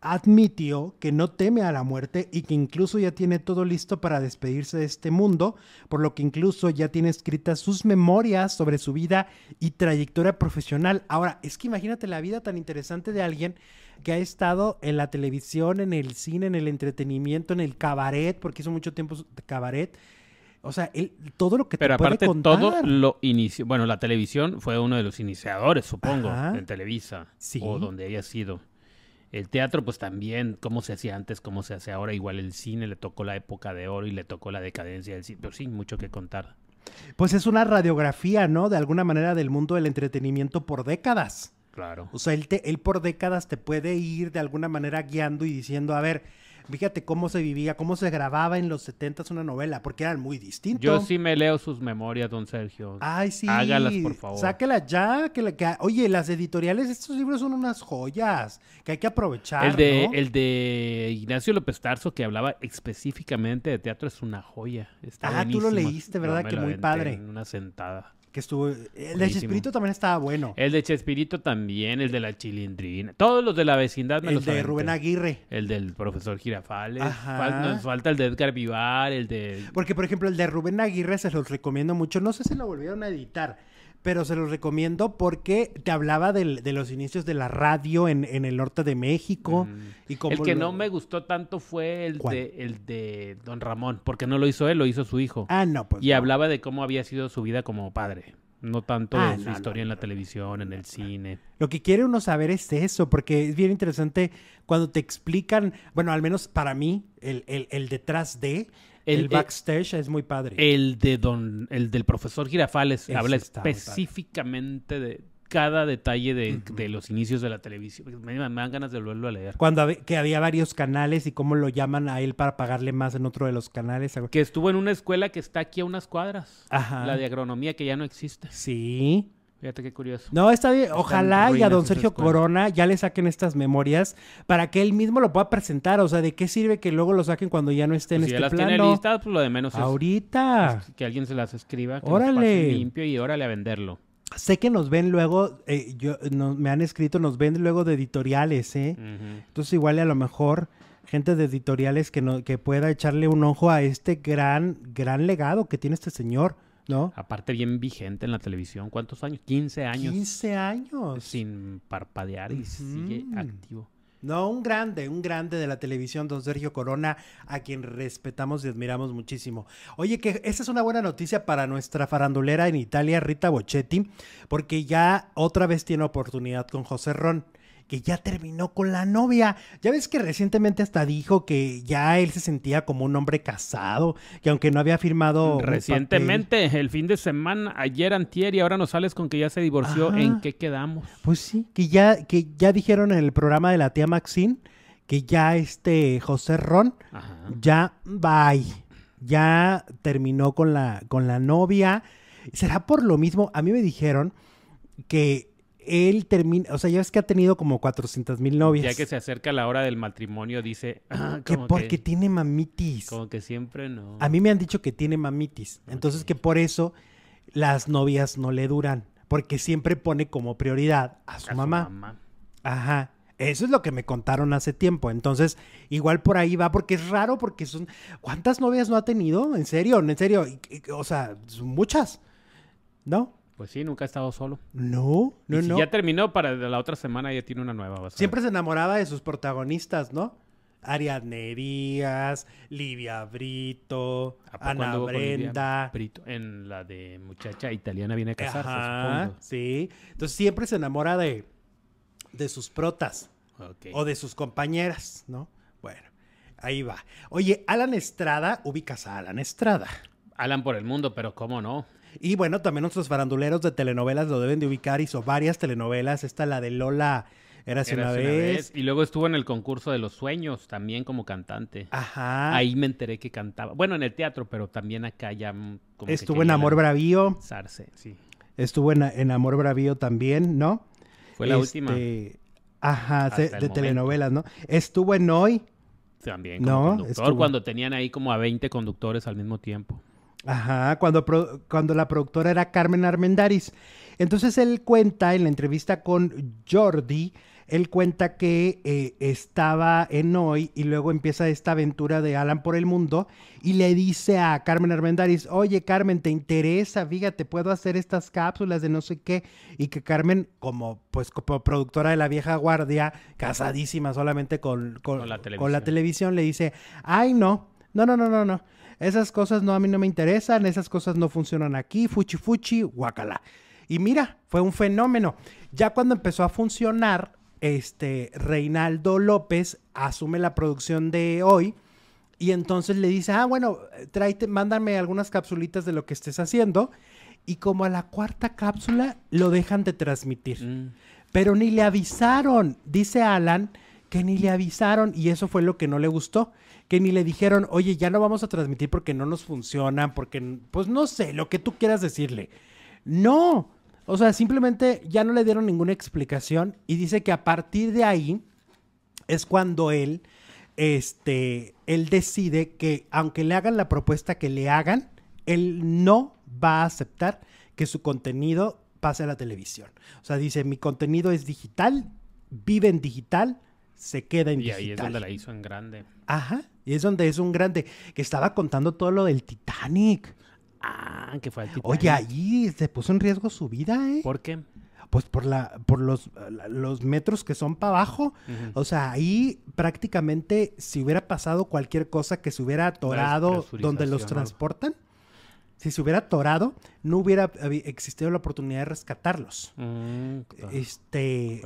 Speaker 1: admitió que no teme a la muerte y que incluso ya tiene todo listo para despedirse de este mundo, por lo que incluso ya tiene escritas sus memorias sobre su vida y trayectoria profesional. Ahora, es que imagínate la vida tan interesante de alguien que ha estado en la televisión, en el cine, en el entretenimiento, en el cabaret, porque hizo mucho tiempo de cabaret. O sea, él, todo lo que
Speaker 2: Pero aparte, todo lo inició. Bueno, la televisión fue uno de los iniciadores, supongo, en Televisa. O donde haya sido. El teatro, pues también, cómo se hacía antes, cómo se hace ahora. Igual el cine le tocó la época de oro y le tocó la decadencia del cine. Pero sí, mucho que contar.
Speaker 1: Pues es una radiografía, ¿no? De alguna manera del mundo del entretenimiento por décadas.
Speaker 2: Claro.
Speaker 1: O sea, él, te, él por décadas te puede ir de alguna manera guiando y diciendo, a ver, fíjate cómo se vivía, cómo se grababa en los 70 una novela, porque eran muy distintos.
Speaker 2: Yo sí me leo sus memorias, don Sergio.
Speaker 1: Ay, sí.
Speaker 2: Hágalas, por favor.
Speaker 1: Sáquelas ya. Que, la, que, oye, las editoriales, estos libros son unas joyas que hay que aprovechar.
Speaker 2: El de, el de Ignacio López Tarso, que hablaba específicamente de teatro, es una joya. Está
Speaker 1: ah, tú lo leíste, ¿verdad? que muy padre.
Speaker 2: En una sentada
Speaker 1: que estuvo. El de Chespirito también estaba bueno.
Speaker 2: El de Chespirito también, el de la Chilindrina. Todos los de la vecindad me
Speaker 1: el
Speaker 2: los
Speaker 1: El de Rubén Aguirre.
Speaker 2: El del profesor Girafales. nos falta el de Edgar Vivar, el de.
Speaker 1: Porque, por ejemplo, el de Rubén Aguirre se los recomiendo mucho. No sé si lo volvieron a editar pero se los recomiendo porque te hablaba de los inicios de la radio en, el norte de México.
Speaker 2: Mm. y como el que no me gustó tanto fue el de, el de Don Ramón, porque no lo hizo él, lo hizo su hijo.
Speaker 1: Ah, no, pues.
Speaker 2: Y hablaba de cómo había sido su vida como padre. No tanto ah, de su historia en la televisión, en el cine.
Speaker 1: Lo que quiere uno saber es eso, porque es bien interesante cuando te explican, bueno, al menos para mí, el, el, el detrás de, el, backstage es muy padre.
Speaker 2: El de don, el del profesor Girafales habla específicamente de cada detalle de, los inicios de la televisión. Me, dan ganas de volverlo a leer.
Speaker 1: Cuando que había varios canales y cómo lo llaman a él para pagarle más en otro de los canales.
Speaker 2: Que estuvo en una escuela que está aquí a unas cuadras. Ajá. La de agronomía que ya no existe.
Speaker 1: Sí.
Speaker 2: Fíjate qué curioso.
Speaker 1: No, está bien. Ojalá y a don Sergio Corona ya le saquen estas memorias para que él mismo lo pueda presentar. O sea, ¿de qué sirve que luego lo saquen cuando ya no esté en pues este si ya las tiene
Speaker 2: listas, pues lo de menos
Speaker 1: es Ahorita.
Speaker 2: que alguien se las escriba, que
Speaker 1: órale.
Speaker 2: limpio y órale a venderlo.
Speaker 1: Sé que nos ven luego, eh, yo, me han escrito, nos ven luego de editoriales, ¿eh? Entonces igual a lo mejor gente de editoriales que, no, que pueda echarle un ojo a este gran, gran legado que tiene este señor. ¿No?
Speaker 2: Aparte bien vigente en la televisión. ¿Cuántos años? 15 años.
Speaker 1: 15 años.
Speaker 2: Sin parpadear y sigue activo.
Speaker 1: No, un grande, un grande de la televisión, don Sergio Corona, a quien respetamos y admiramos muchísimo. Oye, que esa es una buena noticia para nuestra farandulera en Italia, Rita Bochetti, porque ya otra vez tiene oportunidad con José Ron que ya terminó con la novia. Ya ves que recientemente hasta dijo que ya él se sentía como un hombre casado, que aunque no había firmado...
Speaker 2: Recientemente, el fin de semana, ayer antier y ahora nos sales con que ya se divorció. ¿En qué quedamos?
Speaker 1: Pues sí, que ya, que ya dijeron en el programa de la tía Maxine que ya este José Ron ya bye, ya terminó con la, con la novia. ¿Será por lo mismo? A mí me dijeron que él termina, o sea, ya ves que ha tenido como 400 mil novias.
Speaker 2: Ya que se acerca la hora del matrimonio, dice...
Speaker 1: Ah, que porque tiene mamitis.
Speaker 2: Como que siempre no.
Speaker 1: A mí me han dicho que tiene mamitis. Entonces que por eso las novias no le duran. Porque siempre pone como prioridad a su, mamá. mamá. Ajá. Eso es lo que me contaron hace tiempo. Entonces, igual por ahí va, porque es raro, porque son. ¿Cuántas novias no ha tenido? En serio, en serio. O sea, son muchas. ¿No?
Speaker 2: Pues sí, nunca ha estado solo.
Speaker 1: No, no,
Speaker 2: no. Ya terminó para la otra semana, ya tiene una nueva.
Speaker 1: Siempre se enamoraba de sus protagonistas, ¿no? Ariadne Díaz, Livia Brito, Ana Brenda.
Speaker 2: Brito? En la de muchacha italiana viene a casarse, Ajá,
Speaker 1: Sí. Entonces siempre se enamora de, de sus protas. O de sus compañeras, ¿no? Bueno, ahí va. Oye, Alan Estrada, ubicas a Alan Estrada.
Speaker 2: Alan por el mundo, pero ¿cómo no?
Speaker 1: Y bueno, también nuestros faranduleros de telenovelas lo deben de ubicar. Hizo varias telenovelas. Esta, la de Lola, era una, vez.
Speaker 2: Y luego estuvo en el concurso de los sueños también como cantante.
Speaker 1: Ajá.
Speaker 2: Ahí me enteré que cantaba. Bueno, en el teatro, pero también acá ya. Mm,
Speaker 1: como estuvo en Amor Bravío.
Speaker 2: Sarse, sí.
Speaker 1: Estuvo en, Amor Bravío también, ¿no?
Speaker 2: Fue la última.
Speaker 1: Este, ajá, de, telenovelas, ¿no? Estuvo en Hoy.
Speaker 2: También como conductor, cuando tenían ahí como a 20 conductores al mismo tiempo.
Speaker 1: Ajá, cuando, cuando la productora era Carmen Armendaris. Entonces él cuenta en la entrevista con Jordi, él cuenta que eh, estaba en Hoy y luego empieza esta aventura de Alan por el mundo y le dice a Carmen Armendaris, oye Carmen, ¿te interesa? Fíjate, puedo hacer estas cápsulas de no sé qué. Y que Carmen, como pues como productora de la vieja guardia, casadísima solamente con, con, la, con la televisión, le dice, ay no, no, no, no, no, no. Esas cosas no a mí no me interesan, esas cosas no funcionan aquí, fuchi fuchi, guacala. Y mira, fue un fenómeno. Ya cuando empezó a funcionar, este Reinaldo López asume la producción de hoy y entonces le dice, ah, bueno, tráete, mándame algunas capsulitas de lo que estés haciendo. Y como a la cuarta cápsula lo dejan de transmitir. Mm. Pero ni le avisaron, dice Alan, que ni le avisaron y eso fue lo que no le gustó, que ni le dijeron, oye, ya no vamos a transmitir porque no nos funcionan, porque, pues no sé, lo que tú quieras decirle. No, o sea, simplemente ya no le dieron ninguna explicación y dice que a partir de ahí es cuando él, este, él decide que aunque le hagan la propuesta que le hagan, él no va a aceptar que su contenido pase a la televisión. O sea, dice, mi contenido es digital, vive en digital, se queda en digital.
Speaker 2: Y ahí es donde la hizo en grande.
Speaker 1: Ajá, y es donde es un grande, que estaba contando todo lo del Titanic.
Speaker 2: Ah, que fue el Titanic.
Speaker 1: Oye, ahí se puso en riesgo su vida, ¿eh?
Speaker 2: ¿Por qué?
Speaker 1: Pues por la, por los, los metros que son para abajo. O sea, ahí prácticamente si hubiera pasado cualquier cosa que se hubiera atorado donde los transportan, si se hubiera atorado, no hubiera existido la oportunidad de rescatarlos. Mm, este.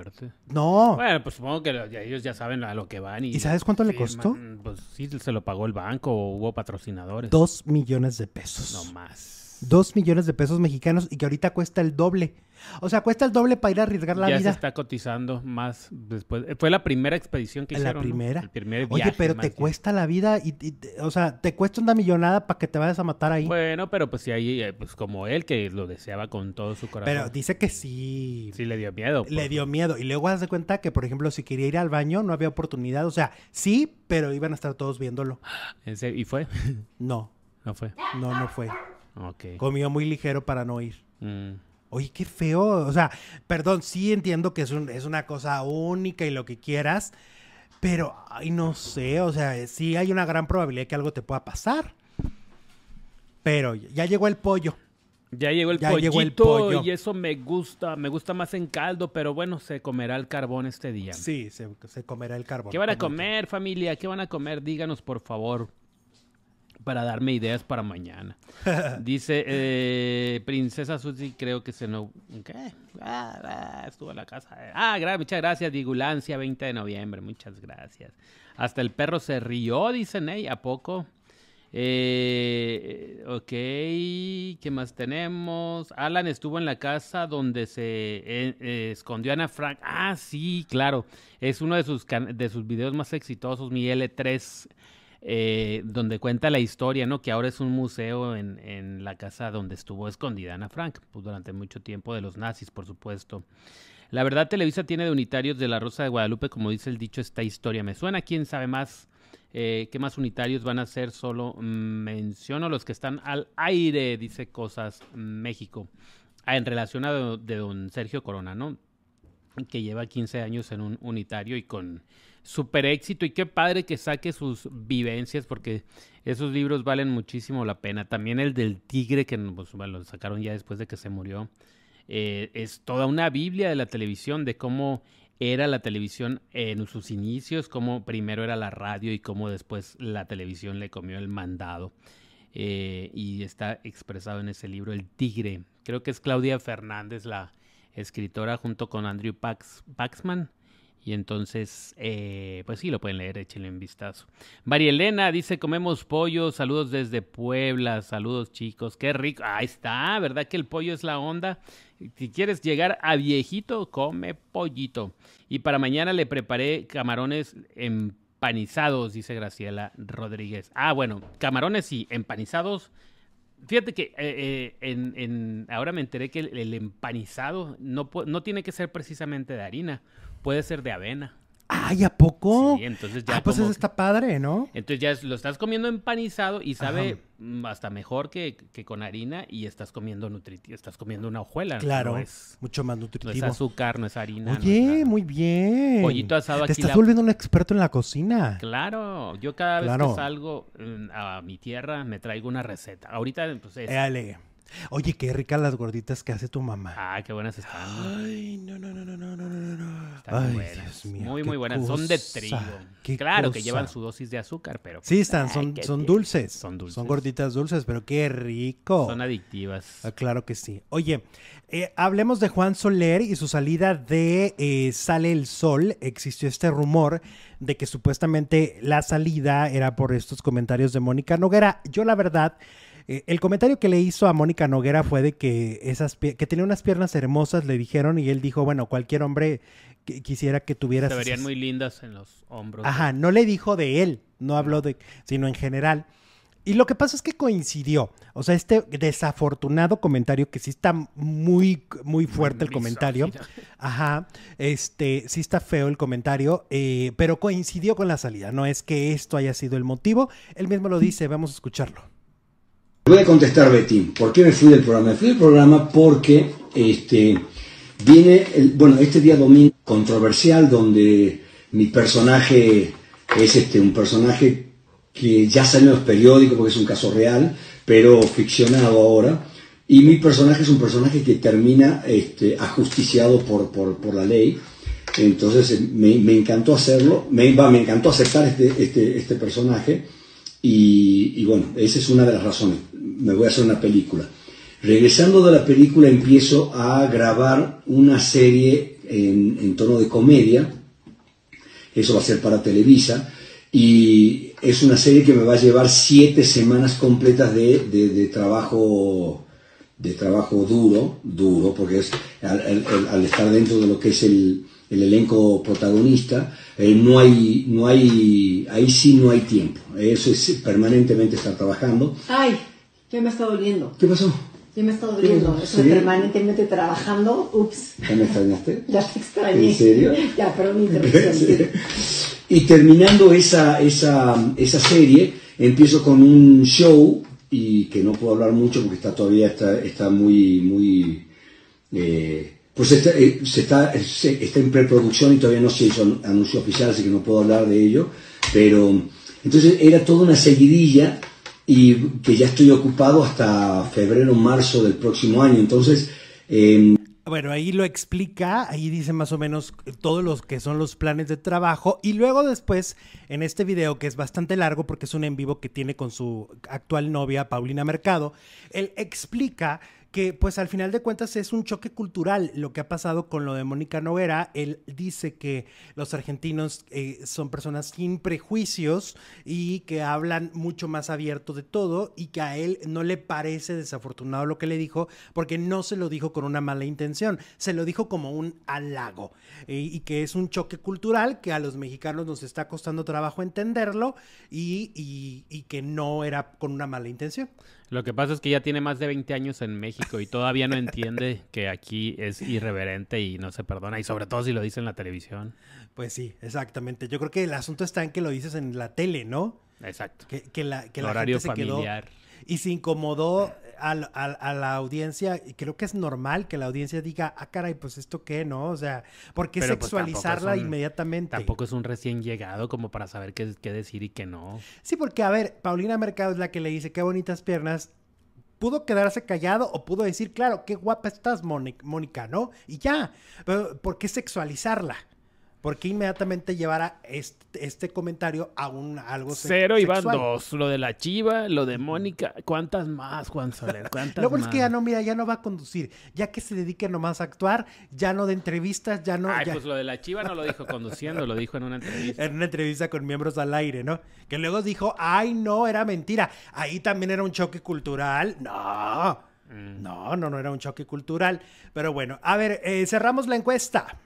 Speaker 1: No.
Speaker 2: Bueno, pues supongo que ellos ya saben a lo que van. ¿Y,
Speaker 1: sabes cuánto le costó?
Speaker 2: Pues sí, se lo pagó el banco o hubo patrocinadores.
Speaker 1: Dos millones de pesos.
Speaker 2: No más.
Speaker 1: Dos millones de pesos mexicanos y que ahorita cuesta el doble. O sea, cuesta el doble para ir a arriesgar la vida.
Speaker 2: Ya se está cotizando más después. Fue la primera expedición que hicieron.
Speaker 1: La primera. El primer viaje, Oye, pero te cuesta la vida y, o sea, te cuesta una millonada para que te vayas a matar ahí.
Speaker 2: Bueno, pero pues sí, ahí, eh, pues como él que lo deseaba con todo su corazón.
Speaker 1: Pero dice que sí.
Speaker 2: Sí, le dio miedo.
Speaker 1: Le pues. dio miedo. Y luego haz de cuenta que, por ejemplo, si quería ir al baño, no había oportunidad. O sea, sí, pero iban a estar todos viéndolo.
Speaker 2: ¿Y fue?
Speaker 1: No.
Speaker 2: No fue.
Speaker 1: No, no fue.
Speaker 2: Okay.
Speaker 1: Comió muy ligero para no ir. Mm. Oye, qué feo. O sea, perdón, sí entiendo que es, un, es una cosa única y lo que quieras, pero, ay, no sé, o sea, sí hay una gran probabilidad que algo te pueda pasar. Pero ya llegó el pollo.
Speaker 2: Ya llegó el, ya llegó el pollo y eso me gusta, me gusta más en caldo, pero bueno, se comerá el carbón este día.
Speaker 1: Sí, se, se comerá el carbón.
Speaker 2: ¿Qué van a comer, familia? ¿Qué van a comer? Díganos, por favor para darme ideas para mañana. Dice eh, Princesa Susi, creo que se no. ¿Qué? Ah, ah, estuvo en la casa. Ah, muchas gracias. Digulancia, 20 de noviembre. Muchas gracias. Hasta el perro se rió, dicen, ¿eh? ¿A poco? Eh, ok, ¿qué más tenemos? Alan estuvo en la casa donde se eh, escondió Ana Frank. Ah, sí, claro. Es uno de sus, de sus videos más exitosos, mi L3 eh, donde cuenta la historia, ¿no? Que ahora es un museo en, en, la casa donde estuvo escondida Ana Frank, pues durante mucho tiempo de los nazis, por supuesto. La verdad, Televisa tiene de unitarios de la Rosa de Guadalupe, como dice el dicho, esta historia. Me suena, quién sabe más, eh, qué más unitarios van a ser, solo menciono los que están al aire, dice Cosas México. Ah, en relación a de don Sergio Corona, ¿no? Que lleva 15 años en un unitario y con super éxito y qué padre que saque sus vivencias porque esos libros valen muchísimo la pena. También el del tigre que pues, lo sacaron ya después de que se murió. Eh, es toda una Biblia de la televisión, de cómo era la televisión en sus inicios, cómo primero era la radio y cómo después la televisión le comió el mandado. Eh, y está expresado en ese libro, El Tigre. Creo que es Claudia Fernández, la escritora, junto con Andrew Pax, Paxman. Y entonces, eh, pues sí, lo pueden leer, échenle un vistazo. María Elena dice, comemos pollo, saludos desde Puebla, saludos chicos, qué rico. Ahí está, ¿verdad que el pollo es la onda? Si quieres llegar a viejito, come pollito. Y para mañana le preparé camarones empanizados, dice Graciela Rodríguez. Ah, bueno, camarones sí, empanizados. Fíjate que eh, eh, en, ahora me enteré que el, el empanizado no, no tiene que ser precisamente de harina puede ser de avena.
Speaker 1: ¡Ay, ¿a poco?
Speaker 2: Sí, entonces ya.
Speaker 1: Ah, pues eso está padre, ¿no?
Speaker 2: Entonces ya lo estás comiendo empanizado y sabe mm, hasta mejor que, con harina y estás comiendo nutritivo, estás comiendo una hojuela.
Speaker 1: Claro, es, mucho más nutritivo.
Speaker 2: No es azúcar, no es harina.
Speaker 1: Oye, muy bien.
Speaker 2: Pollito asado
Speaker 1: Te estás volviendo un experto en la cocina.
Speaker 2: Claro, yo cada vez que salgo mm, a mi tierra me traigo una receta. Ahorita, pues es...
Speaker 1: Dale. Oye, qué ricas las gorditas que hace tu mamá.
Speaker 2: Ah, qué buenas están.
Speaker 1: Ay, no, no, no, no, no, no, no.
Speaker 2: Están Ay, buenas. Dios mío, muy, muy buenas. Son de trigo. claro que llevan su dosis de azúcar, pero.
Speaker 1: Sí, están, son, son dulces. Son dulces. Son gorditas dulces, pero qué rico.
Speaker 2: Son adictivas.
Speaker 1: Ah, claro que sí. Oye, eh, hablemos de Juan Soler y su salida de eh, Sale el Sol. Existió este rumor de que supuestamente la salida era por estos comentarios de Mónica Noguera. Yo, la verdad Eh, el comentario que le hizo a Mónica Noguera fue de que esas que tenía unas piernas hermosas, le dijeron, y él dijo, bueno, cualquier hombre que quisiera que tuviera...
Speaker 2: Se verían muy lindas en los hombros.
Speaker 1: Ajá, no le dijo de él, no habló de, sino en general. Y lo que pasa es que coincidió. O sea, este desafortunado comentario, que sí está muy, muy fuerte el comentario. Ajá. Este, sí está feo el comentario, eh, pero coincidió con la salida. No es que esto haya sido el motivo. Él mismo lo dice, vamos a escucharlo.
Speaker 3: Voy a contestar, Betty. ¿Por qué me fui del programa? Me fui del programa porque este, viene, el, bueno, este día domingo controversial donde mi personaje es este, un personaje que ya salió en los periódicos porque es un caso real, pero ficcionado ahora. Y mi personaje es un personaje que termina este, ajusticiado por, por, la ley. Entonces me, encantó hacerlo, me, me encantó aceptar este, este, este personaje. Y, bueno, esa es una de las razones. Me voy a hacer una película. Regresando de la película empiezo a grabar una serie en, en tono de comedia. Eso va a ser para Televisa y es una serie que me va a llevar siete semanas completas de, trabajo de trabajo duro, duro, porque es al, estar dentro de lo que es el, elenco protagonista, eh, no hay, no hay, ahí sí no hay tiempo. Eso es permanentemente estar trabajando.
Speaker 4: Ay, ya me está doliendo.
Speaker 3: ¿Qué pasó?
Speaker 4: Ya me está doliendo. Eso permanentemente trabajando. Ups.
Speaker 3: ¿Ya me extrañaste?
Speaker 4: ya te extrañé.
Speaker 3: ¿En serio?
Speaker 4: ya, pero mi interrupción.
Speaker 3: Y terminando esa, esa, esa serie, empiezo con un show, y que no puedo hablar mucho porque está todavía está, está muy, muy eh, pues está, eh, se está, está en preproducción y todavía no se hizo anuncio oficial, así que no puedo hablar de ello. Pero entonces era toda una seguidilla y que ya estoy ocupado hasta febrero, marzo del próximo año. Entonces, eh,
Speaker 1: bueno, ahí lo explica, ahí dice más o menos todos los que son los planes de trabajo y luego después en este video que es bastante largo porque es un en vivo que tiene con su actual novia Paulina Mercado, él explica que pues al final de cuentas es un choque cultural lo que ha pasado con lo de Mónica Noguera. Él dice que los argentinos eh, son personas sin prejuicios y que hablan mucho más abierto de todo y que a él no le parece desafortunado lo que le dijo porque no se lo dijo con una mala intención, se lo dijo como un halago y que es un choque cultural que a los mexicanos nos está costando trabajo entenderlo y, y que no era con una mala intención.
Speaker 2: Lo que pasa es que ya tiene más de 20 años en México y todavía no entiende que aquí es irreverente y no se perdona, y sobre todo si lo dice en la televisión.
Speaker 1: Pues sí, exactamente. Yo creo que el asunto está en que lo dices en la tele, ¿no?
Speaker 2: Exacto.
Speaker 1: Que, la, que la horario gente se familiar. Quedó y se incomodó a, la audiencia, y creo que es normal que la audiencia diga, ah, caray, pues esto qué, ¿no? O sea, ¿por qué pues, sexualizarla inmediatamente?
Speaker 2: Tampoco es un recién llegado como para saber qué, qué decir y qué no.
Speaker 1: Sí, porque, a ver, Paulina Mercado es la que le dice, qué bonitas piernas, pudo quedarse callado o pudo decir, claro, qué guapa estás, Mónica, ¿no? Y ya, pero ¿por qué sexualizarla? ¿Por qué inmediatamente llevara este, este, comentario a un algo
Speaker 2: Cero y van dos. Lo de la chiva, lo de Mónica. ¿Cuántas más, Juan Soler? ¿Cuántas
Speaker 1: Luego es que ya no, mira, ya no va a conducir. Ya que se dedique nomás a actuar, ya no de entrevistas, ya no.
Speaker 2: Ay, pues lo de la chiva no lo dijo conduciendo, lo dijo en una entrevista.
Speaker 1: En una entrevista con miembros al aire, ¿no? Que luego dijo, ay, no, era mentira. Ahí también era un choque cultural. No. Mm. No, no, no era un choque cultural. Pero bueno, a ver, eh, cerramos la encuesta.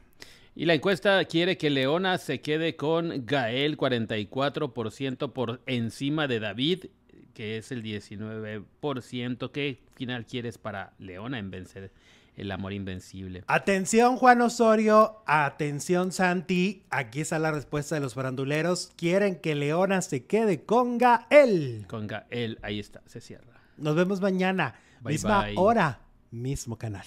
Speaker 2: Y la encuesta quiere que Leona se quede con Gael 44% por encima de David, que es el 19%. ¿Qué final quieres para Leona en vencer el amor invencible?
Speaker 1: Atención Juan Osorio, atención Santi, aquí está la respuesta de los faranduleros. Quieren que Leona se quede con Gael.
Speaker 2: Con Gael, ahí está, se cierra.
Speaker 1: Nos vemos mañana, misma hora, mismo canal.